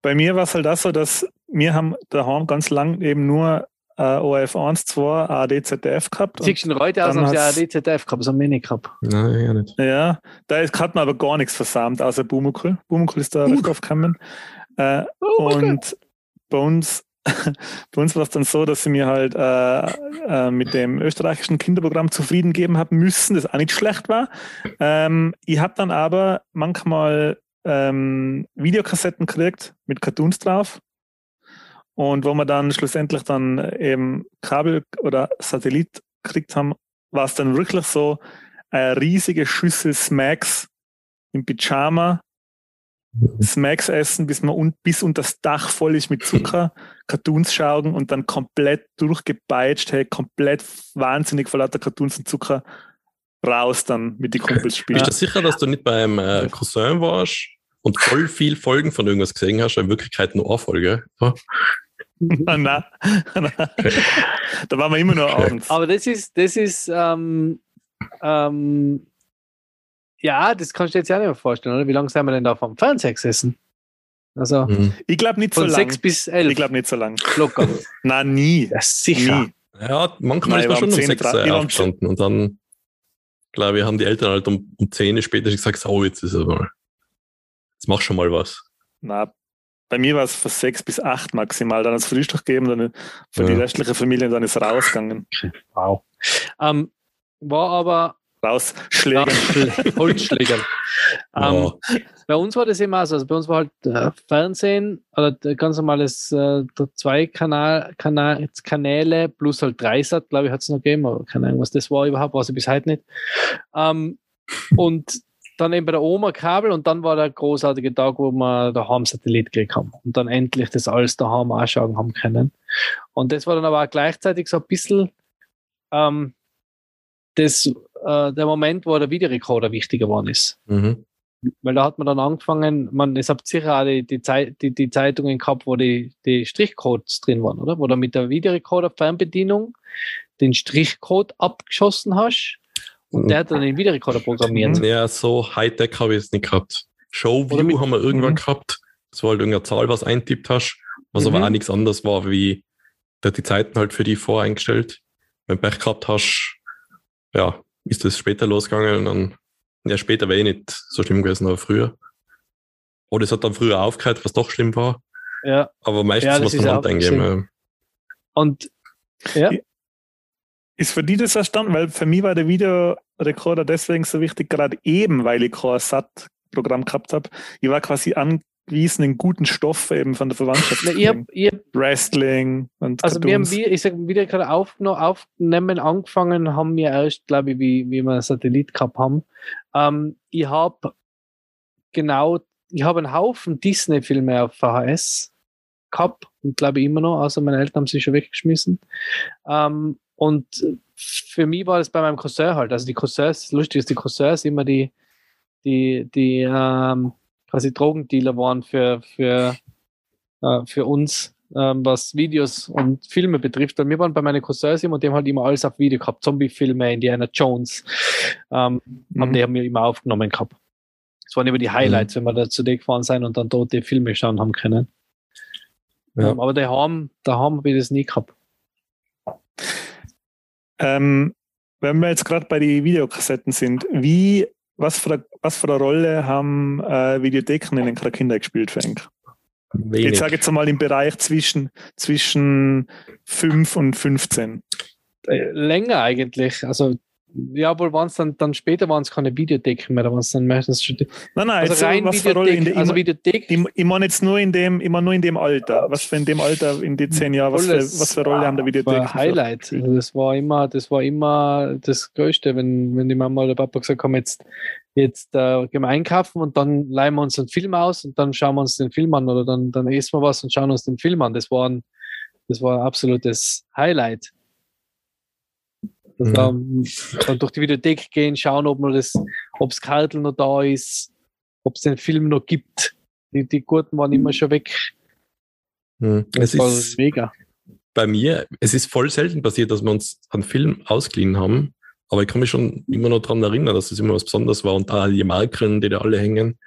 Bei mir war es halt auch so, dass wir haben daheim ganz lang eben nur äh, ORF 1, 2, ARD, ZDF gehabt. Siehst du heute aus, dann haben sie ja hat's- DZF gehabt, wir nicht gehabt. Nein, ja nicht. ja, da ist- hat man aber gar nichts versammelt, außer Bumukel. Bumukel ist da recht oft gekommen. Äh, Oh und bei uns, bei uns war es dann so, dass sie mir halt äh, äh, mit dem österreichischen Kinderprogramm zufrieden geben haben müssen, das auch nicht schlecht war. Ähm, ich habe dann aber manchmal ähm, Videokassetten gekriegt mit Cartoons drauf. Und wo wir dann schlussendlich dann eben Kabel oder Satellit gekriegt haben, war es dann wirklich so eine riesige Schüssel Smacks im Pyjama. Smacks essen, bis man un bis unter das Dach voll ist mit Zucker, Cartoons schauen und dann komplett durchgepeitscht, hey, komplett wahnsinnig vor lauter Cartoons und Zucker. Raus dann mit den Kumpels spielen. Bist du sicher, dass du nicht beim äh, Cousin warst und voll viel Folgen von irgendwas gesehen hast, in Wirklichkeit nur eine Folge? So? nein, nein. Da waren wir immer nur abends. Aber das ist, das ist, ähm, ähm, ja, das kannst du dir jetzt ja nicht mehr vorstellen, oder? Wie lange sind wir denn da vom Fernseher gesessen? Also Mhm. Ich glaube nicht so von lang. sechs bis elf. Ich glaube nicht so lang. locker. Nein, nie. Ja, sicher. Nie. Ja, manchmal Nein, ist man schon um 10, sechs ich war äh, aufgestanden und dann, glaube ich, haben die Eltern halt um, um 10 später gesagt, so, jetzt ist es mal. Jetzt mach schon mal was. Na, bei mir war es von sechs bis acht maximal. Dann hat es Frühstück gegeben, dann für die Ja. restliche Familie, dann ist rausgegangen. Wow. Ähm, war aber Raus, Schläger. Schl- Holzschlägern. Ähm, Ja. Bei uns war das immer so. Also bei uns war halt äh, Fernsehen oder ganz normales äh, zwei Kanal, Kanal, Kanäle plus halt Dreisat, glaube ich, hat es noch gegeben, aber keine Ahnung, was das war überhaupt, weiß ich bis heute nicht. Ähm, und dann eben bei der Oma Kabel und dann war der großartige Tag, wo wir daheim Satellit gekriegt haben und dann endlich das alles daheim anschauen haben können. Und das war dann aber auch gleichzeitig so ein bisschen ähm, das, äh, der Moment, wo der Videorekorder wichtiger geworden ist. Mhm. Weil da hat man dann angefangen, man, es habt sicher auch die, die, Zei- die, die Zeitungen gehabt, wo die, die Strichcodes drin waren, oder? Wo du mit der Videorekorder Fernbedienung den Strichcode abgeschossen hast und der hat dann den Videorekorder programmiert. Ja, so Hightech habe ich es nicht gehabt. Showview haben wir irgendwann Mhm. gehabt. Das war halt irgendeine Zahl, was eintippt hast, was Mhm. aber auch nichts anderes war, wie der die Zeiten halt für die voreingestellt. Wenn du Pech gehabt hast, ja, ist das später losgegangen und dann, ja, später wäre eh nicht so schlimm gewesen, aber früher. Oder es hat dann früher aufgehört, was doch schlimm war. Ja. Aber meistens Ja, muss man Hand eingeben. ja. Und ja, Ist für die das verstanden? Weil für mich war der Videorekorder deswegen so wichtig, gerade eben, weil ich kein SAT-Programm gehabt habe. Ich war quasi angewiesen, den guten Stoff eben von der Verwandtschaft zu kriegen. ich hab, Wrestling und also wir haben, Cartoons. wie, ich sag, Videorekorder aufno- aufnehmen angefangen, haben wir erst, glaube ich, wie, wie wir einen Satellit gehabt haben. Ähm, ich habe genau, ich habe einen Haufen Disney-Filme auf VHS gehabt und glaube ich immer noch, außer meine Eltern haben sie schon weggeschmissen. Ähm, und für mich war das bei meinem Cousin halt. Also die Cousins, lustig ist, die Cousins immer die, die, die ähm, quasi Drogendealer waren für, für, äh, für uns, ähm, was Videos und Filme betrifft. Weil wir waren bei meinen Cousins immer und die haben halt immer alles auf Video gehabt. Zombie-Filme, Indiana Jones. Ähm, haben Mhm. die haben wir immer aufgenommen gehabt. Das waren immer die Highlights, wenn wir da zu dir gefahren sind und dann dort die Filme schauen haben können. Ja. Ähm, aber daheim, daheim habe ich das nie gehabt. Ähm, wenn wir jetzt gerade bei den Videokassetten sind, wie, was für eine, was für eine Rolle haben äh, Videotheken in den Kinder gespielt, Frank? Wenig. Jetzt sage ich jetzt mal im Bereich zwischen, zwischen 5 und 15. Äh, länger eigentlich. Also, ja, wohl waren es dann, dann später waren es keine Videotheken mehr, da waren es dann meistens schon. Nein, nein, also jetzt, rein was für eine Rolle in Videothek. der, Also Videothek. ich, ich meine jetzt nur in dem, immer nur in dem Alter. Was für in dem Alter, in die zehn Jahren, was für, was für eine Rolle haben der war Videotheken? ein Highlight. Also das war immer, das war immer das Größte, wenn, wenn die Mama oder Papa gesagt haben, jetzt, jetzt äh, gehen wir einkaufen und dann leihen wir uns einen Film aus und dann schauen wir uns den Film an oder dann, dann essen wir was und schauen uns den Film an. Das war ein, das war ein absolutes Highlight. Mhm. war, dann durch die Videothek gehen, schauen, ob man das, ob das Kartel noch da ist, ob es den Film noch gibt. Die, die Gurten waren immer schon weg. Hm. Das Es war ist mega. bei mir, es ist voll selten passiert, dass wir uns einen Film ausgeliehen haben. Aber ich kann mich schon immer noch daran erinnern, dass es immer was Besonderes war und da die Marken, die da alle hängen.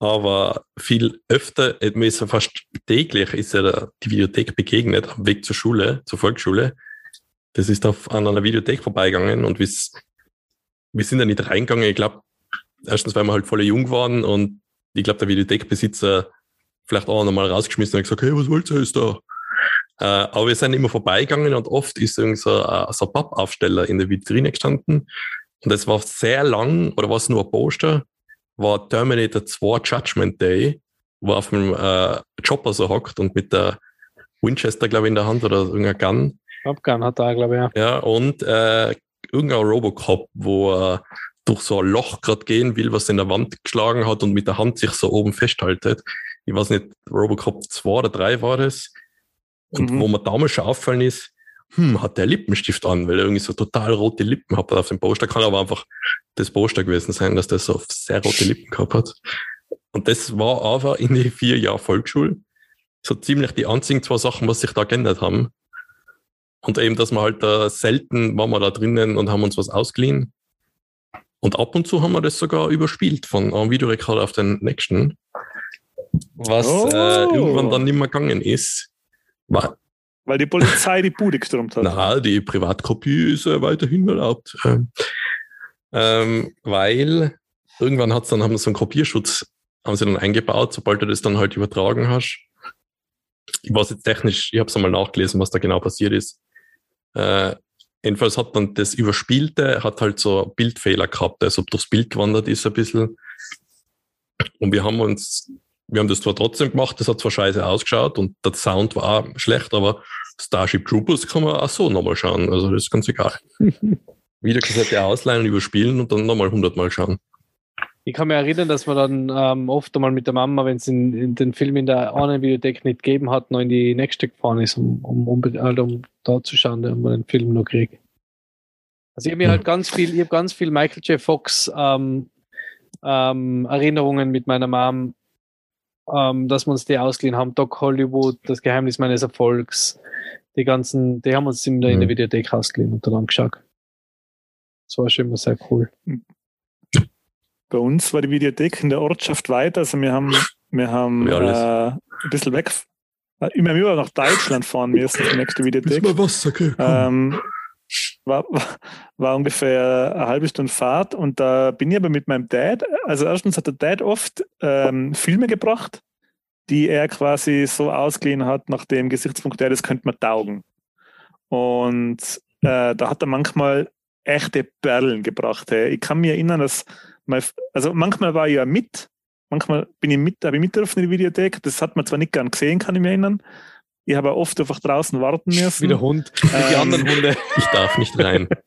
Aber viel öfter, mir ist ja fast täglich, ist ja die Videothek begegnet, am Weg zur Schule, zur Volksschule. Das ist auf, an einer Videothek vorbeigegangen und wir sind da nicht reingegangen. Ich glaube, erstens, weil wir halt voll jung waren und ich glaube, der Videothekbesitzer vielleicht auch nochmal rausgeschmissen und gesagt, hey, was wollt ihr jetzt da? Äh, aber wir sind immer vorbeigegangen und oft ist irgend so, äh, so ein Pappaufsteller in der Vitrine gestanden. Und es war sehr lang, oder war es nur ein Poster, war Terminator 2 Judgment Day, wo auf dem äh, Chopper so hockt und mit der Winchester, glaube ich, in der Hand oder irgendein Gun. Abgang hat er, glaube ich, ja. Ja, und äh, irgendein Robocop, wo er durch so ein Loch gerade gehen will, was in der Wand geschlagen hat und mit der Hand sich so oben festhaltet. Ich weiß nicht, Robocop 2 oder 3 war das. Und Mhm. wo mir damals schon auffallen ist, hm, hat der Lippenstift an, weil er irgendwie so total rote Lippen hat auf dem Poster. Kann aber einfach das Poster gewesen sein, dass der so sehr rote Lippen gehabt hat. Und das war aber in die vier Jahre Volksschule. so ziemlich die einzigen zwei Sachen, was sich da geändert haben. Und eben, dass wir halt da selten waren wir da drinnen und haben uns was ausgeliehen. Und ab und zu haben wir das sogar überspielt von einem Videorekorder auf den nächsten. Was Oh. äh, irgendwann dann nicht mehr gegangen ist. War, Weil die Polizei die Bude gestürmt hat. na, die Privatkopie ist äh, weiterhin erlaubt. Ähm, ähm, weil irgendwann hat's dann, haben sie so einen Kopierschutz haben sie dann eingebaut, sobald du das dann halt übertragen hast. Ich weiß jetzt technisch, ich habe es einmal nachgelesen, was da genau passiert ist. Äh, jedenfalls hat dann das Überspielte, hat halt so Bildfehler gehabt, also durchs Bild gewandert ist ein bisschen. Und wir haben uns, wir haben das zwar trotzdem gemacht, das hat zwar scheiße ausgeschaut und der Sound war auch schlecht, aber Starship Troopers kann man auch so nochmal schauen, also das ist ganz egal. Videokassette ausleihen und überspielen und dann nochmal hundertmal schauen. Ich kann mich erinnern, dass man dann ähm, oft einmal mit der Mama, wenn es in, in den Film in der einen Videothek nicht gegeben hat, noch in die nächste gefahren ist, um, um, um, halt, um da zu schauen, dass man den Film noch kriegt. Also ich habe mir halt ganz viel, ich habe ganz viel Michael J. Fox ähm, ähm, Erinnerungen mit meiner Mom, ähm, dass wir uns die ausgeliehen haben. Doc Hollywood, das Geheimnis meines Erfolgs, die ganzen, die haben uns in der, in der. Videothek ausgeliehen und dann angeschaut. Das war schon immer sehr cool. Bei uns war die Videothek in der Ortschaft weiter. Also wir haben, wir haben äh, ein bisschen weg, äh, immer über nach Deutschland fahren müssen, die nächste Videothek. Wasser, okay, Ähm, war, war, ungefähr eine halbe Stunde Fahrt und da bin ich aber mit meinem Dad, also erstens hat der Dad oft ähm, Filme gebracht, die er quasi so ausgeliehen hat, nach dem Gesichtspunkt, ja, das könnte man taugen. Und äh, da hat er manchmal echte Perlen gebracht. Hey. Ich kann mich erinnern, dass mein, also manchmal war ich ja mit, manchmal bin ich mit, habe ich mitgerufen in die Videothek. Das hat man zwar nicht gern gesehen, kann ich mich erinnern. Ich habe auch oft einfach draußen warten müssen. Wie der Hund, wie die Ähm, anderen Hunde. Ich darf nicht rein.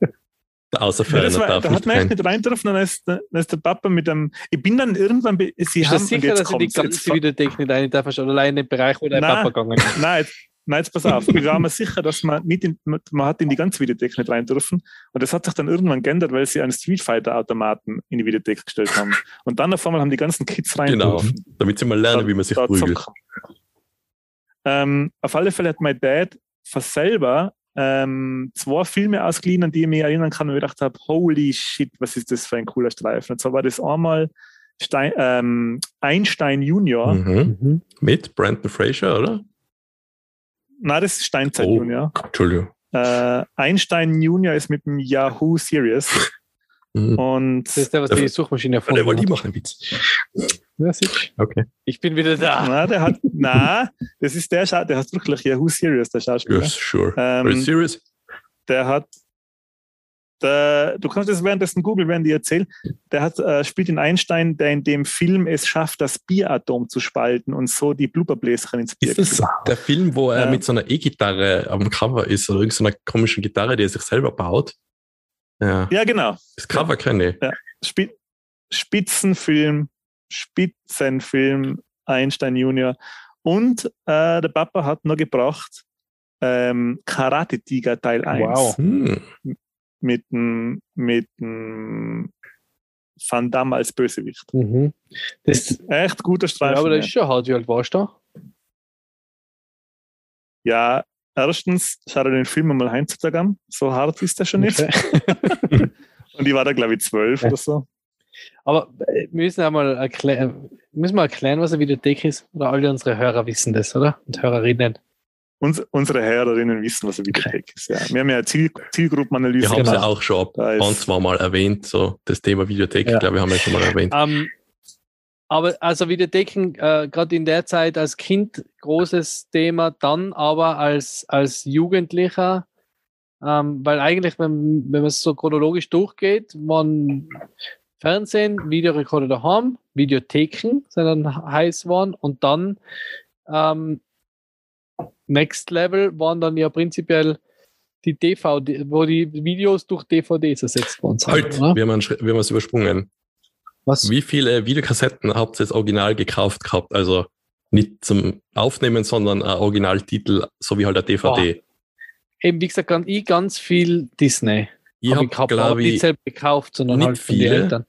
Der Außerferner Ja, das war, darf da hat man echt nicht rein dürfen, dann ist, der- dann ist der Papa mit dem. Ich bin dann irgendwann. Sie Ist haben das sicher, jetzt dass ich die ganze Videothek nicht rein darf, schon allein in den Bereich, wo der Nein. Papa gegangen ist? Nein, nein, jetzt pass auf. Ich war mir sicher, dass man nicht in, man hat in die ganze Videothek nicht rein dürfen. Und das hat sich dann irgendwann geändert, weil sie einen Street Fighter Automaten in die Videothek gestellt haben. Und dann auf einmal haben die ganzen Kids rein Genau, dürfen. damit sie mal lernen, wie man sich Da prügelt. Ähm, auf alle Fälle hat mein Dad von selber ähm, zwei Filme ausgeliehen, an die ich mich erinnern kann, und ich gedacht habe, holy shit, was ist das für ein cooler Streifen. Und zwar war das einmal Stein, ähm, Einstein Junior. Mhm. Mhm. Mit Brandon Fraser, oder? Nein, das ist Steinzeit Oh. Junior. Entschuldigung. Äh, Einstein Junior ist mit dem Yahoo Serious. Mhm. Und Das ist der, was die Suchmaschine Ja, der wollte erfunden ich hat. machen, Witz. Ja, sicher. Okay. Ich bin wieder da. na, der hat, na, das ist der, Schau- der hat wirklich Yahoo Serious, der Schauspieler. Yes, sure. Ähm, serious? der hat, der, du kannst das währenddessen googeln, während ich erzähle. Der hat, äh, spielt in Einstein, der in dem Film es schafft, das Bieratom zu spalten und so die Blubberbläschen ins Bier Ist das der Film, wo er Ja. mit so einer E-Gitarre am Cover ist oder irgendeiner komischen Gitarre, die er sich selber baut? Ja. Ja, genau. Das Cover kenne ich. Spi Spitzenfilm, Spitzenfilm, Einstein Junior. Und äh, der Papa hat noch gebracht ähm, Karate Tiger Teil 1 Wow. Hm. Mit dem mit dem Van Damme als Bösewicht. Mhm. Das, Echt guter ja, Streifen. aber das ja. ist schon hart. Wie alt warst du da? Ja, erstens, schau dir den Film mal heutzutage an. So hart ist der schon nicht. Okay. Und ich war da, glaube ich, zwölf Ja. oder so. Aber äh, wir müssen einmal erklären, müssen wir erklären, was eine Videothek ist? Oder alle unsere Hörer wissen das, oder? Und Hörerinnen. Uns, unsere Hörerinnen wissen, was eine Videothek ist. Ja. Wir haben ja Ziel, Zielgruppenanalyse Wir haben es ja auch schon ein, zwei Mal erwähnt, so das Thema Videothek, Ja. ich glaube, wir haben ja schon mal erwähnt. Ähm, aber also Videotheken, äh, gerade in der Zeit als Kind großes Thema, dann aber als, als Jugendlicher, ähm, weil eigentlich, wenn, wenn man es so chronologisch durchgeht, waren Fernsehen, Videorekorder daheim, Videotheken sind dann heiß geworden und dann ähm, Next Level waren dann ja prinzipiell die DVD, wo die Videos durch DVDs ersetzt worden sind. Halt, oder? wir haben, wir es übersprungen. Was? Wie viele Videokassetten habt ihr jetzt original gekauft gehabt? Also nicht zum Aufnehmen, sondern ein Originaltitel, so wie halt der DVD. eben, wie gesagt, kann ich ganz viel Disney. ich hab habe, aber glaube nicht ich, selber gekauft, sondern nicht halt viele. Eltern.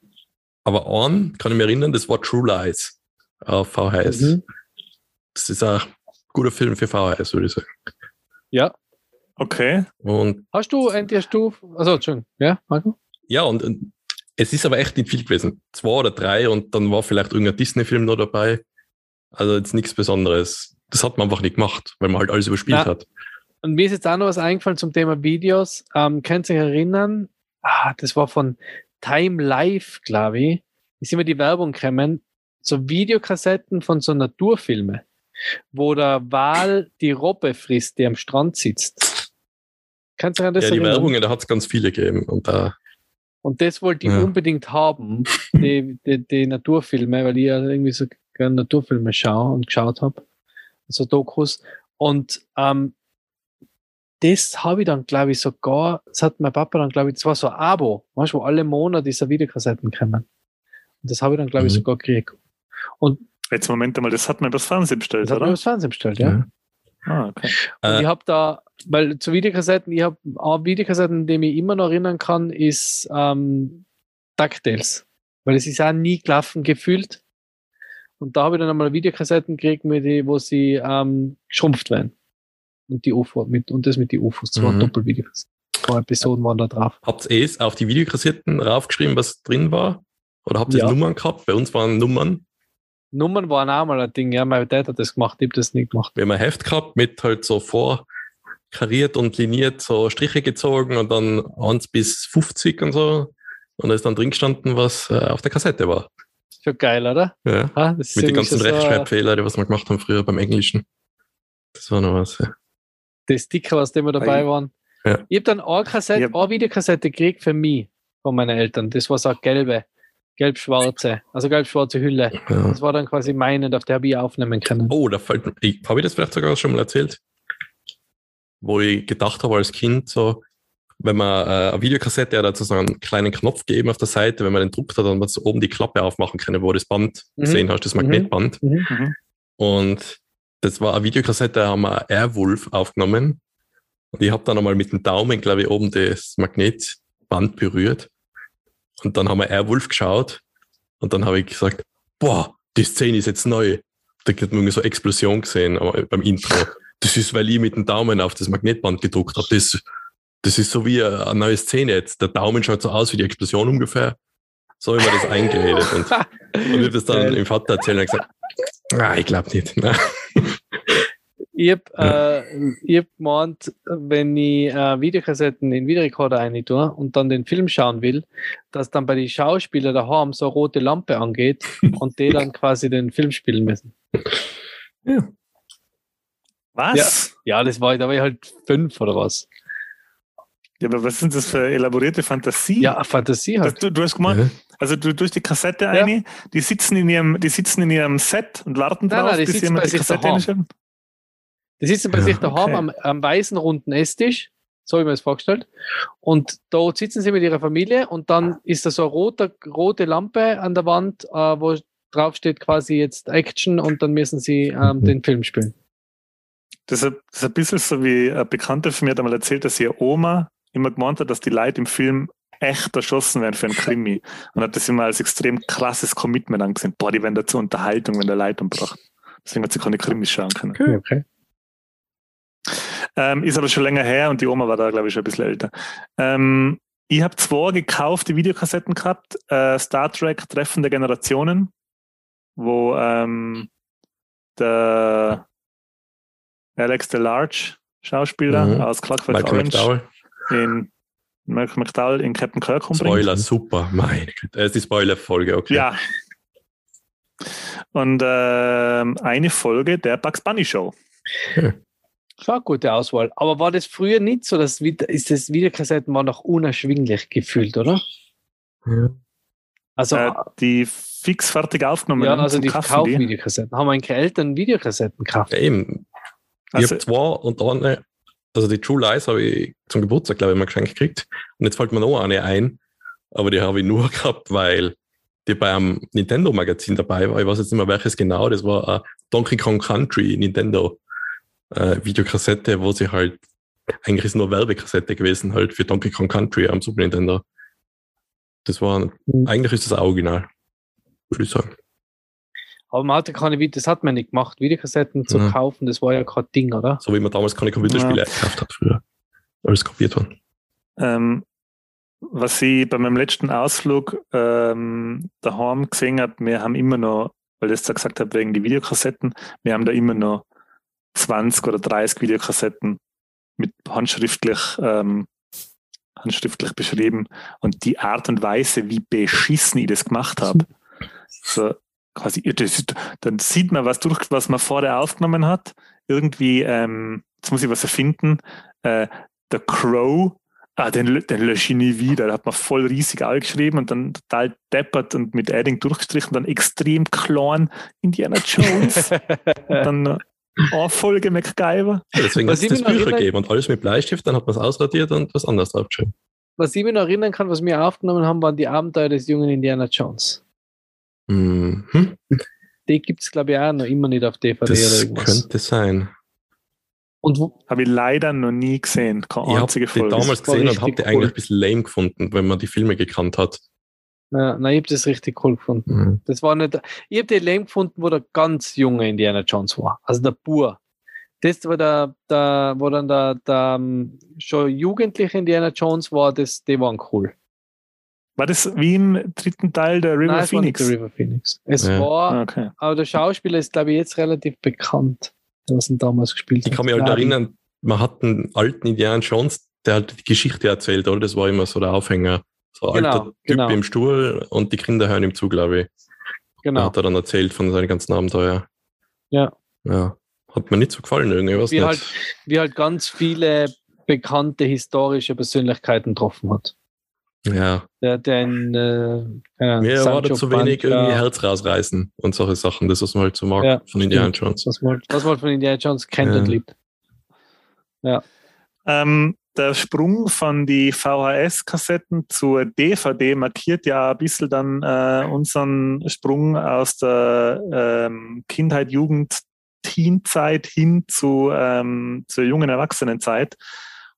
aber an, kann ich mich erinnern, das war True Lies auf VHS. Mhm. Das ist auch guter Film für VHS, würde ich sagen. Ja. Okay. Und Hast du endlich hast du. Also, Entschuldigung. Ja, Marco? ja, und, und es ist aber echt nicht viel gewesen. Zwei oder drei und dann war vielleicht irgendein Disney-Film noch dabei. Also jetzt nichts Besonderes. Das hat man einfach nicht gemacht, weil man halt alles überspielt Na. hat. Und mir ist jetzt auch noch was eingefallen zum Thema Videos. Ähm, könnt ihr euch erinnern? Ah, das war von Time Life, glaube ich. Ist immer die Werbung gekommen. So Videokassetten von so Naturfilmen, wo der Wal die Robbe frisst, die am Strand sitzt. Kannst du an das ja, die? Werbungen, da hat es ganz viele gegeben. Und da, Und das wollte ich Ja. unbedingt haben, die, die, die Naturfilme, weil ich ja irgendwie so gerne Naturfilme schaue und geschaut habe. So Dokus. Und ähm, das habe ich dann, glaube ich, sogar, das hat mein Papa dann, glaube ich, das war so ein Abo, weißt, wo alle Monate diese Videokassetten kommen. Und das habe ich dann, glaube ich, Mhm. sogar gekriegt. Und Jetzt Moment einmal, das hat man übers Fernsehen bestellt, das hat mir oder? das Fernsehen bestellt, ja. Ja. Ah, okay. Und Äh, ich habe da, weil zu Videokassetten, ich habe auch Videokassetten, die mich immer noch erinnern kann, ist ähm, DuckTales. Weil es ist auch nie gelaufen gefühlt. Und da habe ich dann einmal Videokassetten gekriegt, mit die, wo sie ähm, geschrumpft werden. Und die UFO mit, und das mit die UFOs, zwei Mhm. Doppelvideos. Zwei Episoden waren da drauf. habt ihr es auf die Videokassetten raufgeschrieben, was drin war? Oder habt ihr Ja. Nummern gehabt? Bei uns waren Nummern. Nummern waren auch mal ein Ding, ja, mein Dad hat das gemacht, ich habe das nicht gemacht. Wir haben ein Heft gehabt mit halt so vorkariert und liniert so Striche gezogen und dann 1 bis 50 und so. Und da ist dann drin gestanden, was äh, auf der Kassette war. Schon geil, oder? Ja. Ah, das ist Mit den ganzen so, Rechtschreibfehler, die was wir gemacht haben früher beim Englischen. Das war noch was. Ja. die Sticker, was immer dabei Ei. waren. Ja. Ich habe dann eine, Kassette, Ja. eine Videokassette gekriegt für mich von meinen Eltern. Das war so eine gelbe, gelb-schwarze, also gelb-schwarze Hülle. Ja. Das war dann quasi meine, auf der habe ich aufnehmen können. Oh, da fällt mir, ich- habe ich das vielleicht sogar schon mal erzählt? Wo ich gedacht habe als Kind, so, wenn man äh, eine Videokassette hat, dazu so einen kleinen Knopf gegeben auf der Seite, wenn man den druckt hat, dann man so oben die Klappe aufmachen können, wo das Band Mhm. gesehen hast, das Mhm. Magnetband. Mhm. Mhm. Und das war eine Videokassette, da haben wir Airwolf aufgenommen. Und ich habe dann einmal mit dem Daumen, glaube ich, oben das Magnetband berührt. Und dann haben wir Airwolf geschaut. Und dann habe ich gesagt, boah, die Szene ist jetzt neu. Da hat man irgendwie so eine Explosion gesehen aber beim Intro. Das ist, weil ich mit dem Daumen auf das Magnetband gedruckt habe. Das, das ist so wie eine, neue Szene jetzt. Der Daumen schaut so aus wie die Explosion ungefähr. So habe ich mir das eingeredet. Und, und ich habe das dann dem Vater erzählt und gesagt, ah, ich glaube nicht. Ich habe äh, hab gemeint, wenn ich äh, Videokassetten in den Videorekorder rein tue und dann den Film schauen will, dass dann bei den Schauspielern daheim so eine rote Lampe angeht und die dann quasi den Film spielen müssen. Was? Ja, das war, da war ich halt fünf oder was. Ja. aber was sind das für elaborierte Fantasie? Ja, Fantasie Das, halt. du, du hast gemeint, Ja. also du durch die Kassette Ja. eine, die sitzen in ihrem, die sitzen in ihrem Set und warten Nein, drauf, nein, die bis jemand die Kassette daheim. Die sitzen bei Ja, sich daheim okay. am, am weißen runden Esstisch, so habe ich mir das vorgestellt. Und dort sitzen sie mit ihrer Familie und dann ist da so eine rote, rote Lampe an der Wand, äh, wo drauf steht quasi jetzt Action und dann müssen sie ähm, Mhm. den Film spielen. Das ist, das ist ein bisschen so wie ein Bekannter von mir hat einmal erzählt, dass ihre Oma immer gemeint hat, dass die Leute im Film echt erschossen werden für einen Krimi. Und hat das immer als extrem krasses Commitment angesehen. Boah, die werden dazu Unterhaltung, wenn der Leitung braucht. Deswegen hat sie keine Krimis schauen können. Okay. Ähm, ist aber schon länger her und die Oma war da, glaube ich, schon ein bisschen älter. Ähm, ich habe zwei gekaufte Videokassetten gehabt. Äh, Star Trek Treffen der Generationen, wo ähm, der Alex DeLarge, Schauspieler Mhm. aus Clockwork Malcolm Orange, McDowell. in Malcolm McDowell in Captain Kirk umbringt. Spoiler, super. Meine Güte. Das ist die Spoiler-Folge, okay. Ja. Und ähm, eine Folge der Bugs Bunny Show. Das war eine gute Auswahl. Aber war das früher nicht so, dass ist das Videokassetten waren noch unerschwinglich gefühlt, oder? Ja. Also, äh, die fix fertig aufgenommen ja, also die. Kaufvideokassetten. Haben meine Eltern Videokassetten gekauft? Ja, eben. Ich Also, habe zwei und eine, also die True Lies habe ich zum Geburtstag, glaube ich, mal geschenkt gekriegt. Und jetzt fällt mir noch eine ein, aber die habe ich nur gehabt, weil die bei einem Nintendo-Magazin dabei war. Ich weiß jetzt nicht mehr welches genau. Das war eine Donkey Kong Country Nintendo äh, Videokassette, wo sie halt, eigentlich ist nur Werbekassette gewesen, halt für Donkey Kong Country am Super Nintendo. Das war, Mhm. eigentlich ist das Original, würde ich sagen. Aber man hatte keine Videos, das hat man nicht gemacht. Videokassetten zu Mhm. kaufen, das war ja kein Ding, oder? So wie man damals keine Computerspiele Ja. gekauft hat früher. Alles kopiert worden. Ähm, was ich bei meinem letzten Ausflug ähm, daheim gesehen habe, wir haben immer noch, weil ich das ja gesagt habe, wegen die Videokassetten, wir haben da immer noch 20 oder 30 Videokassetten mit handschriftlich, ähm, handschriftlich beschrieben und die Art und Weise, wie beschissen ich das gemacht habe. So, quasi, das, dann sieht man was durch, was man vorher aufgenommen hat. Irgendwie, ähm, jetzt muss ich was erfinden, äh, der Crow, ah, den, den lösche ich nie wieder. Da hat man voll riesig geschrieben und dann total deppert und mit Adding durchgestrichen, dann extrem klein Indiana Jones. und dann äh, eine Folge MacGyver. Ja, deswegen Was hat es das mich Bücher gegeben und alles mit Bleistift, dann hat man es ausradiert und was anderes draufgeschrieben. Was ich mir noch erinnern kann, was wir aufgenommen haben, waren die Abenteuer des jungen Indiana Jones. Mhm. Die gibt es, glaube ich, auch noch immer nicht auf DVD oder Das irgendwas. könnte sein. Und Habe ich leider noch nie gesehen. Keine Ich habe die damals gesehen und habe die cool. eigentlich ein bisschen lame gefunden, wenn man die Filme gekannt hat. Ja, nein, ich habe das richtig cool gefunden. Mhm. Das war nicht. Ich habe den lame gefunden, wo der ganz junge Indiana Jones war. Also der Bur. Das, wo, der, der, wo dann der, der ähm, schon jugendliche Indiana Jones war, das, die waren cool. War das wie im dritten Teil der River Nein, es war nicht Phoenix? der River Phoenix. Es Ja. war, Ah, okay. aber der Schauspieler ist, glaube ich, jetzt relativ bekannt, der was ihn damals gespielt Ich hat. kann mich halt Ja, erinnern, man hat einen alten Indiana Jones, der halt die Geschichte erzählt, oder? Das war immer so der Aufhänger. So ein Genau, alter Typ genau. im Stuhl und die Kinder hören ihm zu, glaube ich. Da Genau. hat er dann erzählt von seinen ganzen Abenteuer. Ja. Ja. Hat mir nicht so gefallen, irgendwie, was Wie nicht. halt, wie halt ganz viele bekannte historische Persönlichkeiten getroffen hat. ja. Der, der in, äh, ja, Mir war da zu wenig Panza, irgendwie Herz rausreißen und solche Sachen. Das, was man halt so mag Ja, von Indiana stimmt. Jones. Was man, was man von Indiana Jones kennt Ja. und liebt. Ähm, der Sprung von die VHS-Kassetten zur DVD markiert ja ein bisschen dann äh, unseren Sprung aus der ähm, Kindheit, Jugend, Teenzeit hin zu, ähm, zur jungen Erwachsenenzeit.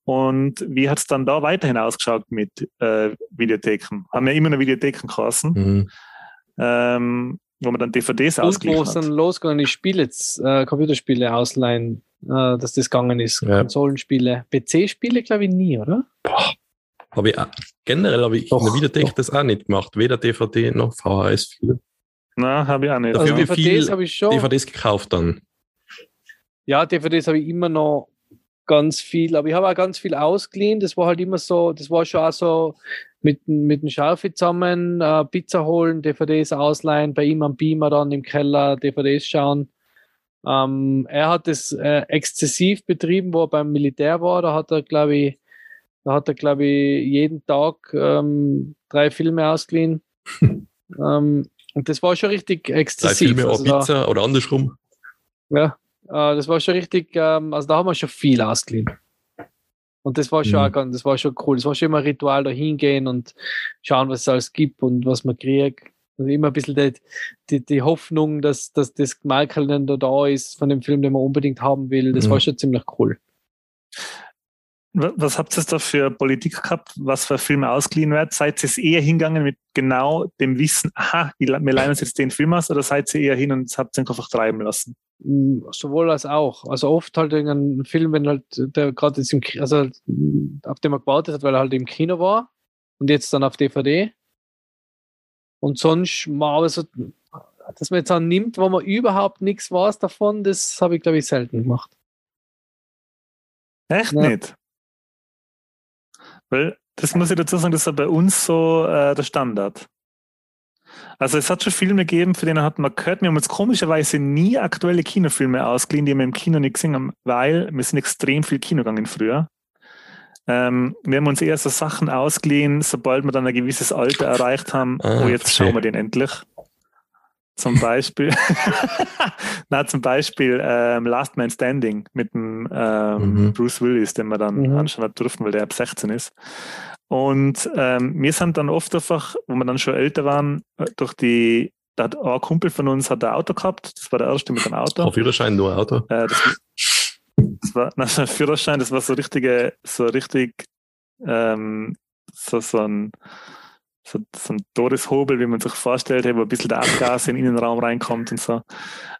Und wie hat es dann da weiterhin ausgeschaut mit äh, Videotheken? Haben wir immer noch Videotheken geheißen, Mhm. ähm, wo man dann DVDs Und wo ausgeliehen es hat. dann losgegangen ist, Spiele, äh, Computerspiele ausleihen, dass das gegangen ist. Ja. Konsolenspiele. PC-Spiele, glaube ich, nie, oder? Habe ich, auch- generell habe ich in der Doch, Videothek doch. das auch nicht gemacht. Weder DVD noch VHS. Viele Na, habe ich auch nicht. Dafür Also wie DVDs habe ich schon. DVDs gekauft dann. Ja, DVDs habe ich immer noch ganz viel, aber ich habe auch ganz viel ausgeliehen. Das war halt immer so, das war schon auch so mit, mit dem Schaufi zusammen, äh, Pizza holen, DVDs ausleihen, bei ihm am Beamer dann im Keller DVDs schauen. Ähm, er hat das äh, exzessiv betrieben, wo er beim Militär war. Da hat er, glaube ich, da hat er, glaube ich, jeden Tag ähm, drei Filme ausgeliehen. ähm, und das war schon richtig Drei exzessiv. Filme oder Also da- Pizza oder andersrum. ja, äh, das war schon richtig, ähm, also da haben wir schon viel ausgeliehen. Und das war schon, Mhm. auch das war schon cool. Das war schon immer ein Ritual, da hingehen und schauen, was es alles gibt und was man kriegt. Also immer ein bisschen die, die, die Hoffnung, dass, dass das Michael dann da, da ist von dem Film, den man unbedingt haben will. Das Mhm. war schon ziemlich cool. Wa- Was habt ihr da für Politik gehabt, was für Filme ausgeliehen werden? Seid ihr es eher hingegangen mit genau dem Wissen, aha, wir leihen uns jetzt den Film aus, oder seid ihr eher hin und habt ihn einfach treiben lassen? Mm, Sowohl als auch. Also oft halt irgendein Film, wenn halt der gerade jetzt im also auf den man gewartet hat, weil er halt im Kino war und jetzt dann auf DVD. Und sonst mal aber so, dass man jetzt auch nimmt, wo man überhaupt nichts weiß davon, das habe ich, glaube ich, selten gemacht. Echt Ja. nicht? Weil, das muss ich dazu sagen, das ist ja bei uns so äh, der Standard. Also es hat schon Filme gegeben, für denen hat man gehört, wir haben uns komischerweise nie aktuelle Kinofilme ausgeliehen, die wir im Kino nicht gesehen haben, weil wir sind extrem viel Kino gegangen früher. Ähm, wir haben uns eher so Sachen ausgeliehen, sobald wir dann ein gewisses Alter erreicht haben, Ah, oh, jetzt verstehe. schauen wir den endlich. Zum Beispiel, na, zum Beispiel ähm, Last Man Standing mit dem ähm, Mhm. Bruce Willis, den wir dann Mhm. anschauen hat durften, weil der ab 16 ist. Und ähm, wir sind dann oft einfach, wo wir dann schon älter waren, äh, durch die, da hat ein Kumpel von uns hat ein Auto gehabt, das war der erste mit dem Auto. Auf Führerschein nur Auto. Äh, das, das war na, ein Führerschein, das war so richtige, so richtig, ähm, so, so ein so, so ein Todeshobel, wie man sich vorstellt, wo ein bisschen der Abgas in den Innenraum reinkommt und so.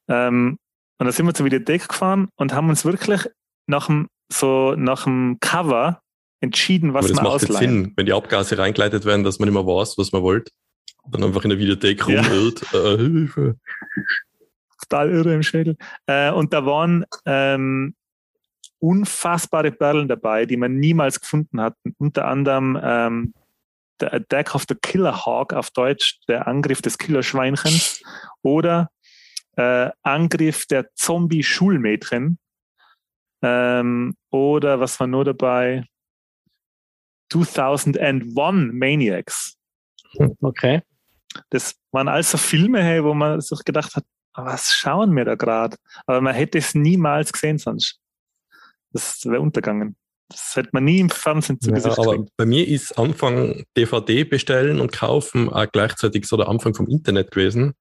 Ähm, und dann sind wir zur Videothek gefahren und haben uns wirklich nach dem, so nach dem Cover entschieden, was Aber das man macht ausleihen. Sinn, wenn die Abgase reingeleitet werden, dass man nicht mehr weiß, was man wollte. Und dann einfach in der Videothek Ja. rumirrt. Äh, Hilfe. Total irre im Schädel. Äh, und da waren ähm, unfassbare Perlen dabei, die man niemals gefunden hat. Unter anderem ähm, The Attack of the Killer Hawk auf Deutsch, der Angriff des Killerschweinchens oder äh, Angriff der Zombie-Schulmädchen ähm, oder was war nur dabei? 2001 Maniacs. Okay. Das waren also Filme, hey, wo man sich gedacht hat, "Ah, was schauen wir da gerade? Aber man hätte es niemals gesehen sonst. Das wäre untergangen. Das hätte man nie im Fernsehen zu Ja, Gesicht aber gekriegt. bei mir ist Anfang DVD bestellen und kaufen auch gleichzeitig so der Anfang vom Internet gewesen.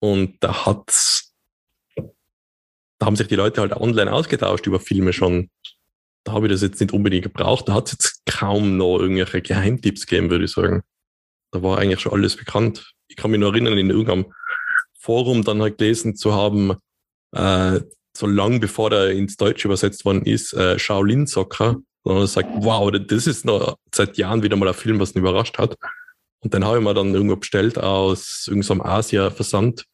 Und da hat's, da haben sich die Leute halt online ausgetauscht über Filme schon. Da habe ich das jetzt nicht unbedingt gebraucht. Da hat es jetzt kaum noch irgendwelche Geheimtipps gegeben, würde ich sagen. Da war eigentlich schon alles bekannt. Ich kann mich nur erinnern, in irgendeinem Forum dann halt gelesen zu haben, äh, so lang bevor der ins Deutsche übersetzt worden ist, äh, Shaolin Soccer. Und er sagt, wow, das ist noch seit Jahren wieder mal ein Film, was ihn überrascht hat. Und den habe ich mir dann irgendwo bestellt aus irgendeinem Asia-Versand.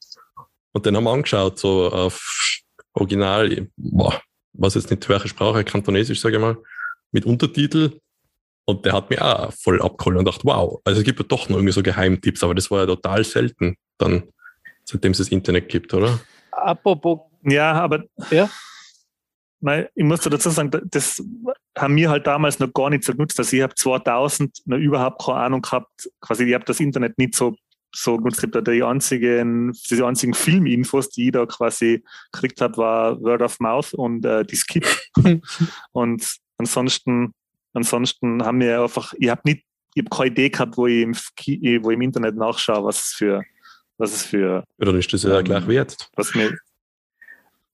Und den haben wir angeschaut, so auf Original, boah, was jetzt nicht welche Sprache, Kantonesisch, sage ich mal, mit Untertitel. Und der hat mich auch voll abgeholt und dachte, wow, also es gibt ja doch noch irgendwie so Geheimtipps, aber das war ja total selten dann, seitdem es das Internet gibt, oder? Apropos, Ja, aber Ja. Nein, ich muss dazu sagen, das haben wir halt damals noch gar nicht so genutzt. Also ich habe 2000 noch überhaupt keine Ahnung gehabt, quasi ich habe das Internet nicht so so genutzt. Ich hab da die einzigen, die einzigen Filminfos, die ich da quasi gekriegt habe, war Word of Mouth und äh, die Skip. und ansonsten, ansonsten haben wir einfach, ich habe nicht, ich habe keine Idee gehabt, wo ich im, wo ich im Internet nachschaue, was es für, was es für, Ja, dann ist das ja Ähm, gleich wert. was mir,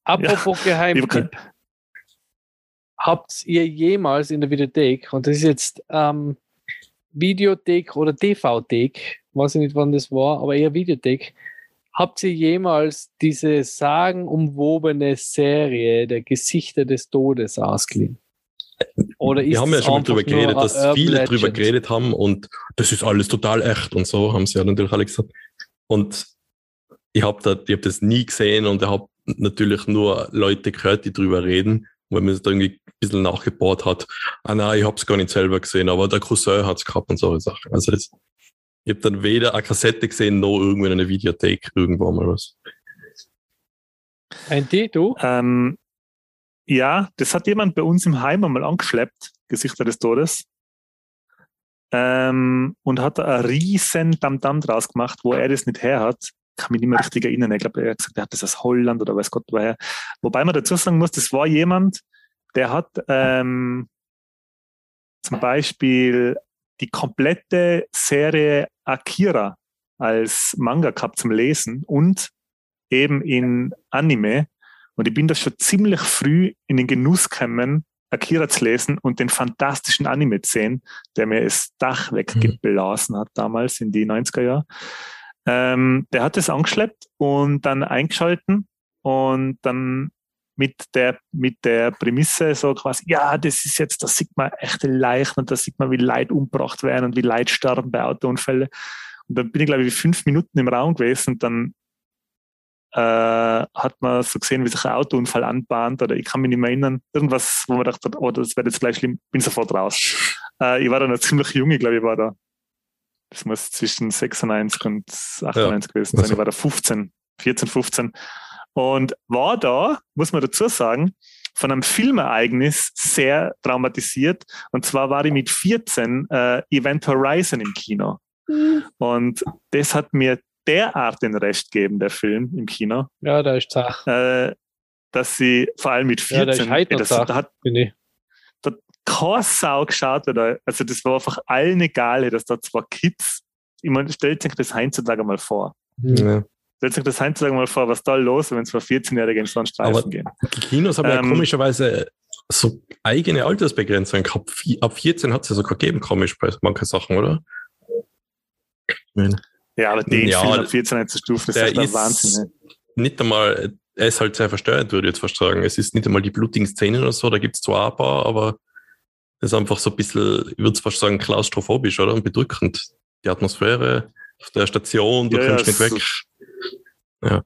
apropos hab Geheimtipp. Habt ihr jemals in der Videothek, und das ist jetzt ähm, Videothek oder TV-Thek, weiß ich nicht, wann das war, aber eher Videothek, habt ihr jemals diese sagenumwobene Serie der Gesichter des Todes ausgeliehen? Oder ist Wir haben ja schon mal drüber geredet, dass Urban viele drüber Legend? geredet haben und das ist alles total echt und so, haben sie ja natürlich alle gesagt. Und ich habe da, ich hab das nie gesehen und ich habe natürlich nur Leute gehört, die drüber reden, weil man es da irgendwie ein bisschen nachgebohrt hat. Ah nein, ich habe es gar nicht selber gesehen, aber der Cousin hat es gehabt und solche Sachen. Also das, ich habe dann weder eine Kassette gesehen, noch irgendwo in einer Videothek irgendwo mal was. Ein T, du? Ähm, ja, das hat jemand bei uns im Heim einmal angeschleppt, Gesichter des Todes. Ähm, und hat da einen riesen Damm-Damm draus gemacht, wo er das nicht her hat. Kann mich nicht mehr richtig erinnern. Ich glaube, er hat gesagt, er hat das aus Holland oder weiß Gott woher. Wobei man dazu sagen muss, das war jemand, der hat ähm, zum Beispiel die komplette Serie Akira als Manga gehabt zum Lesen und eben in Anime. Und ich bin da schon ziemlich früh in den Genuss gekommen, Akira zu lesen und den fantastischen Anime zu sehen, der mir das Dach weggeblasen hat damals in die 90er Jahre. Ähm, der hat es angeschleppt und dann eingeschalten und dann mit der, mit der Prämisse so quasi, ja, das ist jetzt, das sieht man echte Leichen und da sieht man, wie Leute umgebracht werden und wie Leute sterben bei Autounfällen. Und dann bin ich, glaube ich, fünf Minuten im Raum gewesen und dann äh, hat man so gesehen, wie sich ein Autounfall anbahnt oder ich kann mich nicht mehr erinnern, irgendwas, wo man dachte, oh, das wird jetzt gleich schlimm, bin sofort raus. Äh, ich war da noch ziemlich jung, ich glaube, ich war da, das muss zwischen 96 und 98 gewesen sein, also- ich war da 15, 14, 15 und war da, muss man dazu sagen, von einem Filmereignis sehr traumatisiert. Und zwar war ich mit 14 äh, Event Horizon im Kino. Und das hat mir derart den Rest gegeben, der Film im Kino, Ja, da ist Zach, äh, dass sie vor allem mit Ja, da ist 14, heute noch das, Sache. da hat finde ich. keine Sau geschaut, oder, also das war einfach allen egal, dass da zwei Kids, ich meine, stellt sich das heutzutage mal vor. Hm. Ja. Stellt sich das heutzutage mal vor, was da los ist, wenn zwei 14-Jährige in so einen Streifen Aber- gehen. Die Kinos haben ja Ähm, komischerweise so eigene Altersbegrenzungen gehabt. Ab 14 hat es ja sogar gegeben, komisch bei manchen Sachen, oder? Ja, aber den Ja, Film ab 14 zu stufen, das der ist ist- Wahnsinn. Nicht einmal, er ist halt sehr verstörend, würde ich jetzt fast sagen. Es ist nicht einmal die blutigen Szenen oder so, da gibt es zwar ein paar, aber das ist einfach so ein bisschen, ich würde fast sagen, klaustrophobisch, oder? Und bedrückend. Die Atmosphäre auf der Station, du Ja, ja, kommst nicht es weg.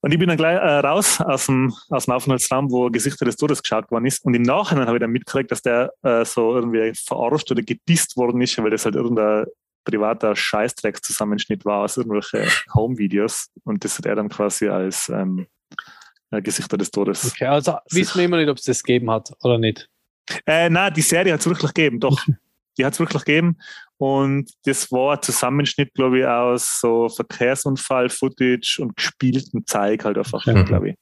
Und ich bin dann gleich äh, raus aus dem, aus dem Aufenthaltsraum, wo Gesichter des Todes geschaut worden ist. Und im Nachhinein habe ich dann mitgekriegt, dass der äh, so irgendwie verarscht oder gedisst worden ist, weil das halt irgendein privater Scheißdreck-Zusammenschnitt war aus irgendwelchen Home-Videos. Und das hat er dann quasi als ähm, äh, Gesichter des Todes. Okay, also wissen wir immer nicht, ob es das gegeben hat oder nicht. Äh, nein, die Serie hat es wirklich gegeben, doch. Die hat es wirklich gegeben. Und das war ein Zusammenschnitt, glaube ich, aus so Verkehrsunfall-Footage und gespielten Zeig halt einfach, Mhm. glaube ich.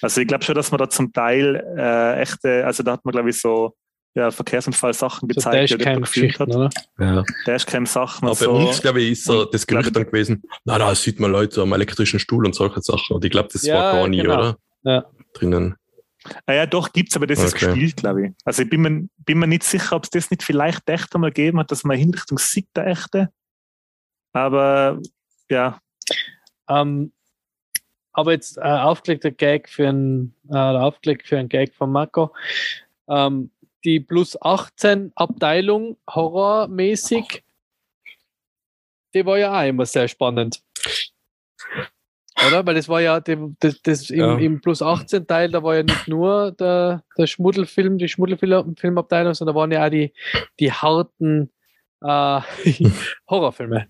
Also ich glaube schon, dass man da zum Teil äh, echte, also da hat man, glaube ich, so ja, Verkehrsunfall-Sachen So gezeigt, die jemand gefilmt Dashcam-Geschichten, hat. oder? Ja. Dashcam-Sachen Aber und bei so. uns, glaube ich, ist so das Gerücht dann gewesen, na, da sieht man Leute am elektrischen Stuhl und solche Sachen. Und ich glaube, das Ja, war gar nie, genau. oder? Ja. Drinnen. Ah ja, doch, gibt's, aber das ist Okay. gespielt, glaube ich. Also ich bin mir, bin mir nicht sicher, ob es das nicht vielleicht echt einmal gegeben hat, dass man Hinrichtung sieht, der echte. Aber ja, Ähm, aber jetzt äh, aufgelegter Gag für ein äh, aufgelegt für einen Gag von Marco. Ähm, die plus 18 Abteilung horrormäßig, die war ja auch immer sehr spannend. Oder? Weil das war ja das, das im, Ja. im plus 18 Teil, da war ja nicht nur der, der Schmuddelfilm, die Schmuddelfilmabteilung, sondern da waren ja auch die, die harten äh, Horrorfilme.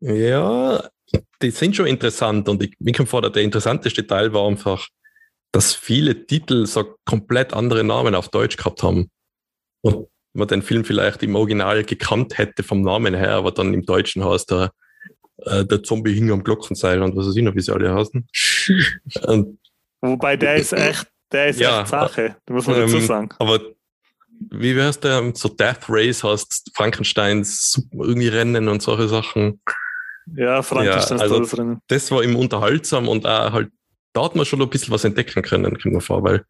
Ja, die sind schon interessant und ich, mir kommt vor, der interessanteste Teil war einfach, dass viele Titel so komplett andere Namen auf Deutsch gehabt haben. Und man den Film vielleicht im Original gekannt hätte vom Namen her, aber dann im Deutschen heißt er äh, der Zombie hing am Glockenseil und was weiß ich noch, wie sie alle heißen. und, wobei der ist echt, der ist Ja, echt Sache, da muss man dazu ähm, sagen. aber wie heißt der? So Death Race heißt Frankensteins irgendwie Rennen und solche Sachen. Ja, Frankenstein ja, also- das war immer unterhaltsam und auch halt, da hat man schon ein bisschen was entdecken können, kommt mir vor, weil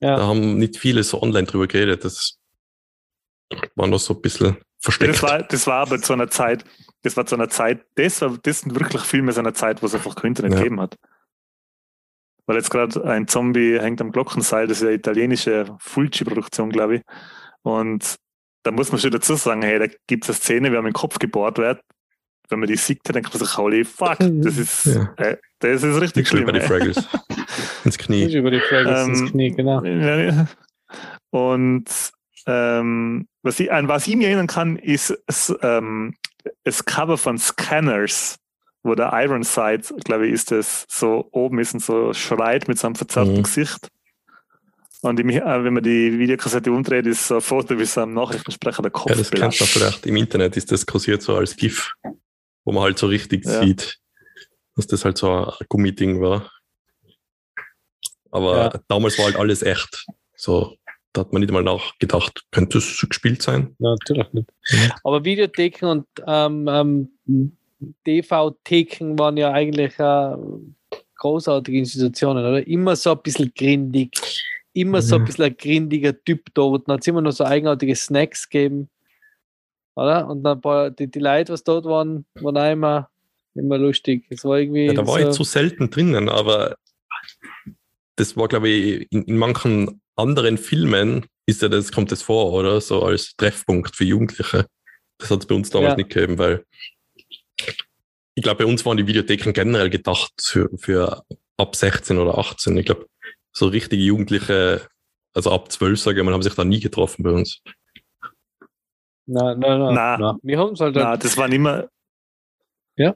Ja. da haben nicht viele so online drüber geredet. Das war noch so ein bisschen versteckt. das, war, das war aber zu einer Zeit, das war zu einer Zeit, das, war, das sind wirklich Filme aus einer Zeit, wo es einfach kein Internet Ja. gegeben hat. Weil jetzt gerade ein Zombie hängt am Glockenseil, das ist eine italienische Fulci-Produktion, glaube ich. Und da muss man schon dazu sagen, hey, da gibt es eine Szene, wie man in den Kopf gebohrt wird. Wenn man die sieht, dann denkt man sich, holy fuck, das ist, Ja. äh, das ist richtig Nicht schlimm den ey. Fraggles. Ins Das Knie. ist über die Frage, Ähm, ins Knie, genau. Und ähm, was, ich, an was ich mich erinnern kann, ist das, ähm, das Cover von Scanners, wo der Ironside, glaube ich, ist das, so oben ist und so schreit mit seinem verzerrten Mhm. Gesicht. Und im, äh, wenn man die Videokassette umdreht, ist so ein Foto, wie so am Nachrichtensprecher der Kopf Ja, das kennst du vielleicht. Im Internet ist das kursiert so als GIF, wo man halt so richtig Ja. sieht, dass das halt so ein Gummiding war. Aber Ja. damals war halt alles echt. So, da hat man nicht mal nachgedacht, könnte es so gespielt sein? Ja, natürlich nicht. Aber Videotheken und ähm, ähm, TV-Theken waren ja eigentlich äh, großartige Institutionen, oder? Immer so ein bisschen grindig, immer so ein Mhm. bisschen ein grindiger Typ dort. Dann hat es immer noch so eigenartige Snacks gegeben, oder? Und dann ein paar, die, die Leute, was dort waren, waren auch immer, immer lustig. Es war irgendwie. Ja, da war so, ich zu selten drinnen, aber das war, glaube ich, in, in manchen anderen Filmen ist ja das, kommt das vor, oder? So als Treffpunkt für Jugendliche. Das hat es bei uns damals Ja. nicht gegeben, weil ich glaube, bei uns waren die Videotheken generell gedacht für, für ab 16 oder 18. Ich glaube, so richtige Jugendliche, also ab 12, sage ich mal, haben sich da nie getroffen bei uns. Nein, nein, nein. Na. nein. Wir haben es halt. Na, das waren immer. Ja.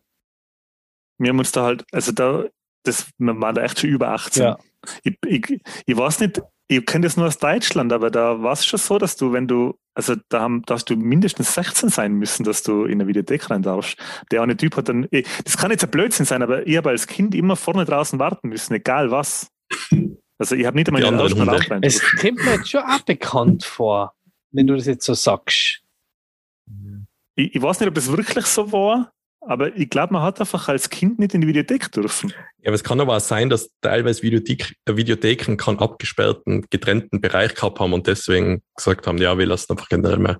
Wir haben uns da halt, also da, das, wir waren da echt schon über 18. Ja. Ich, ich, ich weiß nicht, ich kenne das nur aus Deutschland, aber da war es schon so, dass du, wenn du, also da, haben, da hast du mindestens 16 sein müssen, dass du in eine Videothek rein darfst. Der eine Typ hat dann, eh, das kann jetzt ein Blödsinn sein, aber ich habe als Kind immer vorne draußen warten müssen, egal was. Also ich habe nicht einmal Die in. Raum rein Es kommt mir jetzt schon auch bekannt vor, wenn du das jetzt so sagst. Ich, ich weiß nicht, ob das wirklich so war, aber ich glaube, man hat einfach als Kind nicht in die Videothek dürfen. Ja, aber es kann aber auch sein, dass teilweise Videothek, Videotheken keinen abgesperrten, getrennten Bereich gehabt haben und deswegen gesagt haben, ja, wir lassen einfach generell mehr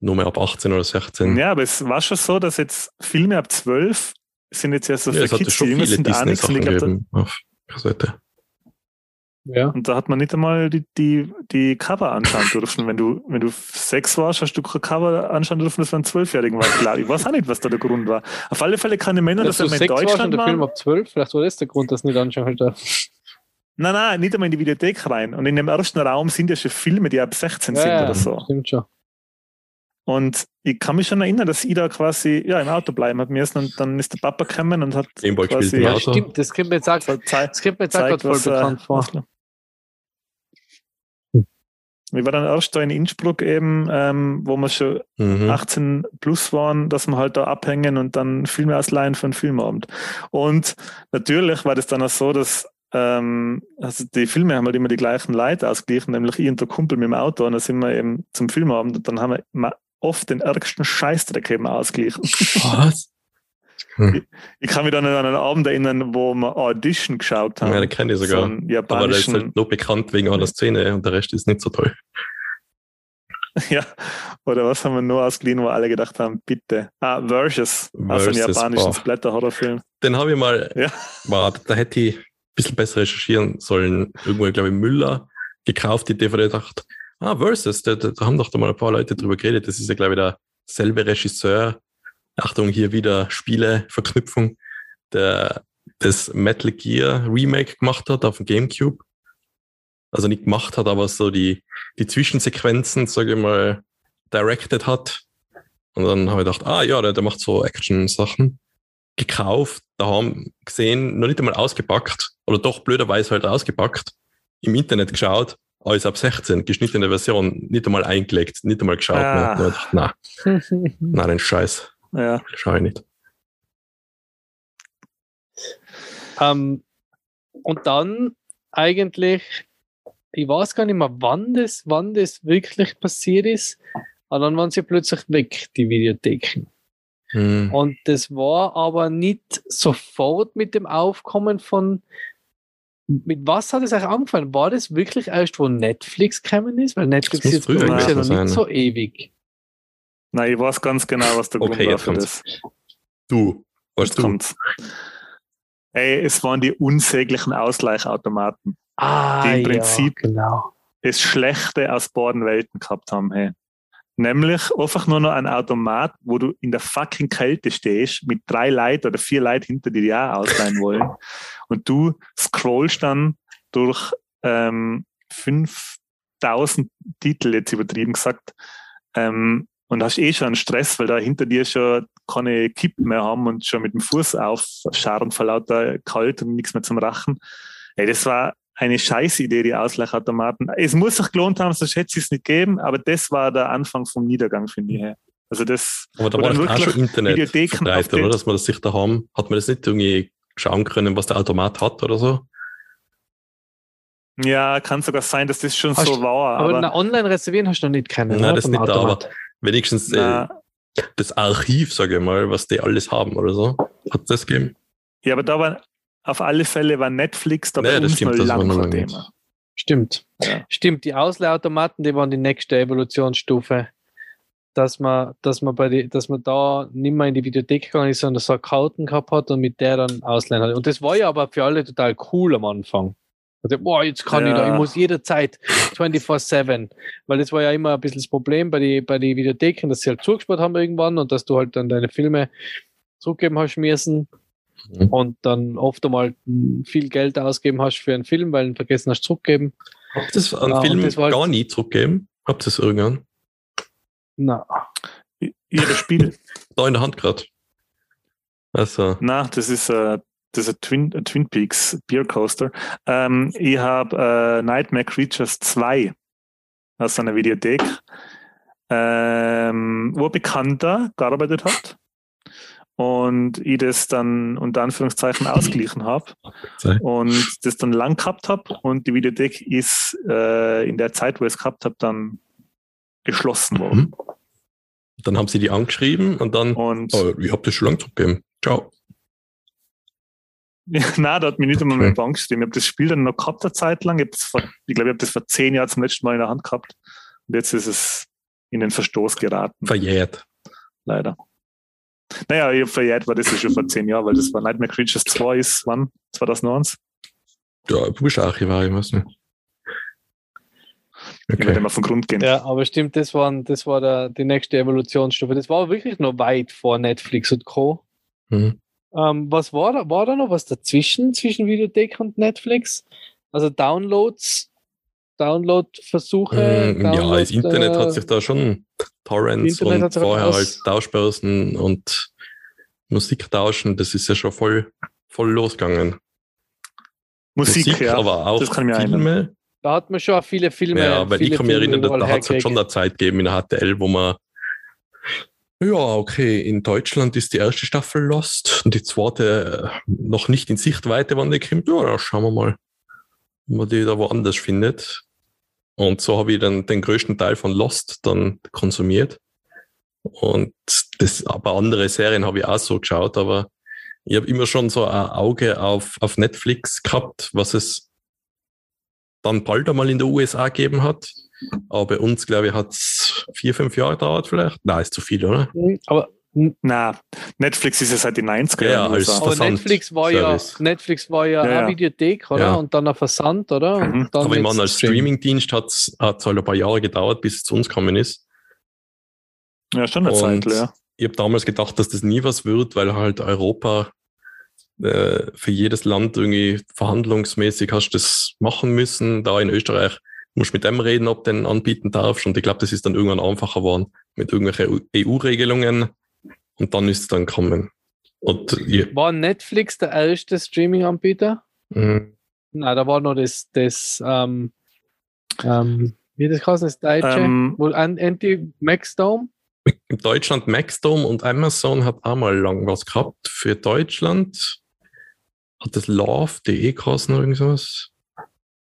nur mehr ab 18 oder 16. Ja, aber es war schon so, dass jetzt Filme ab 12 sind jetzt erst so Ja, für Kids, schon die jünger sind, auch nichts. Auf Kassette. Ja. und da hat man nicht einmal die, die, die Cover anschauen dürfen. Wenn du, wenn du sechs warst, hast du kein Cover anschauen dürfen, das einen Zwölfjährigen war. Klar, ich weiß auch nicht, was da der Grund war. Auf alle Fälle kann ich erinnern, Dass dass wir in sechs warst Deutschland der Film waren. ab 12, vielleicht war das der Grund, dass du nicht anschauen halt. Nein, nein, nicht einmal in die Videothek rein. Und in dem ersten Raum sind ja schon Filme, die ab 16 sind Ja, oder so. Stimmt schon. Und ich kann mich schon erinnern, dass ich da quasi ja, im Auto bleiben hat müssen und dann ist der Papa gekommen und hat Gameboy gespielt quasi im Ja, Auto. stimmt, das kommt mir jetzt auch, das kommt mir jetzt auch voll was, äh, bekannt vor. Ich war dann erst da in Innsbruck eben, ähm, wo wir schon Mhm. 18 plus waren, dass wir halt da abhängen und dann Filme ausleihen für einen Filmabend. Und natürlich war das dann auch so, dass ähm, also die Filme haben halt immer die gleichen Leute ausgeglichen, nämlich ich und der Kumpel mit dem Auto und dann sind wir eben zum Filmabend und dann haben wir oft den ärgsten Scheißdreck eben ausgeglichen. Was? Ich kann mich dann an einen Abend erinnern, wo wir Audition geschaut haben. Ja, den kenne ich so sogar. einen Aber der ist halt nur bekannt wegen einer Szene und der Rest ist nicht so toll. ja, oder was haben wir nur ausgeliehen, wo alle gedacht haben, bitte. Ah, Versus, also einen Versus, japanischen boah. Splatter-Horrorfilm. Den habe ich mal, Ja. war, da hätte ich ein bisschen besser recherchieren sollen. Irgendwo, glaube ich, Müller gekauft, die DVD, dachte, ah, Versus, da, da, haben doch da mal ein paar Leute drüber geredet. Das ist ja, glaube ich, derselbe Regisseur. Achtung, hier wieder Spiele-Verknüpfung, der das Metal Gear Remake gemacht hat auf dem Gamecube. Also nicht gemacht hat, aber so die, die Zwischensequenzen, sage ich mal, directed hat. Und dann habe ich gedacht, ah ja, der, der macht so Action-Sachen. Gekauft, da haben gesehen, noch nicht einmal ausgepackt, oder doch blöderweise halt ausgepackt, im Internet geschaut, alles ab 16, geschnittene Version, nicht einmal eingelegt, nicht einmal geschaut. Ah. Ne? Na, na, den Scheiß, Ja. schau ich nicht. ähm, und dann eigentlich, ich weiß gar nicht mehr, wann das, wann das wirklich passiert ist, aber dann waren sie plötzlich weg, die Videotheken. Hm. Und das war aber nicht sofort mit dem Aufkommen von. Mit was hat es euch angefangen? War das wirklich erst, wo Netflix gekommen ist? Weil Netflix ist bei uns ja noch gewesen nicht sein. so ewig. Nein, ich weiß ganz genau, was der Okay, Grund war jetzt für kommt's. das. Du, weißt du? kommt's. Ey, es waren die unsäglichen Ausgleichautomaten. Ah, Die im Prinzip- ja, genau. Das Schlechte aus beiden Welten gehabt haben. Hey. Nämlich einfach nur noch ein Automat, wo du in der fucking Kälte stehst, mit drei Leuten oder vier Leuten hinter dir, die auch ausleihen wollen. Und du scrollst dann durch ähm, 5000 Titel, jetzt übertrieben gesagt, ähm, und hast eh schon einen Stress, weil da hinter dir schon keine Kippen mehr haben und schon mit dem Fuß aufscharren vor lauter kalt und nichts mehr zum Rachen. Ey, das war eine scheiß Idee, die Ausleichautomaten. Es muss sich gelohnt haben, sonst hätte es es nicht gegeben, aber das war der Anfang vom Niedergang, finde ich. Also das, Aber da war doch auch wirklich schon Internet verbreitet, oder? Dass man das sich da haben. Hat man das nicht irgendwie schauen können, was der Automat hat oder so? ja, kann sogar sein, dass das schon Hast- so war, Aber, aber, na, online reservieren hast du noch nicht kennen. Nein, oder? das Vom nicht da, aber-. Wenigstens äh, das Archiv, sage ich mal, was die alles haben oder so. Hat das gegeben? ja, aber da war auf alle Fälle war Netflix da Nee, bei das uns stimmt, noch das war lang nicht. Thema. Stimmt. Ja. Stimmt, die Ausleihautomaten, die waren die nächste Evolutionsstufe. Dass man, dass man bei die, dass man da nicht mehr in die Videothek gegangen ist, sondern so eine Karten gehabt hat und mit der dann ausleihen hat. Und das war ja aber für alle total cool am Anfang. Also, boah, jetzt kann ich da, Ja. ich muss jederzeit 24-7. Weil das war ja immer ein bisschen das Problem bei den bei die Videotheken, dass sie halt zugesperrt haben irgendwann und dass du halt dann deine Filme zurückgeben hast müssen Mhm. und dann oft einmal viel Geld ausgeben hast für einen Film, weil du ihn vergessen hast zurückgeben. Habt ihr das an Ja, Filmen das halt- gar nie zurückgegeben? Habt ihr das irgendwann? Na, Ihr Spiel. Da in der Hand gerade. Also, Na, das ist, äh, das ist ein Twin, ein Twin Peaks Beer Coaster. Ähm, ich habe äh, Nightmare Creatures 2 aus einer Videothek, ähm, wo ein Bekannter gearbeitet hat. Und ich das dann unter Anführungszeichen ausgeglichen habe und das dann lang gehabt habe. Und die Videothek ist äh, in der Zeit, wo ich es gehabt habe, dann geschlossen worden. mhm. dann haben sie die angeschrieben und dann, Und oh, ich hab das schon lange zurückgegeben. Ciao. Ja, nein, da hat mich nicht einmal Okay. meine Bank gestimmt. Ich habe das Spiel dann noch gehabt eine Zeit lang. Ich, vor, ich glaube, ich habe das vor zehn Jahren zum letzten Mal in der Hand gehabt. Und jetzt ist es in den Verstoß geraten. Verjährt. Leider. Naja, ich verjährt war das ja schon vor zehn Jahren, weil das war Nightmare Creatures 2 ist wann? 2001? Ja, du bist Archivar, ich weiß nicht. Okay. Wenn wir von Grund gehen. Ja, aber stimmt, das, waren, das war der, die nächste Evolutionsstufe. Das war wirklich noch weit vor Netflix und Co. Mhm. Ähm, was war da? War da noch was dazwischen, zwischen Videothek und Netflix? Also Downloads, Download-Versuche? Mm, Download, ja, das Internet äh, hat sich da schon Torrents und vorher halt Tauschbörsen und Musik tauschen, das ist ja schon voll, voll losgegangen. Musik, Musik ja, aber auch Filme. Erinnern. Da hat man schon viele Filme. Ja, weil ich kann mich erinnern, da, da hat es halt schon eine Zeit gegeben in der HTL, wo man ja, okay, in Deutschland ist die erste Staffel Lost und die zweite äh, noch nicht in Sichtweite, wann die kommt. Ja, schauen wir mal, ob man die da woanders findet. Und so habe ich dann den größten Teil von Lost dann konsumiert. Und das, aber andere Serien habe ich auch so geschaut, aber ich habe immer schon so ein Auge auf, auf Netflix gehabt, was es dann bald einmal in den USA gegeben hat. Aber bei uns, glaube ich, hat es vier, fünf Jahre gedauert vielleicht. Nein, ist zu viel, oder? Mhm, aber na, Netflix ist ja seit den 90er ja, als Aber Netflix war ja, Netflix war ja, ja, eine Videothek, oder? Ja. Und dann ein Versand, oder? Mhm. Aber ich meine, als Streamingdienst hat es halt ein paar Jahre gedauert, bis es zu uns gekommen ist. Ja, schon eine Zeit, ja. Ich habe damals gedacht, dass das nie was wird, weil halt Europa äh, für jedes Land irgendwie verhandlungsmäßig hast du das machen müssen. Da in Österreich musst du mit dem reden, ob du den anbieten darfst. Und ich glaube, das ist dann irgendwann einfacher geworden mit irgendwelchen EU-Regelungen. Und dann ist es dann kommen. Und, ja. War Netflix der erste Streaming-Anbieter? Mhm. Nein, da war noch das, das ähm, ähm, wie das heißt, das Deutsche, ähm, wohl Anti-Maxdome? In Deutschland Maxdome und Amazon hat auch mal lang was gehabt. Für Deutschland hat das Love.de geheißen oder irgendwas?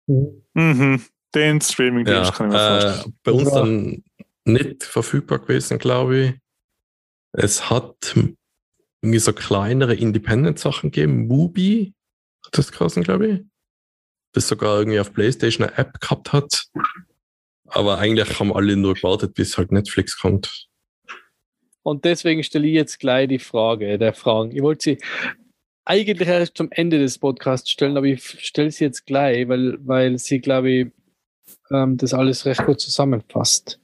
Mhm. Den Streaming-Dienst ja, kann ich mir äh, vorstellen. Bei uns ja. dann nicht verfügbar gewesen, glaube ich. Es hat irgendwie so kleinere Independent-Sachen gegeben. Mubi hat das geheißen, glaube ich. Das sogar irgendwie auf PlayStation eine App gehabt hat. Aber eigentlich haben alle nur gewartet, bis halt Netflix kommt. Und deswegen stelle ich jetzt gleich die Frage der Fragen. Ich wollte sie eigentlich erst zum Ende des Podcasts stellen, aber ich stelle sie jetzt gleich, weil, weil sie, glaube ich, ähm, das alles recht gut zusammenfasst.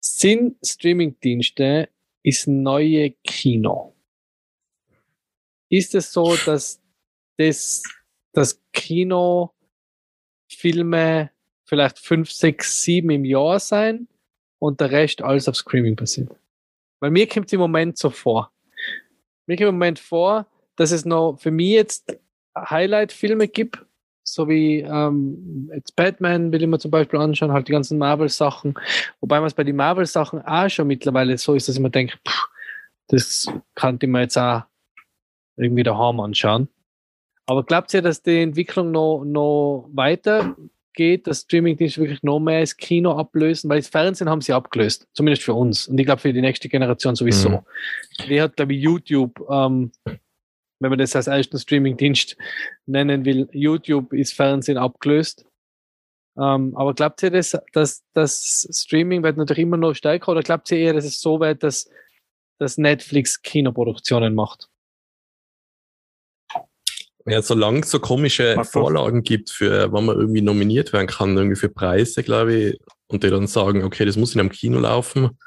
Sind Streamingdienste ist neue Kino? Ist es so, dass das, das Kino Filme vielleicht fünf, sechs, sieben im Jahr sein und der Rest alles auf Streaming passiert? Weil mir kommt es im Moment so vor. Mir kommt im Moment vor, dass es noch für mich jetzt Highlight-Filme gibt, so wie ähm, jetzt Batman will ich mir zum Beispiel anschauen, halt die ganzen Marvel-Sachen. Wobei man es bei den Marvel-Sachen auch schon mittlerweile so ist, dass ich mir denke, pff, das könnte ich mir jetzt auch irgendwie daheim anschauen. Aber glaubt ihr, dass die Entwicklung noch, noch weiter geht, dass Streamingdienste wirklich noch mehr das Kino ablösen, weil das Fernsehen haben sie abgelöst, zumindest für uns und ich glaube für die nächste Generation sowieso. Mhm. Die hat, glaube ich, YouTube, ähm, wenn man das als ersten Streamingdienst nennen will, YouTube ist Fernsehen abgelöst. Ähm, aber glaubt ihr, dass, dass das Streaming wird natürlich immer noch stärker oder glaubt ihr eher, dass es so wird, dass, dass Netflix Kinoproduktionen macht? Ja, solange es so komische Ach, Vorlagen gibt, für wann man irgendwie nominiert werden kann, irgendwie für Preise, glaube ich, und die dann sagen, okay, das muss in einem Kino laufen.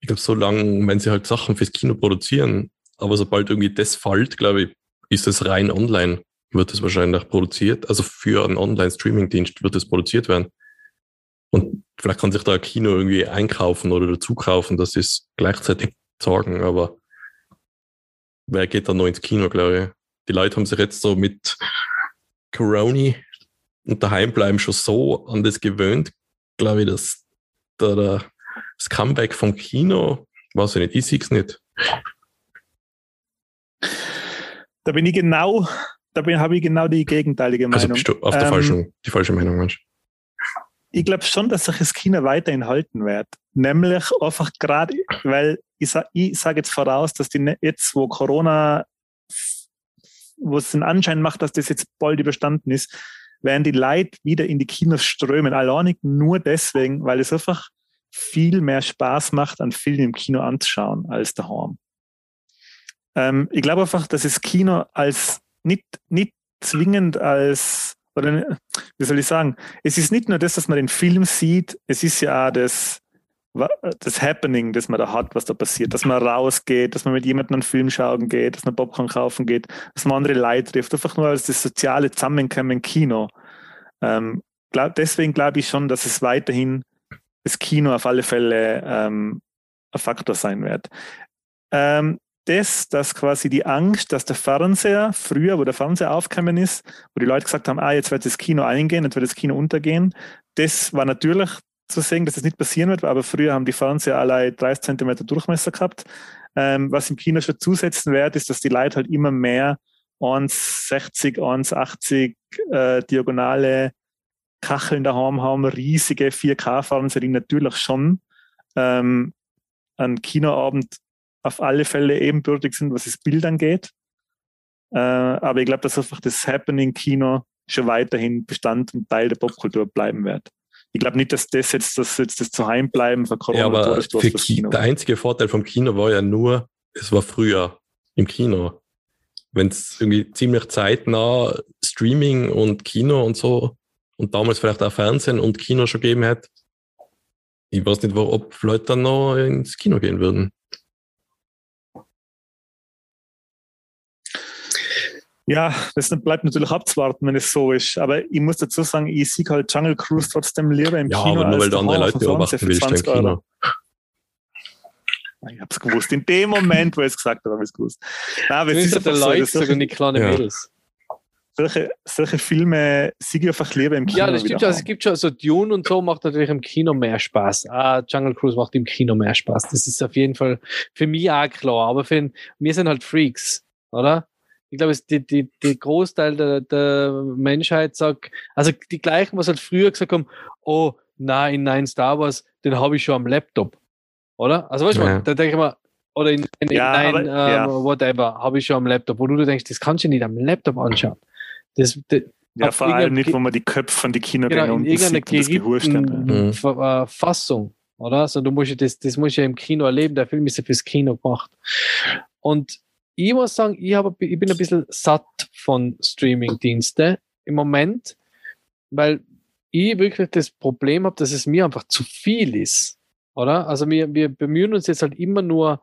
Ich glaube, solange, wenn sie halt Sachen fürs Kino produzieren, aber sobald irgendwie das fällt, glaube ich, ist es rein online, wird es wahrscheinlich produziert. Also für einen Online-Streaming-Dienst wird es produziert werden. Und vielleicht kann sich da ein Kino irgendwie einkaufen oder dazu kaufen, sie es gleichzeitig sagen, aber wer geht dann noch ins Kino, glaube ich? die Leute haben sich jetzt so mit Corona und daheim bleiben schon so an das gewöhnt, glaube ich, dass da, da das Comeback vom Kino, weiß ich nicht, ich sehe es nicht. Da bin ich genau, da habe ich genau die gegenteilige Meinung. Also bist du auf der ähm, falschen, die falsche Meinung, Mensch. Ich glaube schon, dass sich das Kino weiterhin halten wird. Nämlich einfach gerade, weil ich sage ich sag jetzt voraus, dass die jetzt, wo Corona wo es den Anschein macht, dass das jetzt bald überstanden ist, werden die Leute wieder in die Kinos strömen. Alleinig nur deswegen, weil es einfach viel mehr Spaß macht, einen Film im Kino anzuschauen als daheim. Ähm, ich glaube einfach, dass das Kino als nicht, nicht zwingend als, oder wie soll ich sagen, es ist nicht nur das, dass man den Film sieht, es ist ja auch das, das Happening, das man da hat, was da passiert, dass man rausgeht, dass man mit jemandem einen Film schauen geht, dass man Popcorn kaufen geht, dass man andere Leute trifft, einfach nur als das soziale Zusammenkommen im Kino. Ähm, glaub, deswegen glaube ich schon, dass es weiterhin das Kino auf alle Fälle ähm, ein Faktor sein wird. Ähm, das, dass quasi die Angst, dass der Fernseher, früher, wo der Fernseher aufgekommen ist, wo die Leute gesagt haben, ah, jetzt wird das Kino eingehen, jetzt wird das Kino untergehen, das war natürlich zu sehen, dass das nicht passieren wird, aber früher haben die Fernseher alle 30 Zentimeter Durchmesser gehabt. Ähm, was im Kino schon zusetzen wird, ist, dass die Leute halt immer mehr 1,60, 1,80 äh, diagonale Kacheln daheim haben, riesige 4K-Fernseher, die natürlich schon ähm, ein Kinoabend auf alle Fälle ebenbürtig sind, was das Bild angeht. Äh, aber ich glaube, dass einfach das Happening-Kino schon weiterhin Bestand und Teil der Popkultur bleiben wird. Ich glaube nicht, dass das jetzt das, jetzt das Zuheimbleiben von Corona ja, aber für Kino. Der einzige Vorteil vom Kino war ja nur, es war früher im Kino. Wenn es irgendwie ziemlich zeitnah Streaming und Kino und so und damals vielleicht auch Fernsehen und Kino schon gegeben hätte, ich weiß nicht, ob Leute dann noch ins Kino gehen würden. Ja, das bleibt natürlich abzuwarten, wenn es so ist. Aber ich muss dazu sagen, ich sehe halt Jungle Cruise trotzdem lieber im ja, Kino. Ja, aber nur weil du andere Leute beobachten willst im Kino. Ich habe es gewusst. In dem Moment, wo ich es gesagt habe, habe ich es gewusst. Nein, aber es ist der Leute, so, solche, die kleinen ja. Mädels. Solche, solche Filme sehe ich einfach lieber im Kino. Ja, das stimmt ja. Also, es gibt schon, so Dune und so macht natürlich im Kino mehr Spaß. Ah, Jungle Cruise macht im Kino mehr Spaß. Das ist auf jeden Fall für mich auch klar. Aber für, wir sind halt Freaks, oder? Ich glaube, die, die, die Großteil der, der Menschheit sagt, also die gleichen, was halt früher gesagt haben, oh, nein, nein, Star Wars, den habe ich schon am Laptop. Oder? Also weißt du, ja. da denke ich mal, oder in, in, ja, nein, aber, ähm, ja. whatever, habe ich schon am Laptop, wo du denkst, das kannst du nicht am Laptop anschauen. Das, das ja, vor allem nicht, wo man die Köpfe von den Kinogängern genau, unten sieht das Gehirst. Mhm. Äh, Fassung, oder? Also du musst das, das musst ja im Kino erleben, der Film ist ja fürs Kino gemacht. Und ich muss sagen, ich, hab, ich bin ein bisschen satt von Streaming-Dienste im Moment, weil ich wirklich das Problem habe, dass es mir einfach zu viel ist. Oder? Also wir, wir bemühen uns jetzt halt immer nur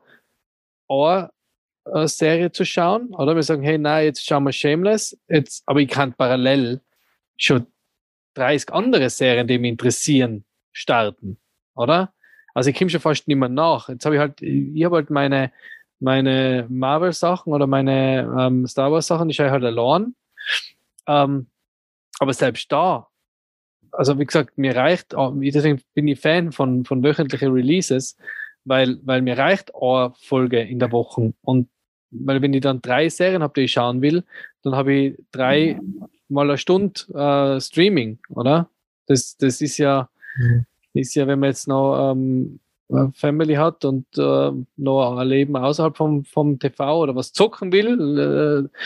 eine Serie zu schauen, oder? Wir sagen, hey, nein, jetzt schauen wir Shameless, jetzt, aber ich kann parallel schon 30 andere Serien, die mich interessieren, starten, oder? Also ich komme schon fast nicht mehr nach. Jetzt habe ich halt, ich habe halt meine, meine Marvel-Sachen oder meine ähm, Star Wars-Sachen, die schaue ich halt allein. Ähm, aber selbst da, also wie gesagt, mir reicht, deswegen bin ich Fan von, von wöchentlichen Releases, weil, weil mir reicht eine Folge in der Woche. Und weil wenn ich dann drei Serien habe, die ich schauen will, dann habe ich drei mal eine Stunde äh, Streaming, oder? Das, das ist ja, mhm. ist ja, wenn man jetzt noch ähm, äh, Family hat und äh, noch ein Leben außerhalb vom, vom TV oder was zocken will, äh,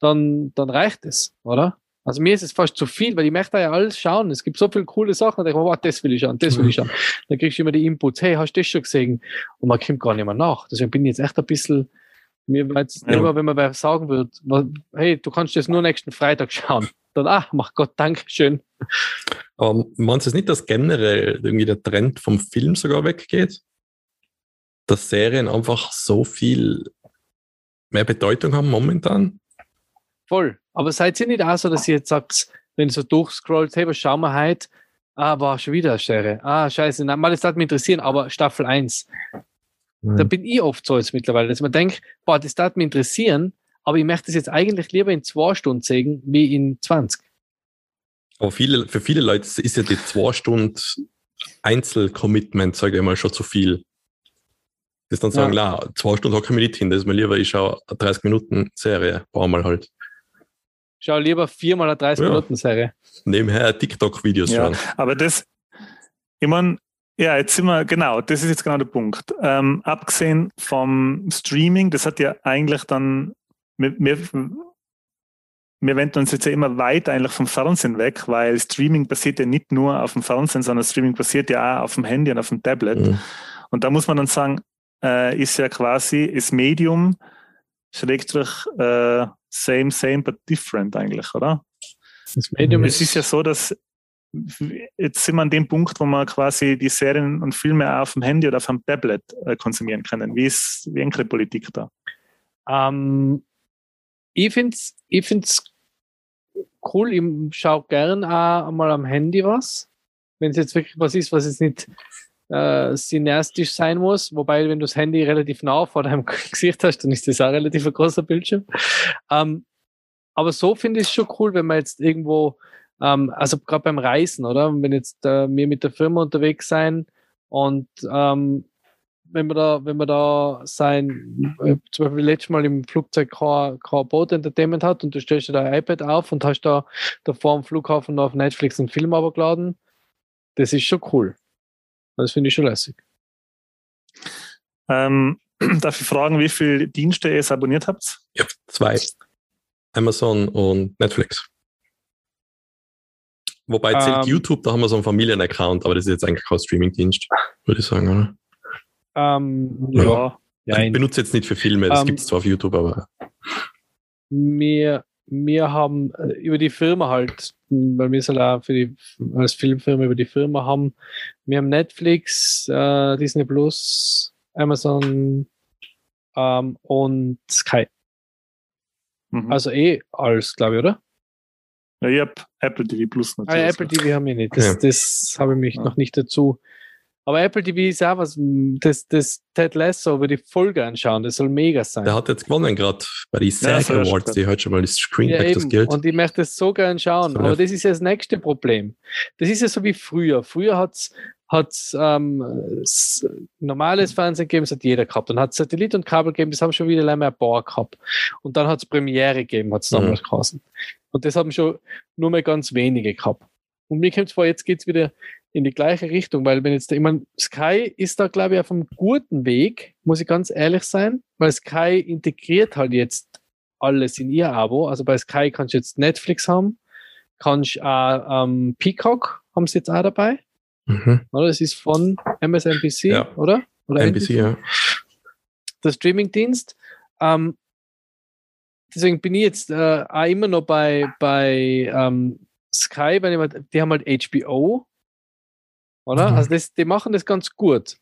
dann, dann reicht es, oder? Also mir ist es fast zu viel, weil ich möchte ja alles schauen. Es gibt so viele coole Sachen, da denke ich mir, wow, das will ich schauen, das will ich schauen. Dann kriegst du immer die Inputs, hey, hast du das schon gesehen? Und man kommt gar nicht mehr nach. Deswegen bin ich jetzt echt ein bisschen, mir war jetzt ja. immer, wenn man sagen würde, hey, du kannst das nur nächsten Freitag schauen. Dann, ah, mach Gott, danke schön. Aber meinst du es nicht, dass generell irgendwie der Trend vom Film sogar weggeht? Dass Serien einfach so viel mehr Bedeutung haben momentan? Voll. Aber seid ihr nicht auch so, dass ihr jetzt sagt, wenn ihr so durchscrollt, hey, was schauen wir heute? Ah, war schon wieder eine Serie. Ah, scheiße, nein, mal das darf mich interessieren, aber Staffel 1. Mhm. Da bin ich oft so jetzt mittlerweile, dass man denkt, boah, das darf mich interessieren, aber ich möchte es jetzt eigentlich lieber in zwei Stunden sehen, wie in 20. Aber viele, für viele Leute ist ja die zwei Stunden Einzelcommitment, sage ich mal, schon zu viel. Das dann sagen, ja. na, zwei Stunden hocke ich mir nicht hin, das ist mir lieber, ich schaue eine 30 Minuten Serie, paar Mal halt. Schau lieber viermal eine 30 ja. Minuten Serie. Nebenher TikTok-Videos ja, schauen. Aber das, ich meine, ja, jetzt sind wir, genau, das ist jetzt genau der Punkt. Ähm, abgesehen vom Streaming, das hat ja eigentlich dann, wir, wir wir wenden uns jetzt ja immer weiter eigentlich vom Fernsehen weg, weil Streaming passiert ja nicht nur auf dem Fernsehen, sondern Streaming passiert ja auch auf dem Handy und auf dem Tablet. Mhm. Und da muss man dann sagen, äh, ist ja quasi das Medium schrägstrich äh, same, same, but different eigentlich, oder? Das Medium es ist ja so, dass jetzt sind wir an dem Punkt, wo man quasi die Serien und Filme auch auf dem Handy oder auf dem Tablet äh, konsumieren können. Wie ist wie eure Politik da? Ähm, ich finde es ich find's cool. Ich schaue gern auch mal am Handy was. Wenn es jetzt wirklich was ist, was jetzt nicht äh, cineastisch sein muss. Wobei, wenn du das Handy relativ nah vor deinem Gesicht hast, dann ist das auch relativ ein großer Bildschirm. Ähm, aber so finde ich es schon cool, wenn man jetzt irgendwo, ähm, also gerade beim Reisen, oder? Wenn jetzt äh, wir mit der Firma unterwegs sein und ähm, wenn man da, wenn man da sein, äh, zum Beispiel letztes Mal im Flugzeug kein, kein Boot Entertainment hat und du stellst dir dein iPad auf und hast da, da vor dem Flughafen auf Netflix einen Film abgeladen, das ist schon cool. Das finde ich schon lässig. Ähm, darf ich fragen, wie viele Dienste ihr abonniert habt? Ja, zwei. Amazon und Netflix. Wobei zählt ähm, YouTube, da haben wir so einen Familienaccount, aber das ist jetzt eigentlich kein Streamingdienst, würde ich sagen, oder? Ähm, ja. ja. Ich benutze jetzt nicht für Filme, das ähm, gibt es zwar auf YouTube, aber. Wir, wir haben äh, über die Firma halt, weil wir es halt auch für die, als Filmfirma über die Firma haben, wir haben Netflix, äh, Disney Plus, Amazon ähm, und Sky. Mhm. Also eh alles, glaube ich, oder? Ja, ich habe Apple TV Plus natürlich. Ah, Apple TV haben wir nicht. Das, ja. das habe ich mich ja. noch nicht dazu aber Apple TV ist auch was, das, das Ted Lasso über die Folge anschauen, das soll mega sein. Der hat jetzt gewonnen gerade bei den SAG ja, Awards, die heute schon mal das Screen ja, das Geld. Und ich möchte das so gern schauen, so, aber das ist ja das nächste Problem. Das ist ja so wie früher. Früher hat es hat ähm, normales Fernsehen gegeben, das hat jeder gehabt. Dann hat es Satellit und Kabel gegeben, das haben schon wieder länger ein paar gehabt. Und dann hat es Premiere gegeben, hat es damals mhm. geheißen. Und das haben schon nur mehr ganz wenige gehabt. Und mir kommt vor, jetzt geht es wieder in die gleiche Richtung, weil wenn jetzt, ich meine, Sky ist da, glaube ich, auf einem guten Weg, muss ich ganz ehrlich sein, weil Sky integriert halt jetzt alles in ihr Abo. Also bei Sky kannst du jetzt Netflix haben, kannst du auch ähm, Peacock haben sie jetzt auch dabei. Mhm. Oder? Das ist von MSNBC, ja. oder? oder NBC, ja. Der Streamingdienst. Ähm, deswegen bin ich jetzt äh, auch immer noch bei, bei ähm, Sky, weil ich, die haben halt HBO oder? Mhm. Also das, die machen das ganz gut.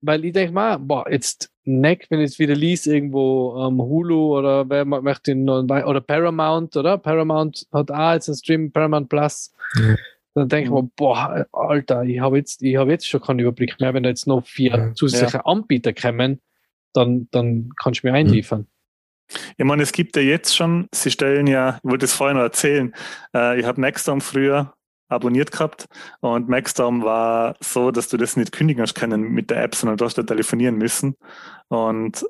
Weil ich denke mal, boah, jetzt Neck, wenn ich jetzt wieder liest, irgendwo ähm, Hulu oder wer möchte oder Paramount, oder? Paramount hat auch jetzt ein Stream, Paramount Plus. Mhm. Dann denke ich mir, boah, Alter, ich habe jetzt, ich jetzt schon keinen Überblick mehr. Wenn da jetzt noch vier ja. zusätzliche ja. Anbieter kommen, dann, dann kannst du mir einliefern. Ich meine, es gibt ja jetzt schon, Sie stellen ja, ich wollte es vorhin noch erzählen, äh, ich habe Nextdown früher abonniert gehabt und Maxstorm war so, dass du das nicht kündigen hast können mit der App, sondern du hast da telefonieren müssen und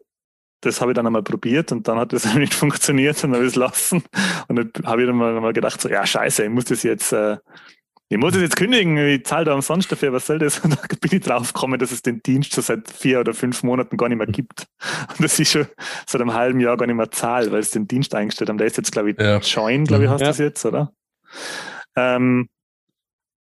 das habe ich dann einmal probiert und dann hat das nicht funktioniert und habe ich es lassen und dann habe ich dann mal, gedacht so, ja scheiße, ich muss das jetzt äh, ich muss das jetzt kündigen, ich zahle da umsonst dafür, was soll das? Und da bin ich drauf gekommen, dass es den Dienst schon seit vier oder fünf Monaten gar nicht mehr gibt. Und das ist schon seit einem halben Jahr gar nicht mehr zahl, weil es den Dienst eingestellt haben. Der ist jetzt, glaube ich, ja. Join, glaube ich, hast du ja. das jetzt, oder? Ähm,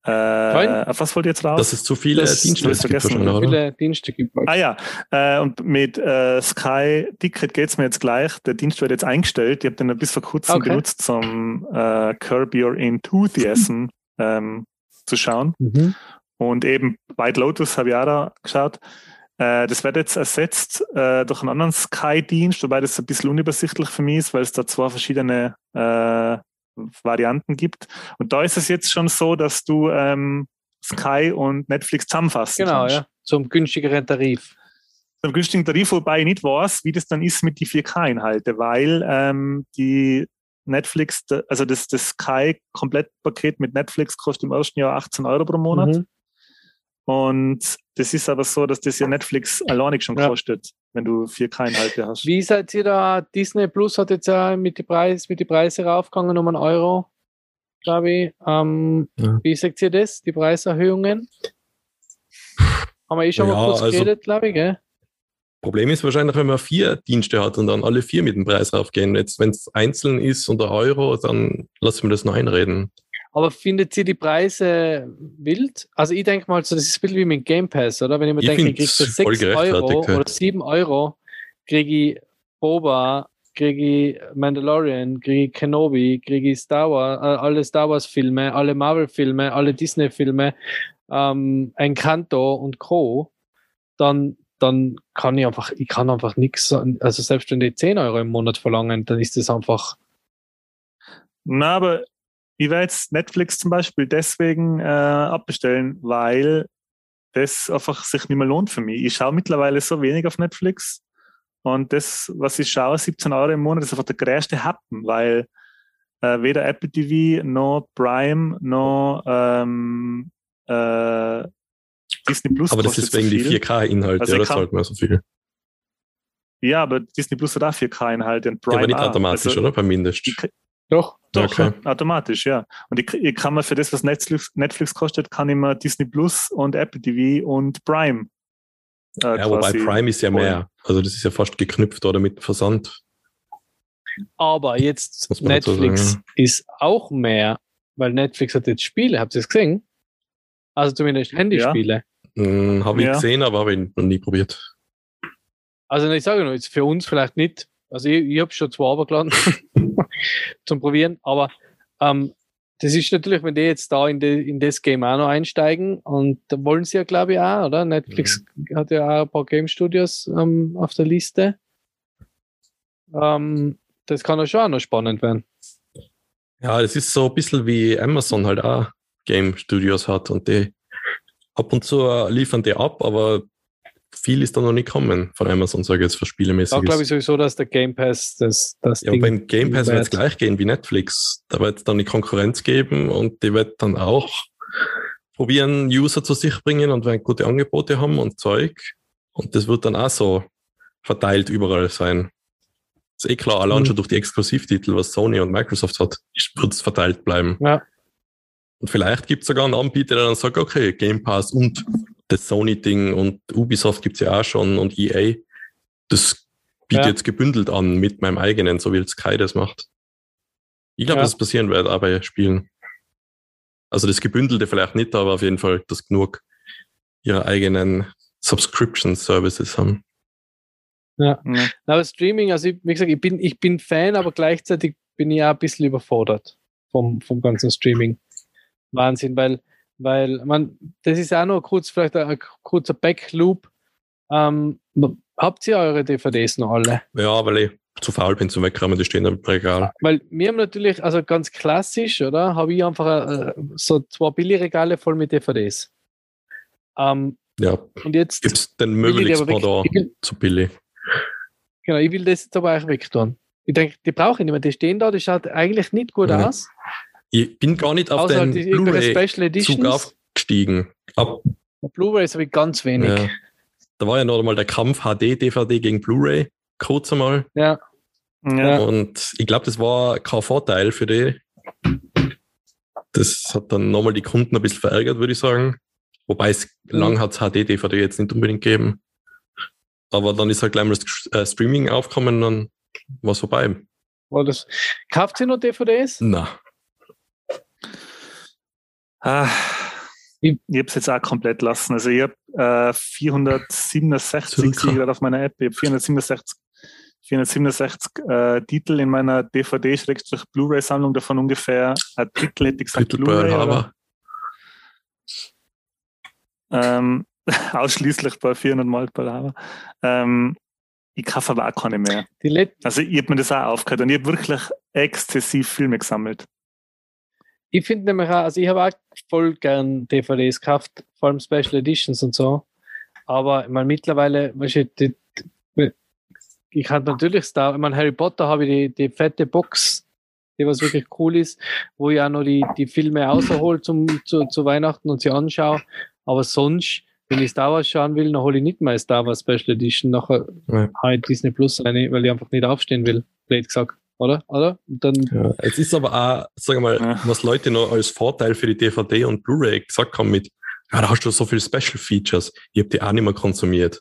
äh, was wollt ihr jetzt raus? Dass es zu viele das, Dienste gibt. Zu viele Dienste gibt. Ah ja, äh, und mit äh, Sky Ticket geht es mir jetzt gleich. Der Dienst wird jetzt eingestellt. Ich habe den bis vor kurzem okay. benutzt, zum äh, Curb Your Enthusiasm ähm, zu schauen. Mhm. Und eben White Lotus habe ich auch da geschaut. Äh, das wird jetzt ersetzt äh, durch einen anderen Sky-Dienst, wobei das ein bisschen unübersichtlich für mich ist, weil es da zwei verschiedene äh, Varianten gibt. Und da ist es jetzt schon so, dass du ähm, Sky und Netflix zusammenfassen genau, kannst. Genau, ja. Zum günstigeren Tarif. Zum günstigen Tarif, wobei ich nicht weiß, wie das dann ist mit die 4K-Inhalte, weil ähm, die Netflix, also das, das Sky-Komplettpaket mit Netflix kostet im ersten Jahr 18 Euro pro Monat. Mhm. Und das ist aber so, dass das ja Netflix alleinig schon ja. kostet, wenn du 4K-Inhalte hast. Wie seid ihr da? Disney Plus hat jetzt ja mit den Preis, mit die Preise raufgegangen um einen Euro, glaube ich. Ähm, ja. Wie seht ihr das, die Preiserhöhungen? Haben wir eh schon ja, mal kurz also, geredet, glaube ich, gell? Problem ist wahrscheinlich, wenn man vier Dienste hat und dann alle vier mit dem Preis raufgehen. Jetzt, wenn es einzeln ist unter Euro, dann lassen wir das noch einreden. Aber findet ihr die Preise wild? Also ich denke mal, so, das ist ein bisschen wie mit Game Pass, oder? Wenn ich mir Ich denke, ich kriege für voll 6 Euro ja. oder 7 Euro, kriege ich Boba, kriege ich Mandalorian, kriege ich Kenobi, kriege ich Star Wars, äh, alle Star Wars Filme, alle Marvel Filme, alle Disney Filme, ähm, Encanto und Co. Dann, dann kann ich einfach, ich kann einfach nichts, also selbst wenn die 10 Euro im Monat verlangen, dann ist das einfach, Na, aber ich werde jetzt Netflix zum Beispiel deswegen äh, abbestellen, weil das einfach sich nicht mehr lohnt für mich. Ich schaue mittlerweile so wenig auf Netflix und das, was ich schaue, 17 Euro im Monat, ist einfach der größte Happen, weil äh, weder Apple TV noch Prime noch ähm, äh, Disney Plus Aber das ist wegen so die viel. 4K-Inhalte, Also ja, das zahlt man so viel. Ja, aber Disney Plus hat auch 4K-Inhalte und Ja, Prime aber nicht automatisch, Also, oder? Beim Mindest. ich- doch, Doch, Okay. ja, automatisch, ja. Und ich, ich kann mir für das, was Netflix, Netflix kostet, kann ich mir Disney Plus und Apple TV und Prime. Äh, Ja, wobei Prime ist ja mehr. Also das ist ja fast geknüpft oder mit Versand. Aber jetzt Netflix sagen, ist auch mehr, weil Netflix hat jetzt Spiele, habt ihr es gesehen? Also zumindest Handyspiele. Hm, habe ich Ja. gesehen, aber habe ich noch nie probiert. Also ich sage nur, jetzt für uns vielleicht nicht. Also ich, ich habe schon zwei runtergeladen zum Probieren, aber ähm, das ist natürlich, wenn die jetzt da in, die, in das Game auch noch einsteigen und da wollen sie ja, glaube ich, auch, oder? Netflix hat ja auch ein paar Game Studios ähm, auf der Liste. Ähm, das kann ja schon auch noch spannend werden. Ja, das ist so ein bisschen wie Amazon halt auch Game Studios hat und die ab und zu äh, liefern die ab, aber viel ist da noch nicht kommen von Amazon, sage ich jetzt, für Da Spielemäßiges. glaube ich sowieso, dass der Game Pass das, das Ja, aber beim Game Pass wird es gleich gehen wie Netflix. Da wird es dann die Konkurrenz geben und die wird dann auch probieren, User zu sich bringen und werden gute Angebote haben und Zeug. Und das wird dann auch so verteilt überall sein. Ist eh klar, allein Mhm. schon durch die Exklusivtitel, was Sony und Microsoft hat, wird es verteilt bleiben. Ja. Und vielleicht gibt es sogar einen Anbieter, der dann sagt, okay, Game Pass und das Sony-Ding und Ubisoft gibt es ja auch schon und EA. Das bietet Ja. jetzt gebündelt an mit meinem eigenen, so wie jetzt Sky das macht. Ich glaube, Ja. dass es passieren wird, auch bei Spielen. Also das Gebündelte vielleicht nicht, aber auf jeden Fall, dass genug ihre eigenen Subscription Services haben. Ja. Aber Streaming, also ich, wie gesagt, ich bin, ich bin Fan, aber gleichzeitig bin ich auch ein bisschen überfordert vom, vom ganzen Streaming. Wahnsinn, weil, weil man, das ist auch noch kurz, vielleicht ein, ein kurzer Backloop. Ähm, habt ihr eure DVDs noch alle? Ja, weil ich zu faul bin zum Wegräumen, die stehen im Regal. Weil wir haben natürlich, also ganz klassisch, oder? Habe ich einfach äh, so zwei Billigregale voll mit DVDs. Ähm, Ja, und jetzt gibt es den will, zu billig. Genau, ich will das jetzt aber auch wegtun. Ich denke, die brauche ich nicht mehr. Die stehen da, die schaut eigentlich nicht gut Mhm. aus. Ich bin gar nicht auf Außer den Blu-ray-Zug aufgestiegen. Ab, Blu-rays habe ich ganz wenig. ja. Da war ja noch mal der Kampf HD-DVD gegen Blu-ray, kurz einmal. Ja. Ja. Und ich glaube, das war kein Vorteil für die. Das hat dann nochmal die Kunden ein bisschen verärgert, würde ich sagen. Wobei es Mhm. lang hat HD-DVD jetzt nicht unbedingt gegeben. Aber dann ist halt gleich mal das äh, Streaming aufgekommen und dann war es vorbei. War das, kauft ihr noch DVDs? Na, Ah, Ich- habe es jetzt auch komplett lassen. Also ich habe äh, 467 Circa. sehe ich gerade auf meiner App. Ich habe 467, 467 äh, Titel in meiner DVD-Blu-ray-Sammlung, davon ungefähr ein Drittel hätte ich gesagt Blu-ray. Ähm, ausschließlich bei 400 Mal Pearl Harbor. Ähm, ich kaufe aber auch keine mehr. Also ich habe mir das auch aufgehört und ich habe wirklich exzessiv Filme gesammelt. Ich finde nämlich auch, also ich habe auch voll gern DVDs gekauft, vor allem Special Editions und so. Aber ich meine, mittlerweile, weißt du, die, die, ich hatte natürlich Star, ich meine, Harry Potter habe ich die, die fette Box, die was wirklich cool ist, wo ich auch noch die, die Filme außerhole zum, zu, zu Weihnachten und sie anschaue. Aber sonst, wenn ich Star Wars schauen will, dann hole ich nicht mal Star Wars Special Edition, nachher Ja. halt Disney Plus rein, weil ich einfach nicht aufstehen will, blöd gesagt. Oder? Oder? Und dann, Ja, es ist aber auch, sag mal, Ja. was Leute noch als Vorteil für die DVD und Blu-ray gesagt haben mit, ja, da hast du so viele Special Features. Ich habe die auch nicht mehr konsumiert.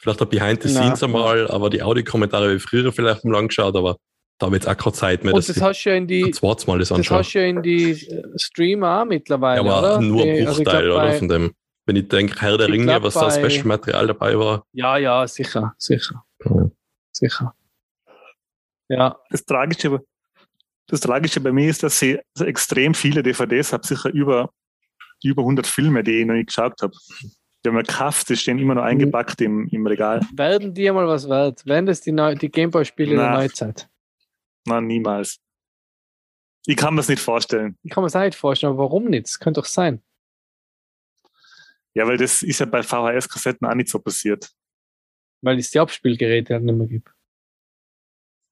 Vielleicht ein Behind the. Scenes einmal, aber die Audiokommentare habe ich früher vielleicht mal angeschaut, aber da habe ich jetzt auch keine Zeit mehr, Und das hast du ja in die, zweites Mal das das hast du ja in die äh, Streamer auch mittlerweile, Ja, aber oder? nur ein also Bruchteil glaub, oder von dem. Wenn ich denke, Herr der Ringe, glaub, was da bei- Special-Material dabei war. Ja, ja, sicher, sicher, Ja. sicher. Ja, Das Tragische, das Tragische bei mir ist, dass ich so extrem viele DVDs habe, sicher über, über 100 Filme, die ich noch nicht geschaut habe. Die haben wir gekauft, die stehen immer noch Mhm. eingepackt im, im Regal. werden die einmal was wert? Werden das die, Neu die Gameboy-Spiele der. Neuzeit? Nein, niemals. Ich kann mir das nicht vorstellen. Ich kann mir das auch nicht vorstellen, aber warum nicht? Das könnte doch sein. Ja, weil das ist ja bei VHS-Kassetten auch nicht so passiert. Weil es die Abspielgeräte halt nicht mehr gibt.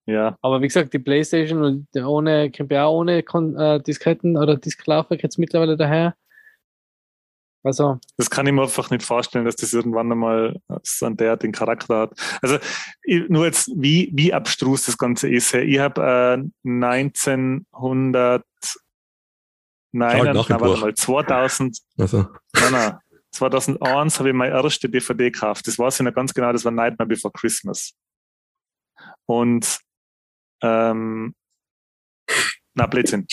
Ja, Aber wie gesagt, die Playstation und ohne, auch ohne Kon äh, Disketten oder Disklaufwerk jetzt mittlerweile daher. Also, das kann ich mir einfach nicht vorstellen, dass das irgendwann einmal so einen derartigen Charakter hat. Also ich, nur jetzt, wie, wie abstrus das Ganze ist. Ich habe äh, 1900 Nein, nein, warte mal, 2000, Also, nein, nein, 2001 habe ich meine erste DVD gekauft. Das weiß ich noch ganz genau, das war Nightmare Before Christmas. Und, ähm, na, Blödsinn.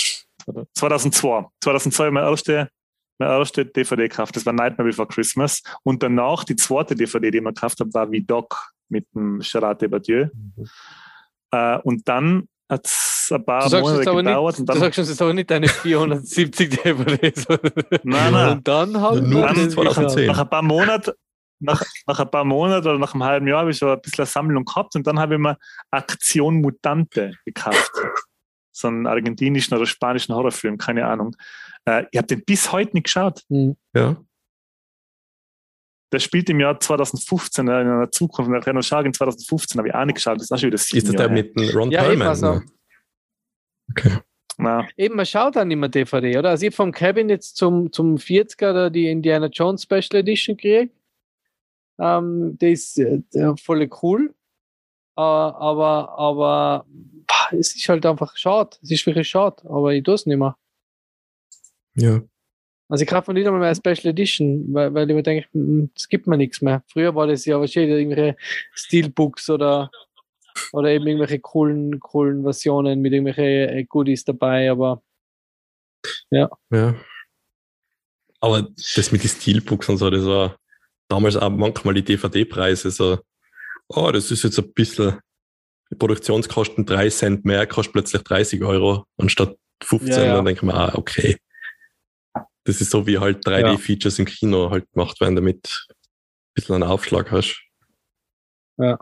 2002. 2002 habe ich meine erste, meine erste DVD gekauft. Das war Nightmare Before Christmas. Und danach, die zweite DVD, die ich mir gekauft habe, war wie Doc mit dem Gerard Depardieu. Äh, und dann hat es ein paar Monate gedauert. nicht, und du sagst uns jetzt aber nicht deine 470 DVDs. nein, nein. Und dann haben Nur 2010. nach ein paar Monaten, nach, nach ein paar Monaten oder nach einem halben Jahr habe ich so ein bisschen eine Sammlung gehabt und dann habe ich mir Aktion Mutante gekauft. So einen argentinischen oder spanischen Horrorfilm, keine Ahnung. Äh, ich habe den bis heute nicht geschaut. Hm. ja. Der spielt im Jahr 2015, äh, in einer Zukunft. Nach Renault Shark in 2015 habe ich auch nicht geschaut. Das ist auch schon wieder sieben Ist das der her. mit Ron Ja, eben, Perlman? also-? Okay. Na, Eben, man schaut dann immer DVD, oder? Also ich vom Cabin jetzt zum, zum 40er da die Indiana Jones Special Edition gekriegt. Ähm, die ist äh, äh, voll cool. Äh, aber, aber pah, es ist halt einfach schade. Es ist wirklich schade, aber ich tue es nicht mehr. Ja. Also ich kaufe mir nicht einmal mehr eine Special Edition, weil, weil ich mir denke, mm, es gibt mir nichts mehr. Früher war das ja wahrscheinlich irgendwelche Steelbooks oder, oder eben irgendwelche coolen, coolen Versionen mit irgendwelchen äh, Goodies dabei, aber Ja. Aber das mit den Steelbooks und so, das war damals auch manchmal die DVD-Preise so, oh, das ist jetzt ein bisschen, die Produktionskosten 3 Cent mehr, kostet plötzlich 30 Euro anstatt 15. Ja, ja. Dann denke ich mir, ah, okay. Das ist so wie halt 3D-Features im Kino halt gemacht werden, damit ein bisschen einen Aufschlag hast. Ja.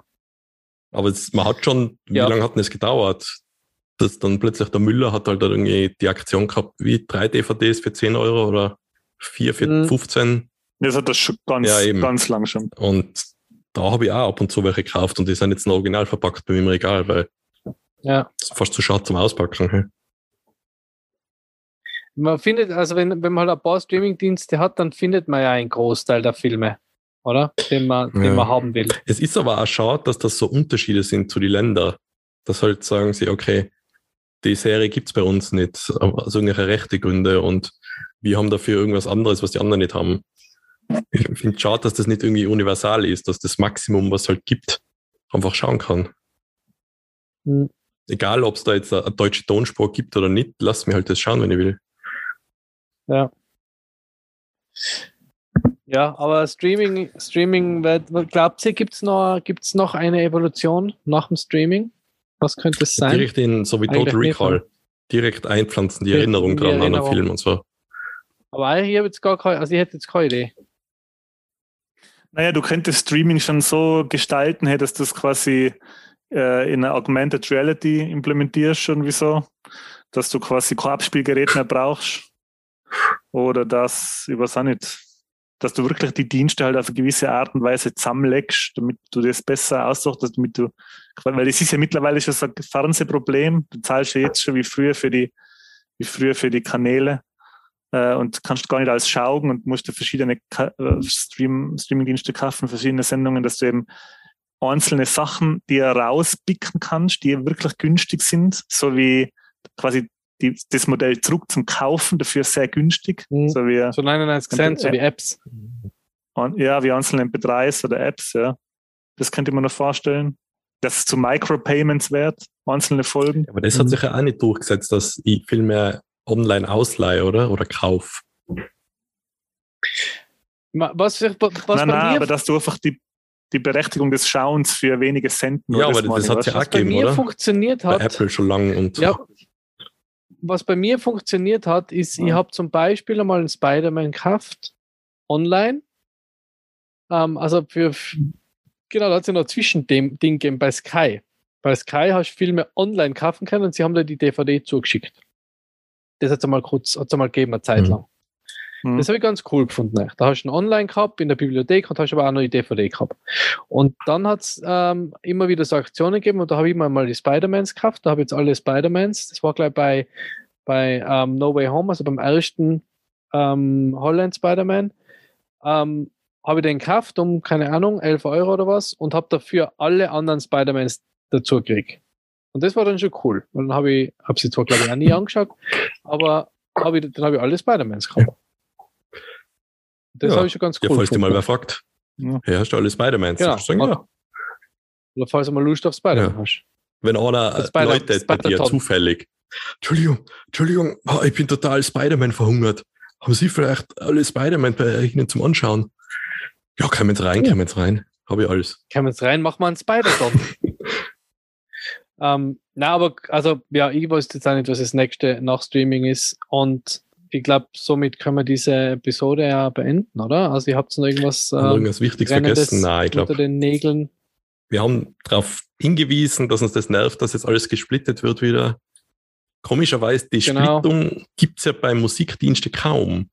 Aber es, man hat schon, wie Ja. lange hat denn das gedauert? Dass dann plötzlich der Müller hat halt irgendwie die Aktion gehabt, wie drei DVDs für 10 Euro oder vier für Mhm. 15. das hat das schon ganz, Ja, eben. ganz lang schon. Und da habe ich auch ab und zu welche gekauft und die sind jetzt noch original verpackt bei mir im Regal, weil ja. es ist fast zu schade zum Auspacken. Man findet, also wenn, wenn man halt ein paar Streamingdienste hat, dann findet man ja einen Großteil der Filme, oder? Den man, den Ja. man haben will. Es ist aber auch schade, dass das so Unterschiede sind zu den Ländern. Dass halt sagen sie, okay, die Serie gibt's bei uns nicht, aus irgendwelche rechte Gründe und wir haben dafür irgendwas anderes, was die anderen nicht haben. Ich finde es schade, dass das nicht irgendwie universal ist, dass das Maximum, was es halt gibt, einfach schauen kann. Hm. Egal, ob es da jetzt eine, deutsche Tonspur gibt oder nicht, lass mir halt das schauen, wenn ich will. Ja. Ja, aber Streaming, Streaming, glaubt ihr, gibt es noch, gibt's noch eine Evolution nach dem Streaming? Was könnte es sein? Direkt in, so wie Total Recall, direkt einpflanzen, die Erinnerung dran an einen. Film und so. Aber ich habe jetzt gar keine, also ich hätte jetzt keine Idee. Naja, du könntest Streaming schon so gestalten, hey, dass du das quasi äh, in eine Augmented Reality implementierst, schon wieso, dass du quasi kein Abspielgerät mehr brauchst. Oder dass, ich weiß auch nicht, dass du wirklich die Dienste halt auf eine gewisse Art und Weise zusammenlegst, damit du das besser aussuchst, damit du, weil das ist ja mittlerweile schon so ein Fernsehproblem. Du zahlst ja jetzt schon wie früher für die, wie früher für die Kanäle äh, und kannst gar nicht alles schauen und musst dir verschiedene Ka äh, Stream Streamingdienste kaufen, verschiedene Sendungen, dass du eben einzelne Sachen dir rauspicken kannst, die wirklich günstig sind, so wie quasi die, das Modell zurück zum Kaufen, dafür sehr günstig, Mhm. so wie So 99 Cent, so wie Apps. an- ja, wie einzelne MP3s oder Apps, ja. Das könnte man noch vorstellen. Dass es zu Micropayments wird, einzelne Folgen. Aber das hat Mhm. sich ja auch nicht durchgesetzt, dass ich viel mehr online ausleihe, oder? Oder kauf. Was, was nein, bei nein, mir aber dass du einfach die, die Berechtigung des Schauens für wenige Cent nur Ja, aber das ich, hat ja auch was bei gegeben, mir oder? funktioniert Bei hat, Apple schon lang und ja, was bei mir funktioniert hat, ist, ich Ja. habe zum Beispiel einmal einen Spider-Man gekauft, online. Ähm, also für, genau, da hat es ja noch ein Zwischending gegeben bei Sky. Bei Sky hast du Filme online kaufen können und sie haben da die DVD zugeschickt. Das hat es einmal kurz, hat's einmal gegeben, eine Zeit Mhm. lang. Mhm. Das habe ich ganz cool gefunden. Da hast du einen Online gehabt in der Bibliothek und hast aber auch noch die DVD gehabt. Und dann hat es ähm, immer wieder so Aktionen gegeben und da habe ich mal die Spider-Mans gekauft. Da habe ich jetzt alle Spider-Mans. Das war gleich bei, bei ähm, No Way Home, also beim ersten ähm, Holland Spider-Man. Ähm, habe ich den gekauft um, keine Ahnung, 11 Euro oder was und habe dafür alle anderen Spider-Mans dazu gekriegt. Und das war dann schon cool. Und dann habe ich, habe sie zwar glaube ich auch nie angeschaut, aber hab ich, dann habe ich alle Spider-Mans gehabt. Das Ja. habe ich schon ganz cool ja, falls dich mal wer fragt, Ja. hey, hast du alle Spider-Mans? Genau. Du sagen, ja. Oder falls du mal Lust auf Spider-Man Ja. hast. Wenn einer Das äh, Spider- Leute bei dir zufällig, Entschuldigung, Entschuldigung, oh, ich bin total Spider-Man verhungert. Haben Sie vielleicht alle Spider-Man bei Ihnen zum Anschauen? Ja, kommen jetzt rein, Oh. kommen jetzt rein. Habe ich alles. Kommen jetzt rein, mach mal einen Spider-Tom. ähm, na, aber also, ja, ich weiß jetzt auch nicht, was das nächste nach Streaming ist. Und ich glaube, somit können wir diese Episode ja beenden, oder? Also, ihr habt noch irgendwas ähm, irgendwas Wichtiges vergessen? Nein, ich unter glaube, den Nägeln. wir haben darauf hingewiesen, dass uns das nervt, dass jetzt alles gesplittet wird wieder. Komischerweise, die Genau. Splittung gibt es ja bei Musikdiensten kaum.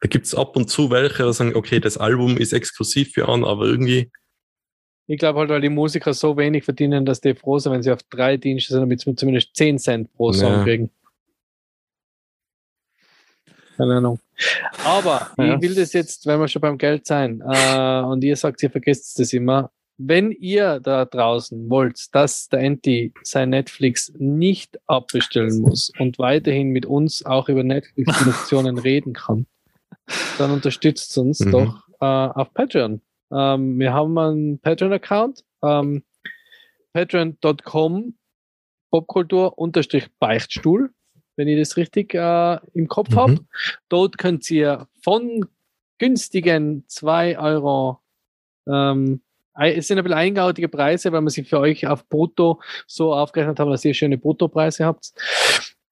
Da gibt es ab und zu welche, die sagen, okay, das Album ist exklusiv für an, aber irgendwie, Ich glaube halt, weil die Musiker so wenig verdienen, dass die froh sind, wenn sie auf drei Dienste sind, damit sie zumindest 10 Cent pro Song Ja. kriegen. Keine Ahnung. Aber Ja. ich will das jetzt, wenn wir schon beim Geld sein, äh, und ihr sagt, ihr vergesst das immer, wenn ihr da draußen wollt, dass der Anti sein Netflix nicht abbestellen muss und weiterhin mit uns auch über Netflix-Produktionen reden kann, dann unterstützt uns Mhm. doch äh, auf Patreon. Ähm, wir haben einen Patreon-Account, ähm, patreon.com Popkultur-Beichtstuhl, wenn ihr das richtig äh, im Kopf Mhm. habt. Dort könnt ihr von günstigen 2 Euro, ähm, es sind ein bisschen eingautige Preise, weil wir sie für euch auf Brutto so aufgerechnet haben, dass ihr schöne Bruttopreise habt.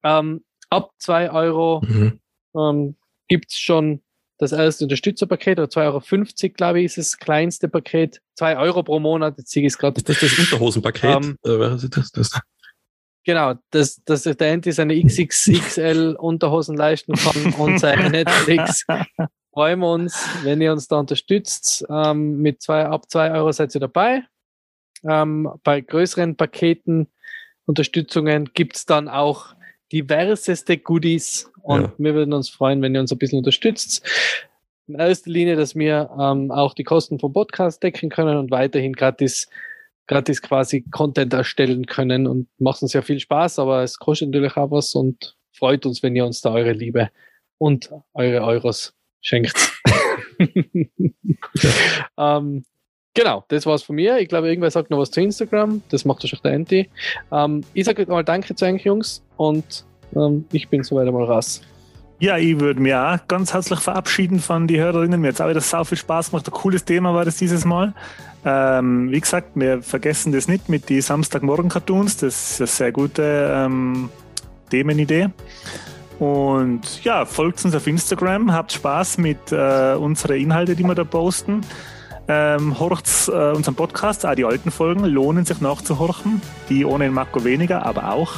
Ähm, ab 2 Euro mhm. ähm, gibt es schon das erste Unterstützerpaket, oder 2,50 Euro, glaube ich, ist das kleinste Paket. 2 Euro pro Monat, jetzt sehe ich es gerade. ist das das Unterhosenpaket? Ähm, äh, das? das? Genau, dass, dass der Andy seine XXXL Unterhosen leisten kann und seine Netflix. Freuen wir uns, wenn ihr uns da unterstützt. Ähm, mit zwei, ab 2 Euro seid ihr dabei. Ähm, bei größeren Paketen, Unterstützungen gibt es dann auch diverseste Goodies und Ja. wir würden uns freuen, wenn ihr uns ein bisschen unterstützt. In erster Linie, dass wir ähm, auch die Kosten vom Podcast decken können und weiterhin gratis, gratis quasi Content erstellen können und macht uns ja viel Spaß, aber es kostet natürlich auch was und freut uns, wenn ihr uns da eure Liebe und eure Euros schenkt. ähm, genau, das war's von mir. Ich glaube, irgendwer sagt noch was zu Instagram. Das macht wahrscheinlich der Anti. Ähm, ich sage mal Danke zu euch, Jungs, und ähm, ich bin soweit einmal raus. Ja, ich würde mich auch ganz herzlich verabschieden von den Hörerinnen. Mir hat es auch wieder sau viel Spaß gemacht. Ein cooles Thema war das dieses Mal. Ähm, wie gesagt, wir vergessen das nicht mit den Samstagmorgen-Cartoons. Das ist eine sehr gute ähm, Themenidee. Und ja, folgt uns auf Instagram, habt Spaß mit äh, unseren Inhalten, die wir da posten. Ähm, horcht äh, unseren Podcast, auch die alten Folgen, lohnen sich nachzuhorchen. Die ohne den Marco weniger, aber auch.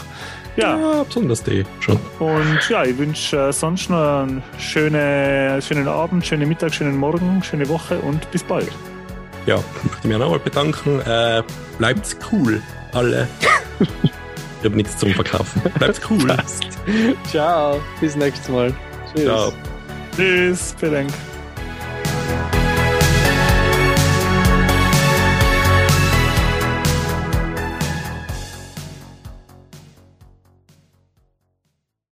Ja, ja besonders die schon. und ja, ich wünsche äh, sonst noch einen schönen, schönen Abend, schönen Mittag, schönen Morgen, schöne Woche und bis bald. Ja, möchte mich auch nochmal bedanken. Äh, bleibt's cool, alle. ich habe nichts zum Verkaufen. Bleibt's cool. Ciao, bis nächstes Mal. Tschüss. Ciao. Tschüss, vielen Dank.